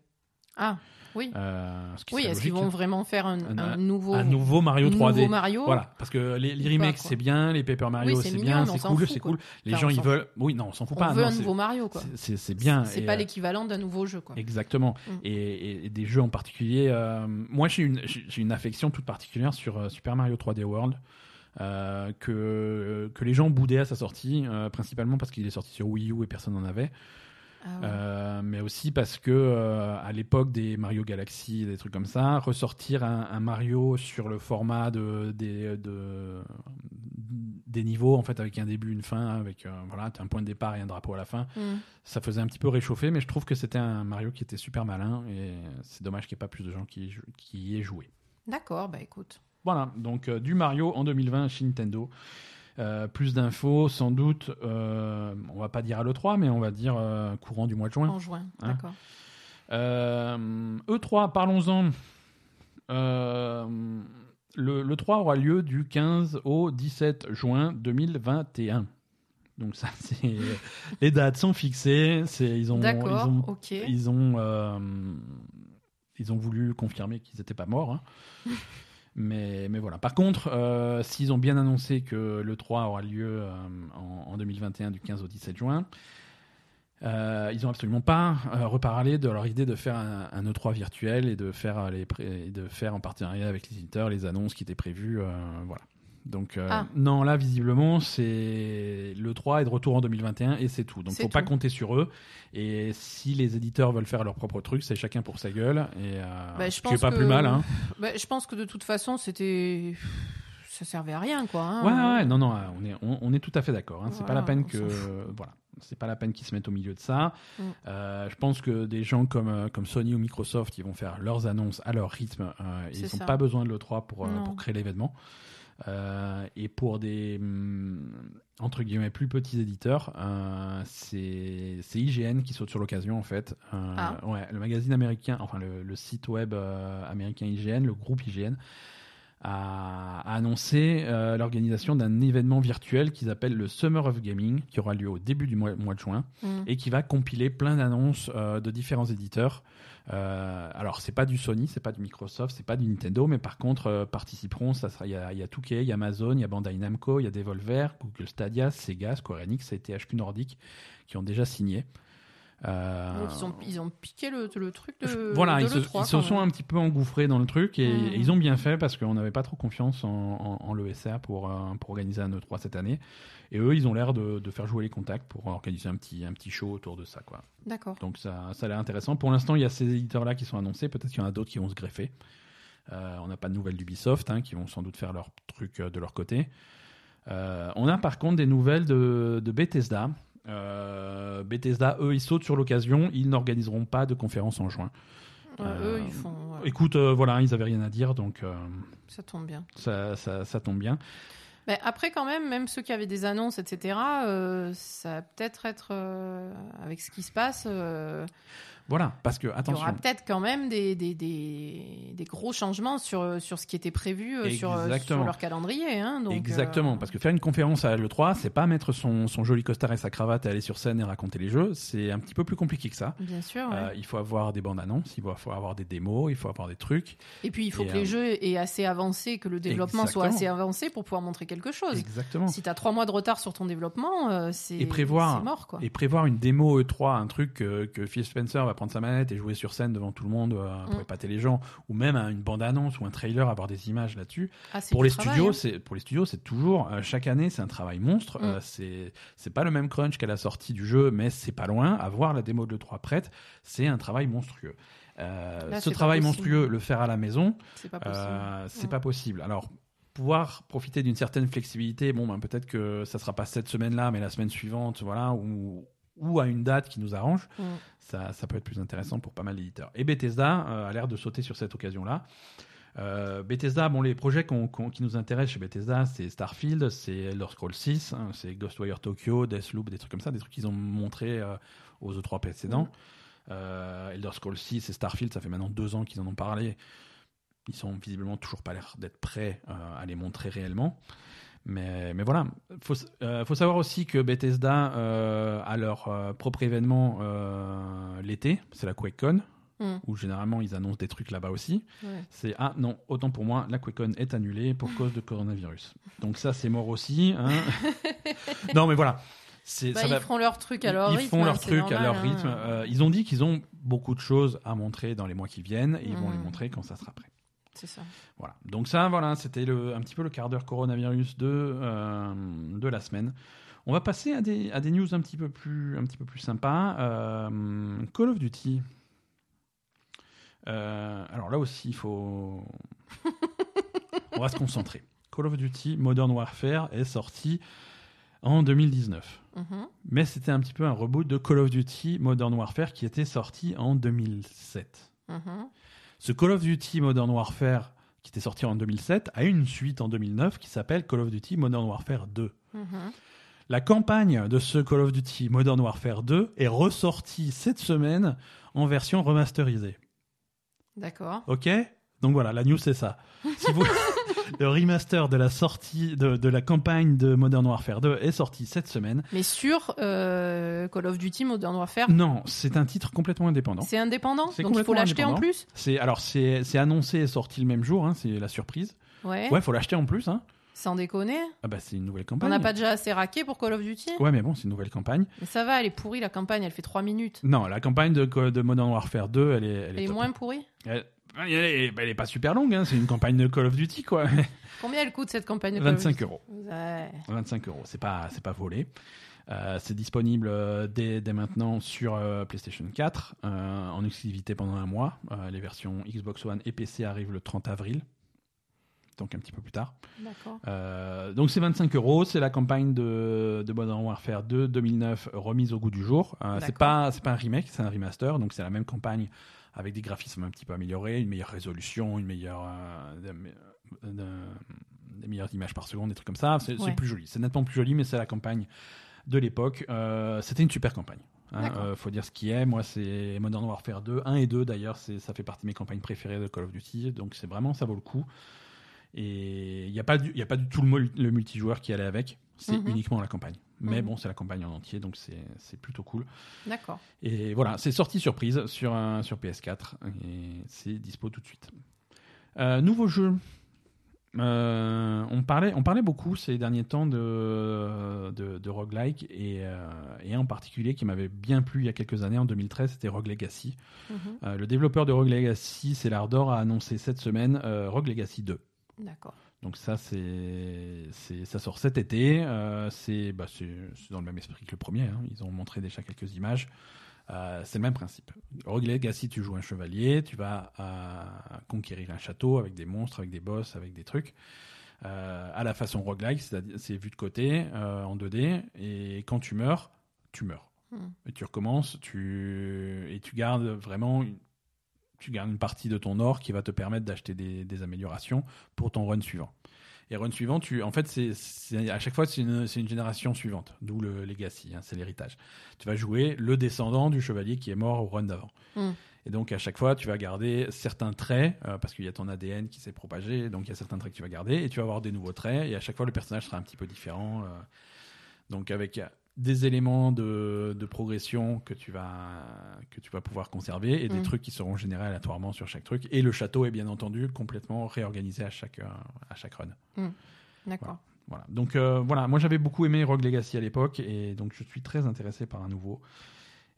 Ah, oui. Euh, ce Oui, est-ce qu'ils vont vraiment faire un, Un- un nouveau, un nouveau Mario 3D. nouveau Mario Voilà, parce que les, remakes c'est bien, les Paper Mario Oui, c'est bien, on c'est cool, c'est cool. Les Enfin, gens on ils veulent, oui non, on s'en fout On pas. veut non, un nouveau Mario, quoi. c'est- bien. C'est pas euh, l'équivalent d'un nouveau jeu, quoi. Exactement. Mm. Et, et- et des jeux en particulier. euh, moi, j'ai une, affection toute particulière sur Super Mario 3D World. euh, que, que les gens boudaient à sa sortie, euh, principalement parce qu'il est sorti sur Wii U et personne n'en avait. Ah ouais. Euh, mais aussi parce que euh, à l'époque des Mario Galaxy, des trucs comme ça, ressortir un, un Mario sur le format de, des, de, des niveaux, en fait, avec un début, une fin, avec euh, voilà, un point de départ et un drapeau à la fin, Mhm. ça faisait un petit peu réchauffer, mais je trouve que c'était un Mario qui était super malin et c'est dommage qu'il n'y ait pas plus de gens qui, qui y aient joué. D'accord, bah écoute. Voilà, donc euh, du Mario en 2020 chez Nintendo. Euh, plus d'infos, sans doute, euh, on va pas dire à l'E3, mais on va dire euh, courant du mois de juin. En juin, Hein d'accord. Euh, E3, parlons-en. Le, le 3 aura lieu du 15 au 17 juin 2021. Donc ça, c'est les dates sont fixées. C'est ils ont ils ont ok. ils ont euh, ils ont voulu confirmer qu'ils n'étaient pas morts. hein. Mais, mais voilà. Par contre, euh, s'ils ont bien annoncé que le 3 aura lieu euh, en, en 2021 du 15 au 17 juin, euh, ils n'ont absolument pas reparlé de leur idée de faire un, un E3 virtuel et de faire, les et de faire en partenariat avec les éditeurs les annonces qui étaient prévues. voilà. Donc, euh, Ah. non, là, visiblement, c'est le 3 est de retour en 2021 et c'est tout. Donc, faut pas compter sur eux. Et si les éditeurs veulent faire leur propre truc, c'est chacun pour sa gueule. Et euh, Bah, je pense pas que- plus mal. Hein. Bah, je pense que de toute façon, c'était. Ça servait à rien, quoi. hein. Ouais, ouais, non, non, on est, on, on est tout à fait d'accord. Hein. C'est pas Voilà, la peine que, voilà, c'est pas la peine qu'ils se mettent au milieu de ça. Mm. Euh, je pense que des gens comme, euh, comme Sony ou Microsoft, ils vont faire leurs annonces à leur rythme. euh, ils n'ont pas besoin de l'E3 pour, euh, pour créer l'événement. Euh, et pour des hum, entre guillemets plus petits éditeurs, euh, c'est IGN qui saute sur l'occasion en fait. Euh, Ah. ouais, le magazine américain, enfin le, le site web américain IGN, le groupe IGN, a, a annoncé l'organisation d'un événement virtuel qu'ils appellent le Summer of Gaming, qui aura lieu au début du mois, mois de juin Mhm. et qui va compiler plein d'annonces de différents éditeurs. Euh, alors c'est pas du Sony, c'est pas du Microsoft, c'est pas du Nintendo, mais par contre euh, participeront, ça sera il y a, y a 2K, il y a Amazon, il y a Bandai Namco, il y a Devolver, Google Stadia, Sega, Square Enix et THQ Nordic qui ont déjà signé. Euh, Donc, ils, ont, ils ont piqué le, le truc de. voilà, de ils se, l'E3, ils se quand sont un petit peu engouffrés dans le truc et, Mhm. et ils ont bien fait parce qu'on n'avait pas trop confiance en, en, en l'ESA pour, pour organiser un E3 cette année. Et eux, ils ont l'air de, de faire jouer les contacts pour organiser un petit, un petit show autour de ça. Quoi. D'accord. Donc ça, ça a l'air intéressant. Pour l'instant, il y a ces éditeurs-là qui sont annoncés. Peut-être qu'il y en a d'autres qui vont se greffer. Euh, on n'a pas de nouvelles d'Ubisoft, hein, qui vont sans doute faire leur truc euh, de leur côté. Euh, on a par contre des nouvelles de, de Bethesda. Euh, Bethesda, eux, ils sautent sur l'occasion. Ils n'organiseront pas de conférence en juin. Euh, Eux, ils font. ouais, Écoute, euh, voilà, ils avaient rien à dire, donc euh, Ça tombe bien. ça, ça, ça tombe bien. Après, quand même, même ceux qui avaient des annonces, etc., euh, ça va peut-être être. euh, avec ce qui se passe, euh, Voilà, parce que il y aura attention. peut-être quand même des, des, des, des gros changements sur, sur ce qui était prévu euh, sur, sur leur calendrier. Hein, donc, Exactement, euh, parce que faire une conférence à l'E3, c'est pas mettre son, son joli costard et sa cravate et aller sur scène et raconter les jeux. C'est un petit peu plus compliqué que ça. Bien sûr. ouais. Euh, il faut avoir des bandes annonces, il faut avoir des démos, il faut avoir des trucs. Et puis, il faut et, que euh, les jeux aient assez avancé, que le développement soit assez avancé pour pouvoir montrer quelque chose. Exactement. Si tu as trois mois de retard sur ton développement, c'est mort. Quoi. Et prévoir une démo E3, un truc que, que Phil Spencer va prendre sa manette et jouer sur scène devant tout le monde euh, pour Mm. épater les gens, ou même à une bande-annonce ou un trailer, avoir des images là-dessus. Ah, Pour les travail, studios, hein. c'est pour les studios, c'est toujours euh, chaque année, c'est un travail monstre. Mm. Euh, c'est c'est pas le même crunch qu'à la sortie du jeu, mais c'est pas loin. Avoir la démo de 3 prête, c'est un travail monstrueux. Euh, Là, ce travail monstrueux, le faire à la maison, C'est pas possible. Mm. pas possible. Alors, pouvoir profiter d'une certaine flexibilité, bon, ben, peut-être que ça sera pas cette semaine-là, mais la semaine suivante, voilà, ou, ou à une date qui nous arrange, Mm. ça, ça peut être plus intéressant pour pas mal d'éditeurs. Et Bethesda euh, a l'air de sauter sur cette occasion-là. Euh, Bethesda, bon, les projets qui nous intéressent chez Bethesda, c'est Starfield, c'est Elder Scrolls 6, hein, c'est Ghostwire Tokyo, Deathloop, des trucs comme ça, des trucs qu'ils ont montrés euh, aux E3 précédents. Mm. Elder Scrolls 6 et Starfield, ça fait maintenant deux ans qu'ils en ont parlé. Ils sont visiblement toujours pas l'air d'être prêts à les montrer réellement. Mais, mais voilà, faut, s- euh, faut savoir aussi que Bethesda euh, a leur euh, propre événement l'été, c'est la QuakeCon, Mm. où généralement ils annoncent des trucs là-bas aussi. Ouais. C'est ah non, autant pour moi, la QuakeCon est annulée pour cause de coronavirus. Donc ça c'est mort aussi. hein. non mais voilà, Bah, ça ils va- feront leur truc à leur ils rythme. font hein, leur truc à leur hein. rythme. Euh, ils ont dit qu'ils ont beaucoup de choses à montrer dans les mois qui viennent et ils vont Mhm. les montrer quand ça sera prêt. C'est ça. Voilà. Donc ça, voilà, c'était le- un petit peu le quart d'heure coronavirus de, euh, de la semaine. On va passer à des, à des news un petit peu plus, un petit peu plus sympas. Euh, Call of Duty. Euh, alors là aussi, il faut... On va se concentrer. Call of Duty Modern Warfare est sorti en 2019. Mhm. Mais c'était un petit peu un reboot de Call of Duty Modern Warfare qui était sorti en 2007. Mhm. Ce Call of Duty Modern Warfare qui était sorti en 2007 a une suite en 2009 qui s'appelle Call of Duty Modern Warfare 2. Mhm. La campagne de ce Call of Duty Modern Warfare 2 est ressortie cette semaine en version remasterisée. D'accord. Ok? Donc voilà, la news c'est ça. Si vous- le remaster de la sortie de, de la campagne de Modern Warfare 2 est sorti cette semaine. Mais sur euh, Call of Duty Modern Warfare, Non, c'est un titre complètement indépendant. c'est indépendant Donc il faut l'acheter en plus C'est alors c'est annoncé et sorti le même jour, hein, c'est la surprise. Ouais. Ouais, faut l'acheter en plus. Hein. Sans déconner. Ah bah c'est une nouvelle On campagne. n'a pas déjà assez raqué pour Call of Duty Ouais, mais bon, c'est une nouvelle campagne. Mais ça va, elle est pourrie la campagne, elle fait 3 minutes. Non, la campagne de, de Modern Warfare 2, elle est, elle Elle est, moins pourrie Elle, elle est, elle est pas super longue, hein, c'est une campagne de Call of Duty, quoi. Combien elle coûte cette campagne de Call of 25 Duty euros. Ouais. 25 euros, c'est pas, c'est pas volé. Euh, c'est disponible euh, dès, dès maintenant sur euh, PlayStation 4, euh, en exclusivité pendant un mois. Les versions Xbox One et PC arrivent le 30 avril, donc un petit peu plus tard. Donc c'est 25 euros, c'est la campagne de, de Modern Warfare 2 2009 remise au goût du jour. C'est pas c'est pas un remake, c'est un remaster, donc c'est la même campagne avec des graphismes un petit peu améliorés, une meilleure résolution, une meilleure euh, de- de- des meilleures images par seconde, des trucs comme ça. C'est Ouais. plus joli, c'est nettement plus joli, mais c'est la campagne de l'époque. Euh, C'était une super campagne. Hein, euh, faut dire ce qui est. Moi, c'est Modern Warfare 2, 1 et 2 d'ailleurs. Ça fait partie de mes campagnes préférées de Call of Duty. Donc, c'est vraiment, ça vaut le coup. Et il n'y a, pas du- y a pas du tout le, le multijoueur qui allait avec. C'est Mhm. uniquement la campagne. Mais Mhm. bon, c'est la campagne en entier, donc c'est plutôt cool. D'accord. Et voilà, c'est sorti surprise sur, un, sur PS4 et c'est dispo tout de suite. Euh, nouveau jeu. Euh, on, parlait, on parlait beaucoup ces derniers temps de, de, de roguelike et, euh, et un en particulier qui m'avait bien plu il y a quelques années, en 2013, c'était Rogue Legacy. Mhm. Le développeur de Rogue Legacy, c'est l'Ardor, a annoncé cette semaine Rogue Legacy 2. D'accord. Donc ça, c'est, ça sort cet été. Euh, c'est, bah, c'est, dans le même esprit que le premier. hein. Ils ont montré déjà quelques images. Euh, c'est le même principe. Rogue Legacy, tu joues un chevalier, tu vas euh, conquérir un château avec des monstres, avec des boss, avec des trucs. Euh, à la façon roguelike, c'est vu de côté, en 2D, et quand tu meurs, tu meurs. Hmm. Et tu recommences, tu et tu gardes vraiment, une- tu gardes une partie de ton or qui va te permettre d'acheter des, des améliorations pour ton run suivant. Et run suivant, tu, en fait, c'est, à chaque fois, c'est une, c'est une génération suivante, d'où le legacy, hein, c'est l'héritage. Tu vas jouer le descendant du chevalier qui est mort au run d'avant. Hmm. Et donc, à chaque fois, tu vas garder certains traits, euh, parce qu'il y a ton ADN qui s'est propagé, donc il y a certains traits que tu vas garder, et tu vas avoir des nouveaux traits, et à chaque fois, le personnage sera un petit peu différent. euh, donc, avec des éléments de, de progression que tu, vas, que tu vas pouvoir conserver, et des Mm. trucs qui seront générés aléatoirement sur chaque truc. Et le château est bien entendu complètement réorganisé à chaque, euh, à chaque run. D'accord. Voilà. Donc euh, voilà, moi j'avais beaucoup aimé Rogue Legacy à l'époque et donc je suis très intéressé par un nouveau.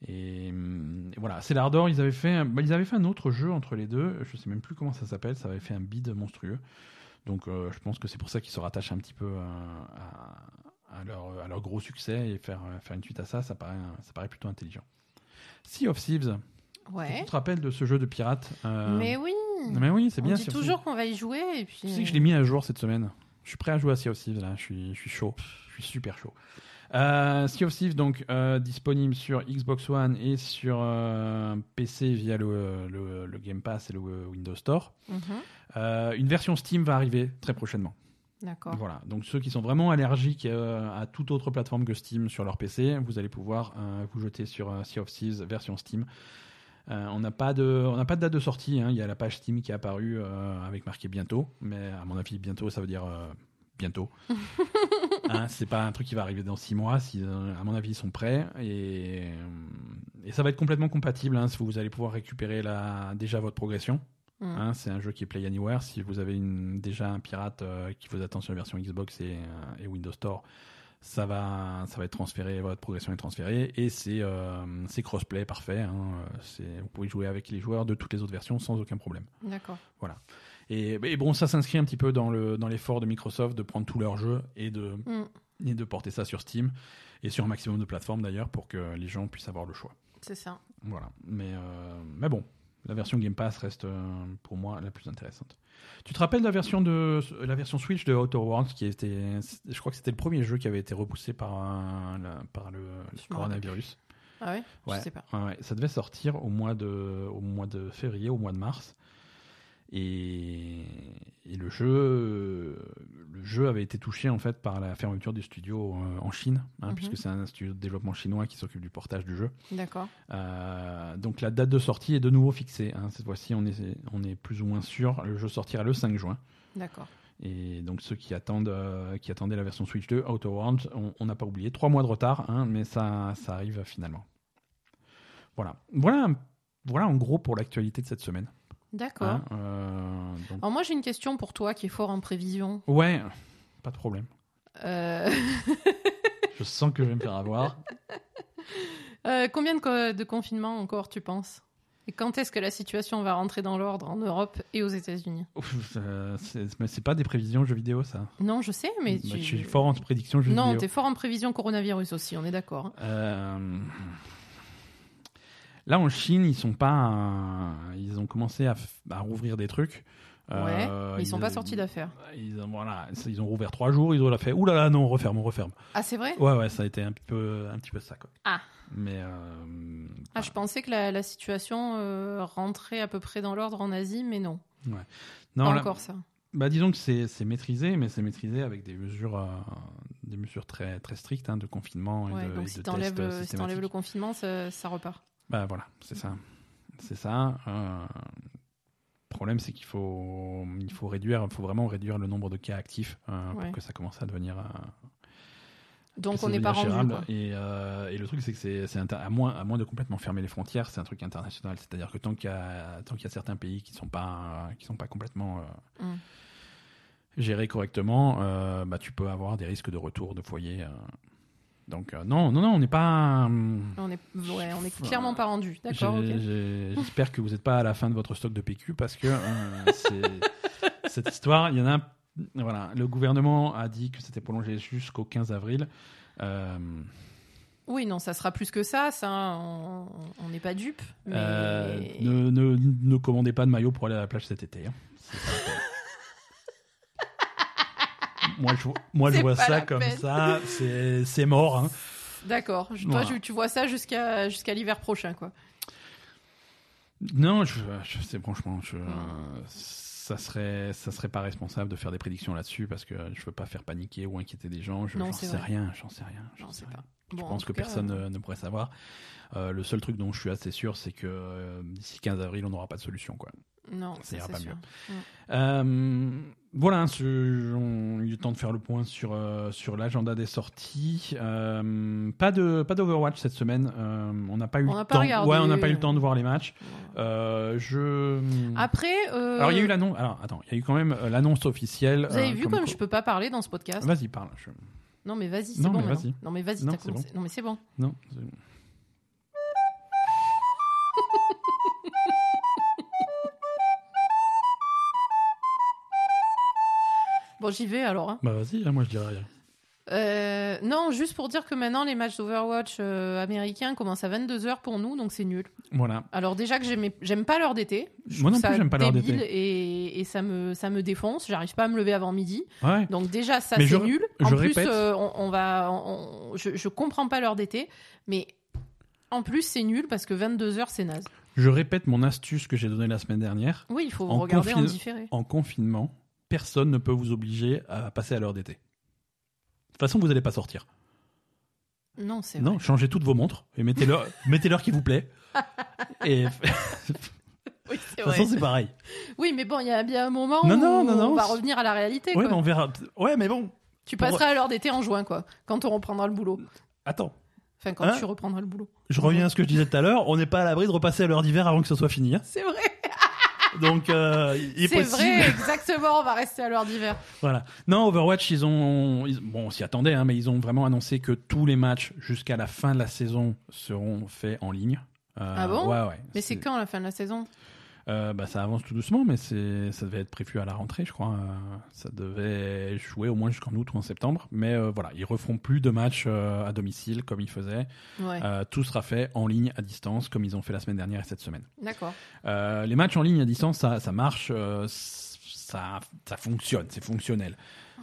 Et, et voilà, c'est l'Ardor, ils avaient fait, un- bah, ils avaient fait un autre jeu entre les deux. Je sais même plus comment ça s'appelle. Ça avait fait un bid monstrueux. Donc, euh, je pense que c'est pour ça qu'ils se rattachent un petit peu à, à- à leur, à leur gros succès et faire, euh, faire une suite à ça, ça paraît, ça paraît plutôt intelligent. Sea of Thieves, Ouais. tu te rappelles de ce jeu de pirate euh, Mais oui. mais oui, c'est On bien. dit of toujours qu'on va y jouer et puis. tu sais que je l'ai mis à jour cette semaine. Je suis prêt à jouer à Sea of Thieves là. Je suis, je suis chaud. Je suis super chaud. Euh, sea of Thieves donc euh, disponible sur Xbox One et sur euh, PC via le, le- le Game Pass et le Windows Store. Mhm. Euh, une version Steam va arriver très prochainement. D'accord. Voilà. Donc ceux qui sont vraiment allergiques euh, à toute autre plateforme que Steam sur leur PC, vous allez pouvoir euh, vous jeter sur euh, Sea of Thieves version Steam. On n'a pas de, on n'a pas de date de sortie. hein. Il y a la page Steam qui est apparue avec marqué bientôt, mais à mon avis bientôt ça veut dire bientôt. hein, c'est pas un truc qui va arriver dans six mois. Si, à mon avis ils sont prêts et, et ça va être complètement compatible. Hein, si vous allez pouvoir récupérer la, déjà votre progression. Mm. Hein, c'est un jeu qui est Play Anywhere. Si vous avez une, déjà un pirate euh, qui vous attend sur la version Xbox et, euh, et Windows Store, ça va, ça va être transféré, votre progression est transférée et c'est euh, c'est crossplay parfait. hein, euh, vous pouvez jouer avec les joueurs de toutes les autres versions sans aucun problème. D'accord. Et, et bon, ça s'inscrit un petit peu dans le dans l'effort de Microsoft de prendre tous leurs jeux et de Mm. et de porter ça sur Steam et sur un maximum de plateformes d'ailleurs pour que les gens puissent avoir le choix. C'est ça. Voilà. Mais, euh, mais bon, la version Game Pass reste euh, pour moi la plus intéressante. Tu te rappelles la version, de, la version Switch de Outer Worlds qui était, je crois que c'était le premier jeu qui avait été repoussé par, un- la- par le, coronavirus. Ah ouais? Ouais. Je sais pas. Ouais. Ça devait sortir au mois, de, au mois de février, au mois de mars. Et, et le jeu, le jeu avait été touché en fait par la fermeture du studio euh, en Chine, hein, Mhm. puisque c'est un studio de développement chinois qui s'occupe du portage du jeu. D'accord. Euh, donc la date de sortie est de nouveau fixée. hein. Cette fois-ci, on est, on est plus ou moins sûr. Le jeu sortira le 5 juin. D'accord. Et donc ceux qui attendent, euh, qui attendaient la version Switch 2, Outer Worlds, on on n'a pas oublié. Trois mois de retard, hein, mais ça, ça arrive finalement. Voilà. Voilà, voilà en gros pour l'actualité de cette semaine. D'accord. hein. Euh, donc- Alors moi j'ai une question pour toi qui est fort en prévision. Ouais, pas de problème. Euh, Je sens que je vais me faire avoir. euh, combien de, co- de confinements encore tu penses? Et quand est-ce que la situation va rentrer dans l'ordre en Europe et aux États-Unis? Euh, c'est mais c'est pas des prévisions jeux vidéo, ça. Non, je sais, mais Bah, tu... Je suis fort en prédiction jeux Non, vidéo. t'es fort en prévision coronavirus aussi, on est d'accord. hein. Euh, Là, en Chine, ils sont pas. euh, Ils ont commencé à, rouvrir des trucs. Ouais, Euh, mais ils sont pas sortis d'affaires. Ils ont, voilà, ils ont rouvert trois jours, ils ont fait Ouh là là, non, on referme, on referme. Ah, c'est vrai? Ouais, ouais, ça a été un petit peu, un petit peu ça, quoi. Ah. Mais. euh, Ah, je pensais que la, la situation euh, rentrait à peu près dans l'ordre en Asie, mais non. non, pas là- encore ça. bah, disons que c'est maîtrisé, mais c'est maîtrisé avec des mesures, des mesures très, très strictes hein, de confinement et Ouais, de, donc et si t'enlèves si le confinement, ça, ça repart. Bah voilà, c'est ça. C'est ça. euh, Le problème, c'est qu'il faut, il faut réduire, il faut vraiment réduire le nombre de cas actifs euh, Ouais. pour que ça commence à devenir. euh, Donc on n'est pas rendu. Et, euh, et le truc, c'est que c'est, à moins, à moins de complètement fermer les frontières, c'est un truc international. C'est-à-dire que tant qu'il y a, tant qu'il y a certains pays qui sont pas, qui sont pas complètement Mm. gérés correctement, bah tu peux avoir des risques de retour de foyer. Donc euh, non, non, non, on n'est pas. hum, On est, ouais, on est clairement pas rendu. D'accord, J'espère que vous n'êtes pas à la fin de votre stock de PQ parce que euh, cette histoire, il y en a. Voilà, le gouvernement a dit que c'était prolongé jusqu'au 15 avril. Euh, Oui, non, ça sera plus que ça. Ça, on n'est pas dupe. Mais... ne, ne, ne commandez pas de maillot pour aller à la plage cet été. hein. C'est pas la peine. Moi, je, moi, je C'est vois ça comme peine. ça. C'est mort. hein. D'accord. Toi, tu, vois ça jusqu'à jusqu'à l'hiver prochain, quoi. Non, je, je sais franchement, je, ça serait, ça serait pas responsable de faire des prédictions là-dessus parce que je veux pas faire paniquer ou inquiéter des gens. Je j'en sais vrai. rien, j'en sais rien, j'en sais pas. Je Bon, pense que cas, personne euh, ne, ne pourrait savoir. Euh, le seul truc dont je suis assez sûr, c'est que euh, d'ici 15 avril, on n'aura pas de solution, quoi. Non, Ça ça, ira c'est pas sûr. Euh, voilà, ce- on eu le temps de faire le point sur, euh, sur l'agenda des sorties. Euh, pas de pas d'Overwatch cette semaine. On n'a pas eu On le temps. regardé. Ouais, on n'a pas eu le temps de voir les matchs. Je. Après, Alors il y a eu l'annonce. Alors attends, il y a eu quand même l'annonce officielle. vous avez vu comme, quoi- je peux pas parler dans ce podcast. Vas-y, parle. je- Non, mais vas-y, c'est Non, bon. mais vas-y. Non, mais vas-y, Non, t'as commencé. Non, mais c'est bon. Non. Bon, j'y vais alors. hein. Bah vas-y, hein, moi je dirais rien. Euh, non, juste pour dire que maintenant, les matchs d'Overwatch euh, américains commencent à 22h pour nous, donc c'est nul. Voilà. Alors déjà que j'aime pas l'heure d'été. Moi non plus, j'aime pas l'heure d'été. Et, et ça, me, ça me défonce. J'arrive pas à me lever avant midi. Ouais. Donc déjà, ça c'est nul. je en plus, euh, on, on va, on- je, je comprends pas l'heure d'été, mais en plus c'est nul parce que 22h c'est naze. Je répète mon astuce que j'ai donnée la semaine dernière. Oui, il faut En regarder en différé. En confinement, personne ne peut vous obliger à passer à l'heure d'été. De toute façon, vous n'allez pas sortir. Non, c'est Non, vrai. changez toutes vos montres et mettez l'heure mettez l'heure qui vous plaît. Et de Oui, c'est toute façon, c'est pareil. Oui, mais bon, il y a bien un moment Non, où non, non, non, on va revenir à la réalité. Ouais, quoi. mais on verra. Ouais, mais bon, Tu pour- passeras à l'heure d'été en juin, quoi, quand on reprendra le boulot. attends. Enfin, quand Hein tu reprendras le boulot. Je reviens à ce que je disais tout à l'heure. On n'est pas à l'abri de repasser à l'heure d'hiver avant que ce soit fini. hein. C'est vrai. Donc, euh, il est, C'est possible. vrai, exactement. On va rester à l'heure d'hiver. Voilà. Non, Overwatch, ils ont, ils- bon, on s'y attendait, hein, mais ils ont vraiment annoncé que tous les matchs jusqu'à la fin de la saison seront faits en ligne. Euh, Ah bon? Ouais, ouais. Mais c'est quand la fin de la saison? Euh, bah, ça avance tout doucement, mais c'est, ça devait être prévu à la rentrée, je crois. Euh, ça devait jouer au moins jusqu'en août ou en septembre. Mais euh, voilà, ils referont plus de matchs à domicile comme ils faisaient. Ouais. Tout sera fait en ligne à distance, comme ils ont fait la semaine dernière et cette semaine. D'accord. Les matchs en ligne à distance, ça, ça marche, ça, ça fonctionne, c'est fonctionnel.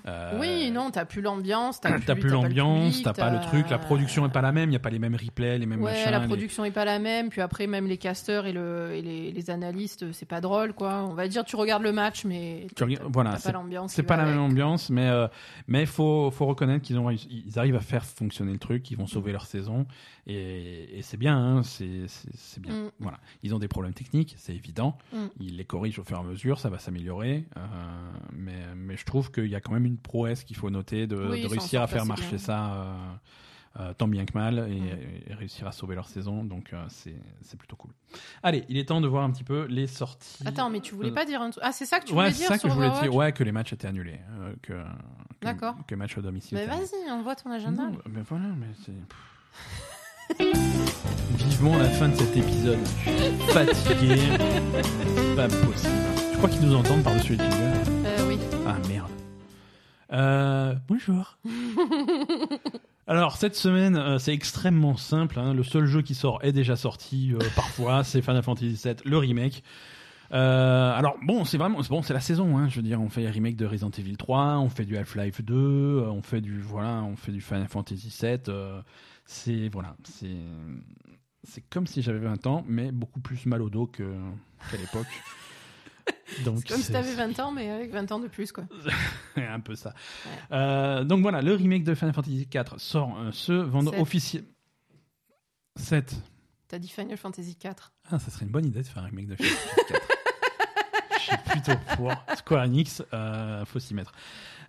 Euh, Oui, non, t'as plus l'ambiance. T'as plus, T'as plus l'ambiance, t'as pas le truc, la production est pas la même, il y a pas les mêmes replays, les mêmes Ouais, machins. la les- production est pas la même. Puis après, même les casteurs et, le, et les, les analystes, c'est pas drôle, quoi. On va dire, tu regardes le match, mais Tu voilà, pas l'ambiance. C'est pas la même ambiance, mais euh, mais faut faut reconnaître qu'ils ont ils arrivent à faire fonctionner le truc, ils vont sauver leur saison et, et c'est bien, hein, c'est c'est c'est bien. Mm. Voilà, ils ont des problèmes techniques, c'est évident, Mm. ils les corrigent au fur et à mesure, ça va s'améliorer, euh, mais mais je trouve qu'il y a quand même une prouesse qu'il faut noter de, Oui, réussir à faire marcher bien. ça. euh, euh, tant bien que mal et, Mm. et réussir à sauver leur saison donc euh, c'est c'est plutôt cool. Allez, il est temps de voir un petit peu les sorties. Attends, mais tu voulais pas dire un truc? Ah, c'est ça que tu ouais, voulais c'est dire ça que je voulais dire. Ouais, que les matchs étaient annulés. euh, que, que, D'accord. que les matchs à domicile. Mais vas-y, envoie ton agenda. Non, mais voilà, mais c'est. Vivement la fin de cet épisode. Je suis fatigué. Pas possible. Je crois qu'ils nous entendent par-dessus les jingles. Euh, oui. Ah merde. Euh, bonjour. Alors cette semaine, euh, c'est extrêmement simple. Hein. Le seul jeu qui sort est déjà sorti parfois. C'est Final Fantasy VII, le remake. Alors bon, c'est vraiment bon, c'est la saison. Hein, je veux dire, on fait les remakes de Resident Evil 3, on fait du Half-Life 2, on fait du voilà, on fait du Final Fantasy 7 c'est voilà, c'est c'est comme si j'avais 20 ans, mais beaucoup plus mal au dos que qu'à l'époque. Donc comme si t'avais 20 ans, mais avec 20 ans de plus, quoi. un peu ça. Euh, donc voilà, le remake de Final Fantasy IV sort euh, ce vendredi officiel. 7. T'as dit Final Fantasy 4. Ah, ça serait une bonne idée de faire un remake de Final Fantasy IV. Suis plutôt pour Square Enix, euh, faut s'y mettre.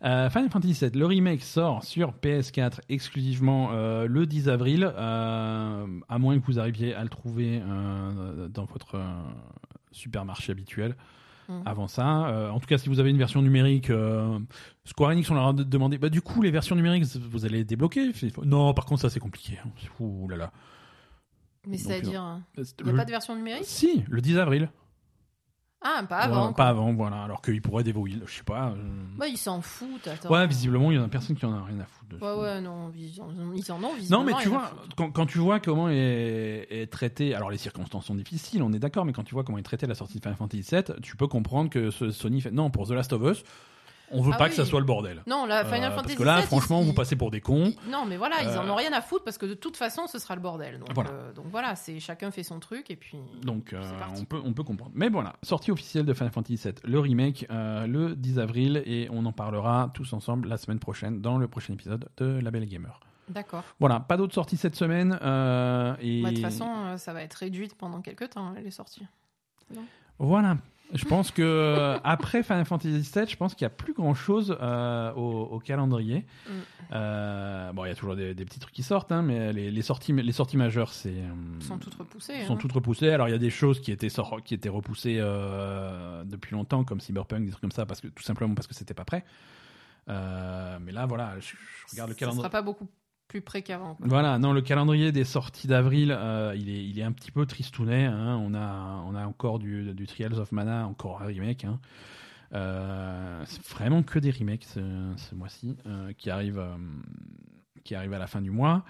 Euh, Final Fantasy VII, le remake sort sur PS4 exclusivement euh, le 10 avril, euh, à moins que vous arriviez à le trouver dans votre supermarché habituel. Mhm. Avant ça, en tout cas, si vous avez une version numérique, Square Enix, on leur a de- demandé, bah du coup, les versions numériques, vous allez les débloquer? Non, par contre, ça c'est compliqué. hein. Ouh là là. Mais c'est-à-dire. hein, Il n'y a pas de version numérique? Si, le 10 avril. Ah, pas avant. Ouais, pas avant, voilà. Alors qu'ils pourraient dévoiler, je sais pas. euh, Bah, ils s'en foutent, attends. Ouais, visiblement, il y en a personne qui en a rien à foutre. de Ouais, ouais, non, ils en, ils en ont, Non, visiblement. mais tu vois, quand, quand tu vois comment est, est traité, alors les circonstances sont difficiles, on est d'accord, mais quand tu vois comment est traité la sortie de Final Fantasy VII, tu peux comprendre que ce- Sony fait non pour The Last of Us, on veut Ah pas oui. que ça soit le bordel. Non, la Final Euh, Fantasy parce que là, franchement, ils- vous passez pour des cons. Non, mais voilà, ils en Euh, ont rien à foutre parce que de toute façon, ce sera le bordel. Donc Voilà. euh, donc voilà, c'est chacun fait son truc et puis. Donc euh, on peut on peut comprendre. Mais voilà, sortie officielle de Final Fantasy VII, le remake euh, le 10 avril et on en parlera tous ensemble la semaine prochaine dans le prochain épisode de La Belle Gamer. D'accord. Voilà, pas d'autres sorties cette semaine euh, Bah, De toute façon, euh, ça va être réduite pendant quelques temps, hein, les sorties. Voilà. Je pense que euh, après Final Fantasy VII, je pense qu'il n'y a plus grand chose au, au calendrier. Mm. Euh, bon, il y a toujours des, des petits trucs qui sortent, hein, mais les, les sorties, les sorties majeures, c'est euh, sont toutes repoussées. sont hein. toutes repoussées. Alors il y a des choses qui étaient qui étaient repoussées euh, depuis longtemps, comme Cyberpunk, des trucs comme ça, parce que tout simplement parce que c'était pas prêt. Euh, mais là, voilà, je, je regarde le Ça calendrier. sera pas beaucoup plus près qu'avant. Voilà, non, le calendrier des sorties d'avril, euh, il, est, il est un petit peu tristounet. hein. On, a, on a encore du, du Trials of Mana, encore un remake. hein. Euh, c'est vraiment que des remakes ce, ce mois-ci euh, qui arrivent, qui arrivent à la fin du mois.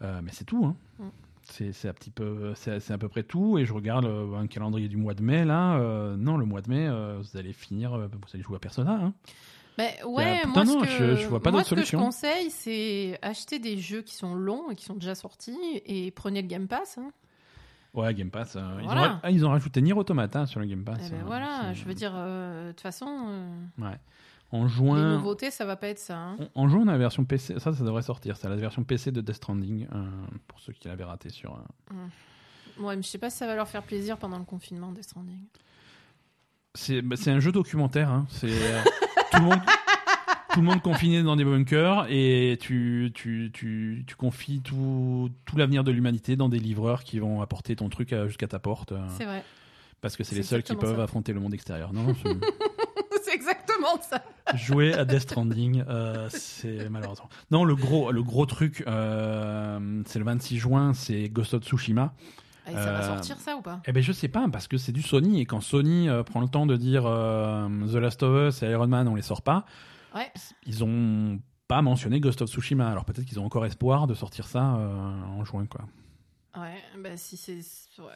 Mais c'est tout. Hein. Mm. C'est c'est un petit peu, c'est c'est à peu près tout. Et je regarde un calendrier du mois de mai là. non, le mois de mai, vous allez finir, vous allez jouer à Persona. Hein. Ben, ouais, putain, moi, non, ce que, je- je vois pas moi, ce que je solution. conseille, c'est acheter des jeux qui sont longs et qui sont déjà sortis et prenez le Game Pass. hein. Ouais, Game Pass. euh, ils, ont, ah, ils ont rajouté Nier Automata sur le Game Pass. Eh ben euh, voilà, je veux dire, euh, de toute façon, euh, Ouais. En les juin, nouveautés, ça va pas être ça. hein. En- En juin, on a la version PC. Ça, ça devrait sortir. C'est la version PC de Death Stranding. euh, pour ceux qui l'avaient raté sur. euh. Ouais, mais je sais pas si ça va leur faire plaisir pendant le confinement, Death Stranding. C'est bah, un jeu documentaire. hein. C'est euh, tout le monde. Tout le monde confiné dans des bunkers et tu, tu, tu, tu confies tout, tout l'avenir de l'humanité dans des livreurs qui vont apporter ton truc jusqu'à ta porte euh, C'est vrai. parce que c'est les seuls qui peuvent ça. affronter le monde extérieur. Non, je- c'est exactement ça. jouer à Death Stranding, euh, c'est malheureusement. Non, le gros, le gros truc, euh, c'est le 26 juin, c'est Ghost of Tsushima. Et ça va Euh, sortir ça ou pas? Eh ben je sais pas parce que c'est du Sony et quand Sony euh, prend le temps de dire euh, The Last of Us et Iron Man on les sort pas, Ouais. ils ont pas mentionné Ghost of Tsushima. Alors peut-être qu'ils ont encore espoir de sortir ça en juin quoi. Ouais, bah si c'est. Ouais.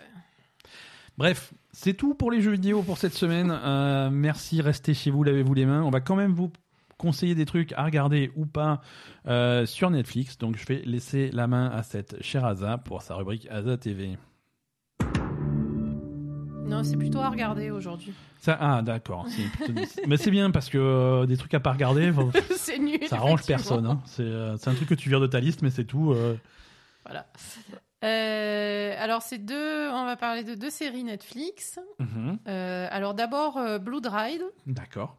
Bref, c'est tout pour les jeux vidéo pour cette semaine. Euh, merci, restez chez vous, lavez-vous les mains. On va quand même vous conseiller des trucs à regarder ou pas euh, sur Netflix. Donc je vais laisser la main à cette chère Aza pour sa rubrique Aza TV. Non, c'est plutôt à regarder aujourd'hui. Ça, ah d'accord. c'est Mais c'est bien parce que euh, des trucs à pas regarder, bon, c'est nul. ça arrange effectivement. personne. hein. C'est euh, c'est un truc que tu vires de ta liste, mais c'est tout. euh. Voilà. Euh, alors, c'est deux. On va parler de deux séries Netflix. Mhm. Euh, alors, d'abord, euh, Blood Ride. D'accord.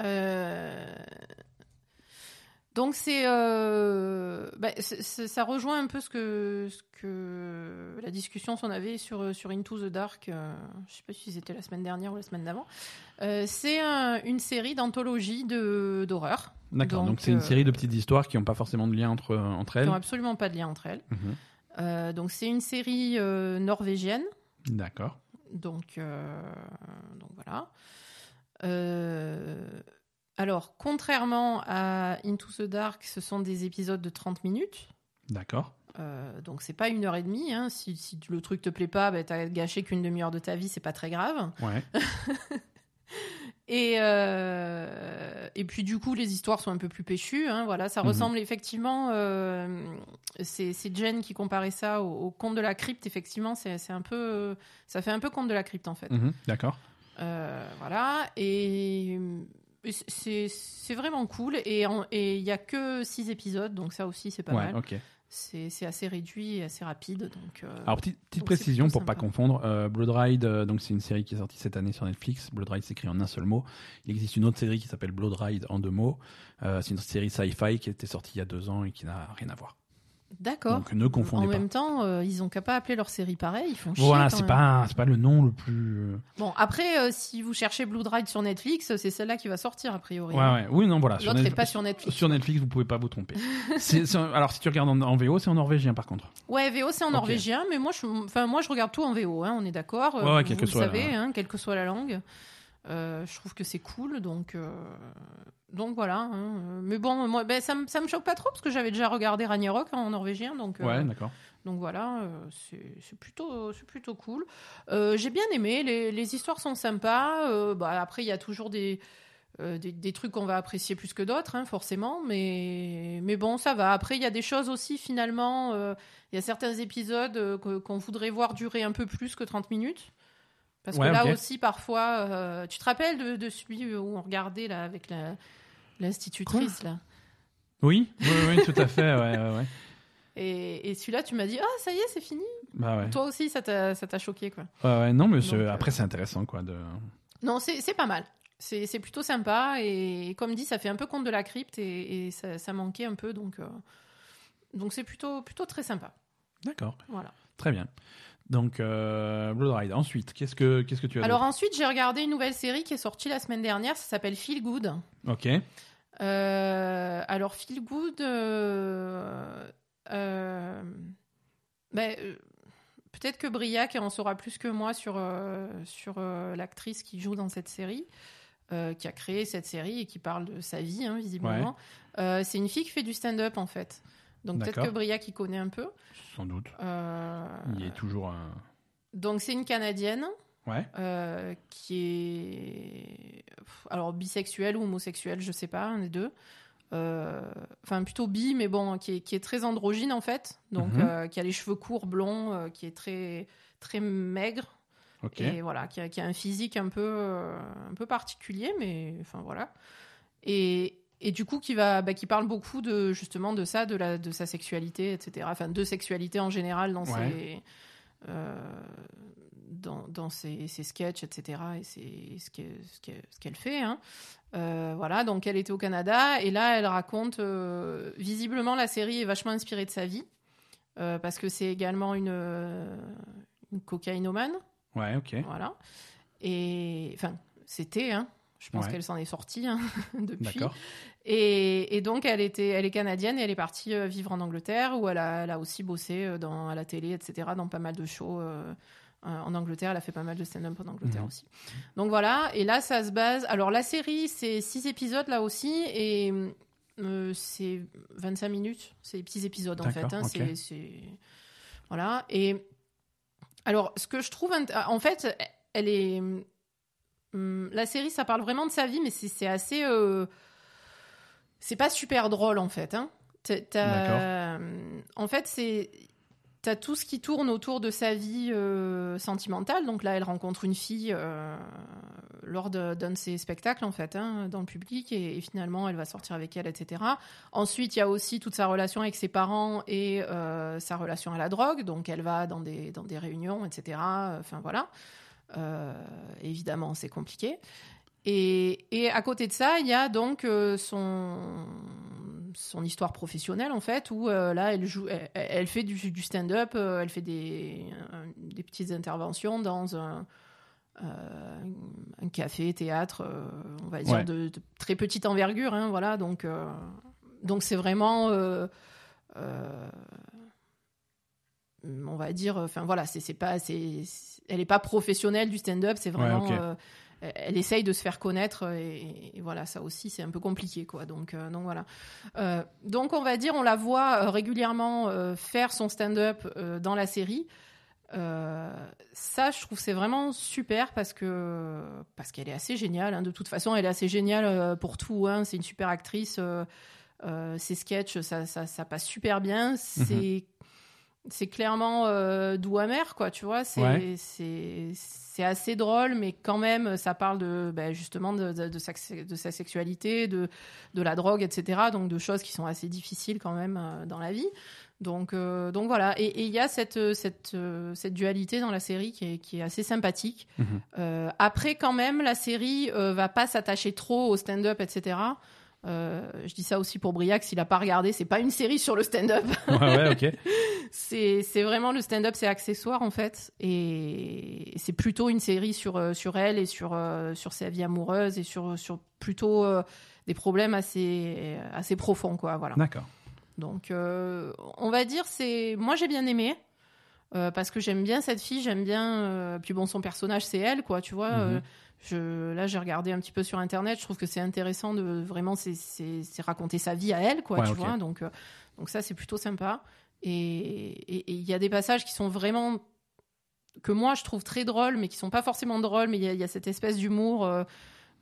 Euh, Donc c'est, euh, bah, c'est- ça rejoint un peu ce que, ce que la discussion qu'on avait sur sur Into the Dark. euh, je sais pas si c'était la semaine dernière ou la semaine d'avant. Euh, c'est un- une série d'anthologie de d'horreur D'accord. Donc c'est une euh, série de petites histoires qui n'ont pas forcément de lien entre entre qui elles. n'ont absolument pas de lien entre elles. Mhm. Euh, donc c'est une série euh, norvégienne. D'accord. Donc, euh, donc voilà. Euh, alors, contrairement à Into the Dark, ce sont des épisodes de 30 minutes. D'accord. Euh, donc, c'est pas une heure et demie. hein. Si, si le truc te plaît pas, bah, t'as gâché qu'une demi-heure de ta vie, c'est pas très grave. Ouais. Et, euh, et puis, du coup, les histoires sont un peu plus péchues. hein. Voilà, ça Mhm. ressemble effectivement. euh, c'est Jen qui comparait ça au, au conte de la crypte. Effectivement, c'est un peu. Ça fait un peu conte de la crypte, en fait. Mhm. D'accord. Euh, voilà, et c'est vraiment cool. Et il y a que six épisodes, donc ça aussi c'est pas Ouais. mal. C'est assez réduit et assez rapide. Donc, euh, Alors petite, petite donc c'est précision pour pas sympa. confondre. euh, Blood Ride, euh, donc c'est une série qui est sortie cette année sur Netflix. Blood Ride s'écrit en un seul mot. Il existe une autre série qui s'appelle Blood Ride en deux mots. Euh, c'est une série sci-fi qui était sortie il y a deux ans et qui n'a rien à voir. D'accord. Donc ne confondez En pas. même temps, euh, ils ont qu'à pas appeler leur série pareil. Ils font chier. Voilà, c'est pas c'est pas le nom le plus. euh, Bon, après, euh, si vous cherchez Blood Ride sur Netflix, c'est celle-là qui va sortir a priori. Ouais ouais. Oui non voilà. Sur L'autre est Netflix- pas sur Netflix. Sur Netflix, vous pouvez pas vous tromper. Alors si tu regardes en, en VO, c'est en norvégien par contre. Ouais, VO c'est en norvégien, mais moi je, enfin, moi je regarde tout en VO, hein, on est d'accord. Ouais, ouais, vous, le soit savez, hein, quelle que soit la langue. Euh, je trouve que c'est cool, donc, euh, donc voilà. hein, Mais bon, moi, ben, ça, me- ça me choque pas trop parce que j'avais déjà regardé Ragnarok en norvégien, donc, euh, Ouais d'accord. donc voilà, euh, c'est plutôt, plutôt cool. Euh, J'ai bien aimé, les, les histoires sont sympas. euh, bah, après, il y a toujours des, des, des trucs qu'on va apprécier plus que d'autres, hein, forcément, mais, mais bon, ça va. Après, il y a des choses aussi, finalement, il y a certains épisodes qu'on voudrait voir durer un peu plus que 30 minutes. Parce Ouais, que là aussi, parfois, euh, tu te rappelles de, de celui où on regardait là, avec l'institutrice là? Oui oui oui tout à fait ouais ouais. ouais. Et, et celui-là, tu m'as dit, ah, ça y est, c'est fini. Bah ouais. Toi aussi, ça t'a choqué, quoi. Ouais, ouais, non mais Donc, euh, après c'est intéressant quoi de. Non, c'est pas mal. C'est plutôt sympa. Et comme dit, ça fait un peu compte de la crypte et, et ça, ça manquait un peu. Donc euh, donc c'est plutôt, plutôt très sympa. D'accord. Voilà. Très bien. Donc, euh, Blood Ride. Ensuite, qu'est-ce que, qu'est-ce que tu as Alors ensuite, j'ai regardé une nouvelle série qui est sortie la semaine dernière. Ça s'appelle Feel Good. Ok. Euh, alors Feel Good, euh, euh, ben, euh, peut-être que Briac en saura plus que moi sur, sur l'actrice qui joue dans cette série. euh, qui a créé cette série et qui parle de sa vie, hein, visiblement. Euh, c'est une fille qui fait du stand-up, en fait. Donc peut-être que Briac y connaît un peu. Sans doute. Euh, Il y a toujours un. Donc c'est une Canadienne Ouais. euh, qui est alors bisexuelle ou homosexuelle, je sais pas, un des deux. Euh, Enfin plutôt bi, mais bon, qui est, qui est très androgyne en fait. Donc Mhm. euh, qui a les cheveux courts, blonds, qui est très très maigre et voilà, qui a, qui a un physique un peu un peu particulier, mais enfin voilà. Et et du coup, qui va, bah, qui parle beaucoup de justement de ça, de la de sa sexualité, etc. Enfin, de sexualité en général dans Ouais. ses euh, dans, dans ses, ses sketchs, etc. Et c'est ce qu'elle ce ce qu'elle fait. Hein. Euh, voilà, donc elle était au Canada et là, elle raconte. euh, visiblement, la série est vachement inspirée de sa vie euh, parce que c'est également une, une cocaïnomane. Ouais, ok. Voilà. Et enfin, c'était, hein. Je pense Ouais. qu'elle s'en est sortie hein, depuis. D'accord. Et, et donc, elle, était, elle est canadienne et elle est partie euh, vivre en Angleterre où elle a, elle a aussi bossé euh, dans, à la télé, etc., dans pas mal de shows. euh, en Angleterre, elle a fait pas mal de stand-up en Angleterre Mhm. aussi. Donc voilà, et là ça se base. Alors la série, c'est six épisodes là aussi, et euh, c'est 25 minutes, c'est des petits épisodes en fait. Hein, c'est voilà. Et alors, ce que je trouve, int- en fait, elle est hum, la série, ça parle vraiment de sa vie, mais c'est assez. euh, C'est pas super drôle en fait. Hein. T'as- En fait, c'est. T'as tout ce qui tourne autour de sa vie euh, sentimentale. Donc là, elle rencontre une fille euh, lors de- d'un de ses spectacles, en fait, hein, dans le public, et, et finalement, elle va sortir avec elle, etc. Ensuite, il y a aussi toute sa relation avec ses parents et euh, sa relation à la drogue. Donc, elle va dans des, dans des réunions, etc. Enfin, voilà. Euh, évidemment, c'est compliqué. Et, et à côté de ça, il y a donc euh, son, son histoire professionnelle, en fait, où euh, là, elle, joue, elle, elle fait du, du stand-up, euh, elle fait des, un- des petites interventions dans un, euh, un café, théâtre, on va dire, Ouais. de, de très petite envergure. Hein, voilà, donc donc c'est vraiment. on va dire, enfin voilà, c'est pas, c'est- elle est pas professionnelle du stand-up, c'est vraiment, euh, elle essaye de se faire connaître et, et voilà, ça aussi c'est un peu compliqué quoi. Donc euh, donc voilà, Euh, donc on va dire, on la voit euh, régulièrement euh, faire son stand-up euh, dans la série. Euh, ça, je trouve c'est vraiment super parce que parce qu'elle est assez géniale. hein. De toute façon, elle est assez géniale euh, pour tout. hein. C'est une super actrice. euh, euh, ses sketchs, ça, ça, ça passe super bien. C'est c'est clairement euh, doux amer, quoi. Tu vois, c'est Ouais. c'est c'est assez drôle, mais quand même, ça parle de ben, justement de, de, de sa, de sa sexualité, de de la drogue, etc. Donc de choses qui sont assez difficiles quand même euh, dans la vie. Donc, euh, donc voilà. Et il y a cette, cette, cette dualité dans la série qui est, qui est assez sympathique. Mhm. Après, quand même, la série va pas s'attacher trop au stand-up, etc. Euh, je dis ça aussi pour Briac, s'il a pas regardé, c'est pas une série sur le stand-up. Ouais, ouais, ok. c'est vraiment le stand-up, c'est accessoire en fait. Et c'est plutôt une série sur, euh, sur elle et sur, euh, sur sa vie amoureuse et sur, sur plutôt euh, des problèmes assez, assez profonds, quoi. Voilà. D'accord. Donc, euh, on va dire, c'est. Moi, j'ai bien aimé. parce que j'aime bien cette fille, j'aime bien. Puis bon, son personnage, c'est elle, quoi, tu vois. Mhm. Je... Là, j'ai regardé un petit peu sur internet. Je trouve que c'est intéressant de vraiment, c'est- raconter sa vie à elle, quoi, Ouais, tu vois. Donc, euh, donc ça, c'est plutôt sympa. Et il y a des passages qui sont vraiment que moi je trouve très drôles, mais qui sont pas forcément drôles. Mais il y, a- il y a cette espèce d'humour, euh,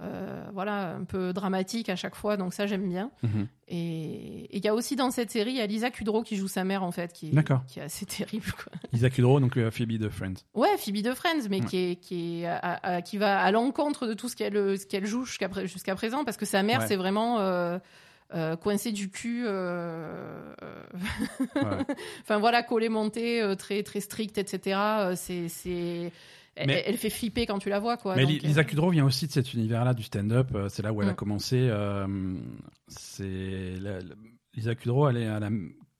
euh, voilà, un peu dramatique à chaque fois. Donc ça, j'aime bien. Mhm. Et et il y a aussi dans cette série, il y a Lisa Kudrow qui joue sa mère en fait, qui est, qui est assez terrible. Quoi. Isaac Kudrow, donc euh, Phoebe de Friends. Ouais, Phoebe de Friends, mais Ouais. qui est qui est à- à- qui va à l'encontre de tout ce qu'elle joue jusqu'à pré- jusqu'à présent, parce que sa mère Ouais. c'est vraiment euh, euh, coincée du cul. euh, Ouais. enfin voilà, collée montée, euh, très très stricte, etc. C'est elle, fait flipper quand tu la vois quoi. Mais donc, Lisa Kudrow vient aussi de cet univers-là du stand-up. euh, C'est là où elle a Mm. commencé. euh, c'est la- la- Lisa Kudrow, elle est à la-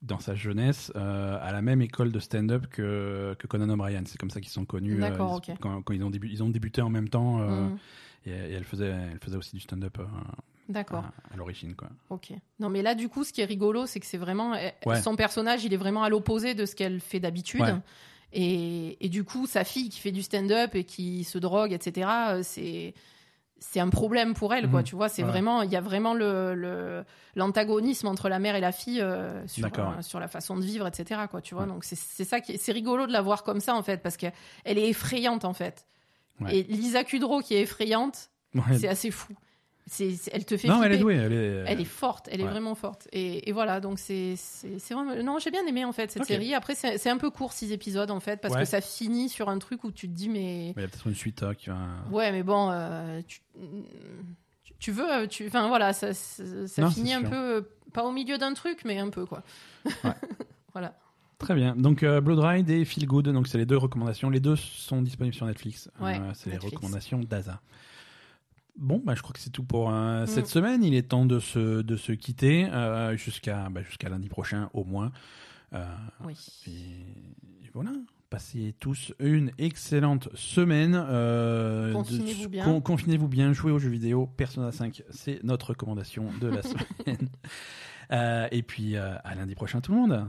dans sa jeunesse euh, à la même école de stand-up que, que Conan O'Brien. C'est comme ça qu'ils sont connus. euh, D'accord, ils- ok. quand, quand ils, ont débu- ils ont débuté en même temps. euh, euh, mm, et, et elle, faisait, elle faisait aussi du stand-up euh, D'accord. à, à l'origine. quoi. Ok. Non, mais là, du coup, ce qui est rigolo, c'est que c'est vraiment. Ouais. Son personnage, il est vraiment à l'opposé de ce qu'elle fait d'habitude. Ouais. Et, et du coup, sa fille qui fait du stand-up et qui se drogue, etc., euh, c'est. c'est un problème pour elle, quoi. Mhm. Tu vois, c'est Ouais. vraiment, il y a vraiment le l'antagonisme entre la mère et la fille euh, sur, euh, la façon de vivre, etc. Quoi, tu vois. Ouais. Donc c'est ça qui, est- c'est rigolo de la voir comme ça en fait, parce qu'elle elle est effrayante en fait. Ouais. Et Lisa Kudrow qui est effrayante, c'est assez fou. Elle te fait Non, elle est douée. Elle est, Elle est forte, elle est vraiment forte. Et, et voilà, donc c'est vraiment. Non, j'ai bien aimé en fait cette série. Après, c'est un peu court, six épisodes en fait, parce Ouais. que ça finit sur un truc où tu te dis, mais. Il y a peut-être une suite euh, qui va. Ouais, mais bon, euh, tu, veux. euh, Tu, enfin voilà, ça, ça, ça Non, finit un sûr. peu. euh, Pas au milieu d'un truc, mais un peu quoi. voilà. Très bien. Donc euh, Blood Ride et Feel Good, donc c'est les deux recommandations. Les deux sont disponibles sur Netflix. Euh, c'est les recommandations d'Aza. Bon, bah, je crois que c'est tout pour euh, Mm. cette semaine. Il est temps de se, de se quitter euh, jusqu'à bah, jusqu'à lundi prochain au moins. Euh, Oui. et, et voilà. Passez tous une excellente semaine. Confinez-vous bien. con- confinez-vous bien. Jouez aux jeux vidéo. Persona 5, c'est notre recommandation de la semaine. Et puis à lundi prochain tout le monde.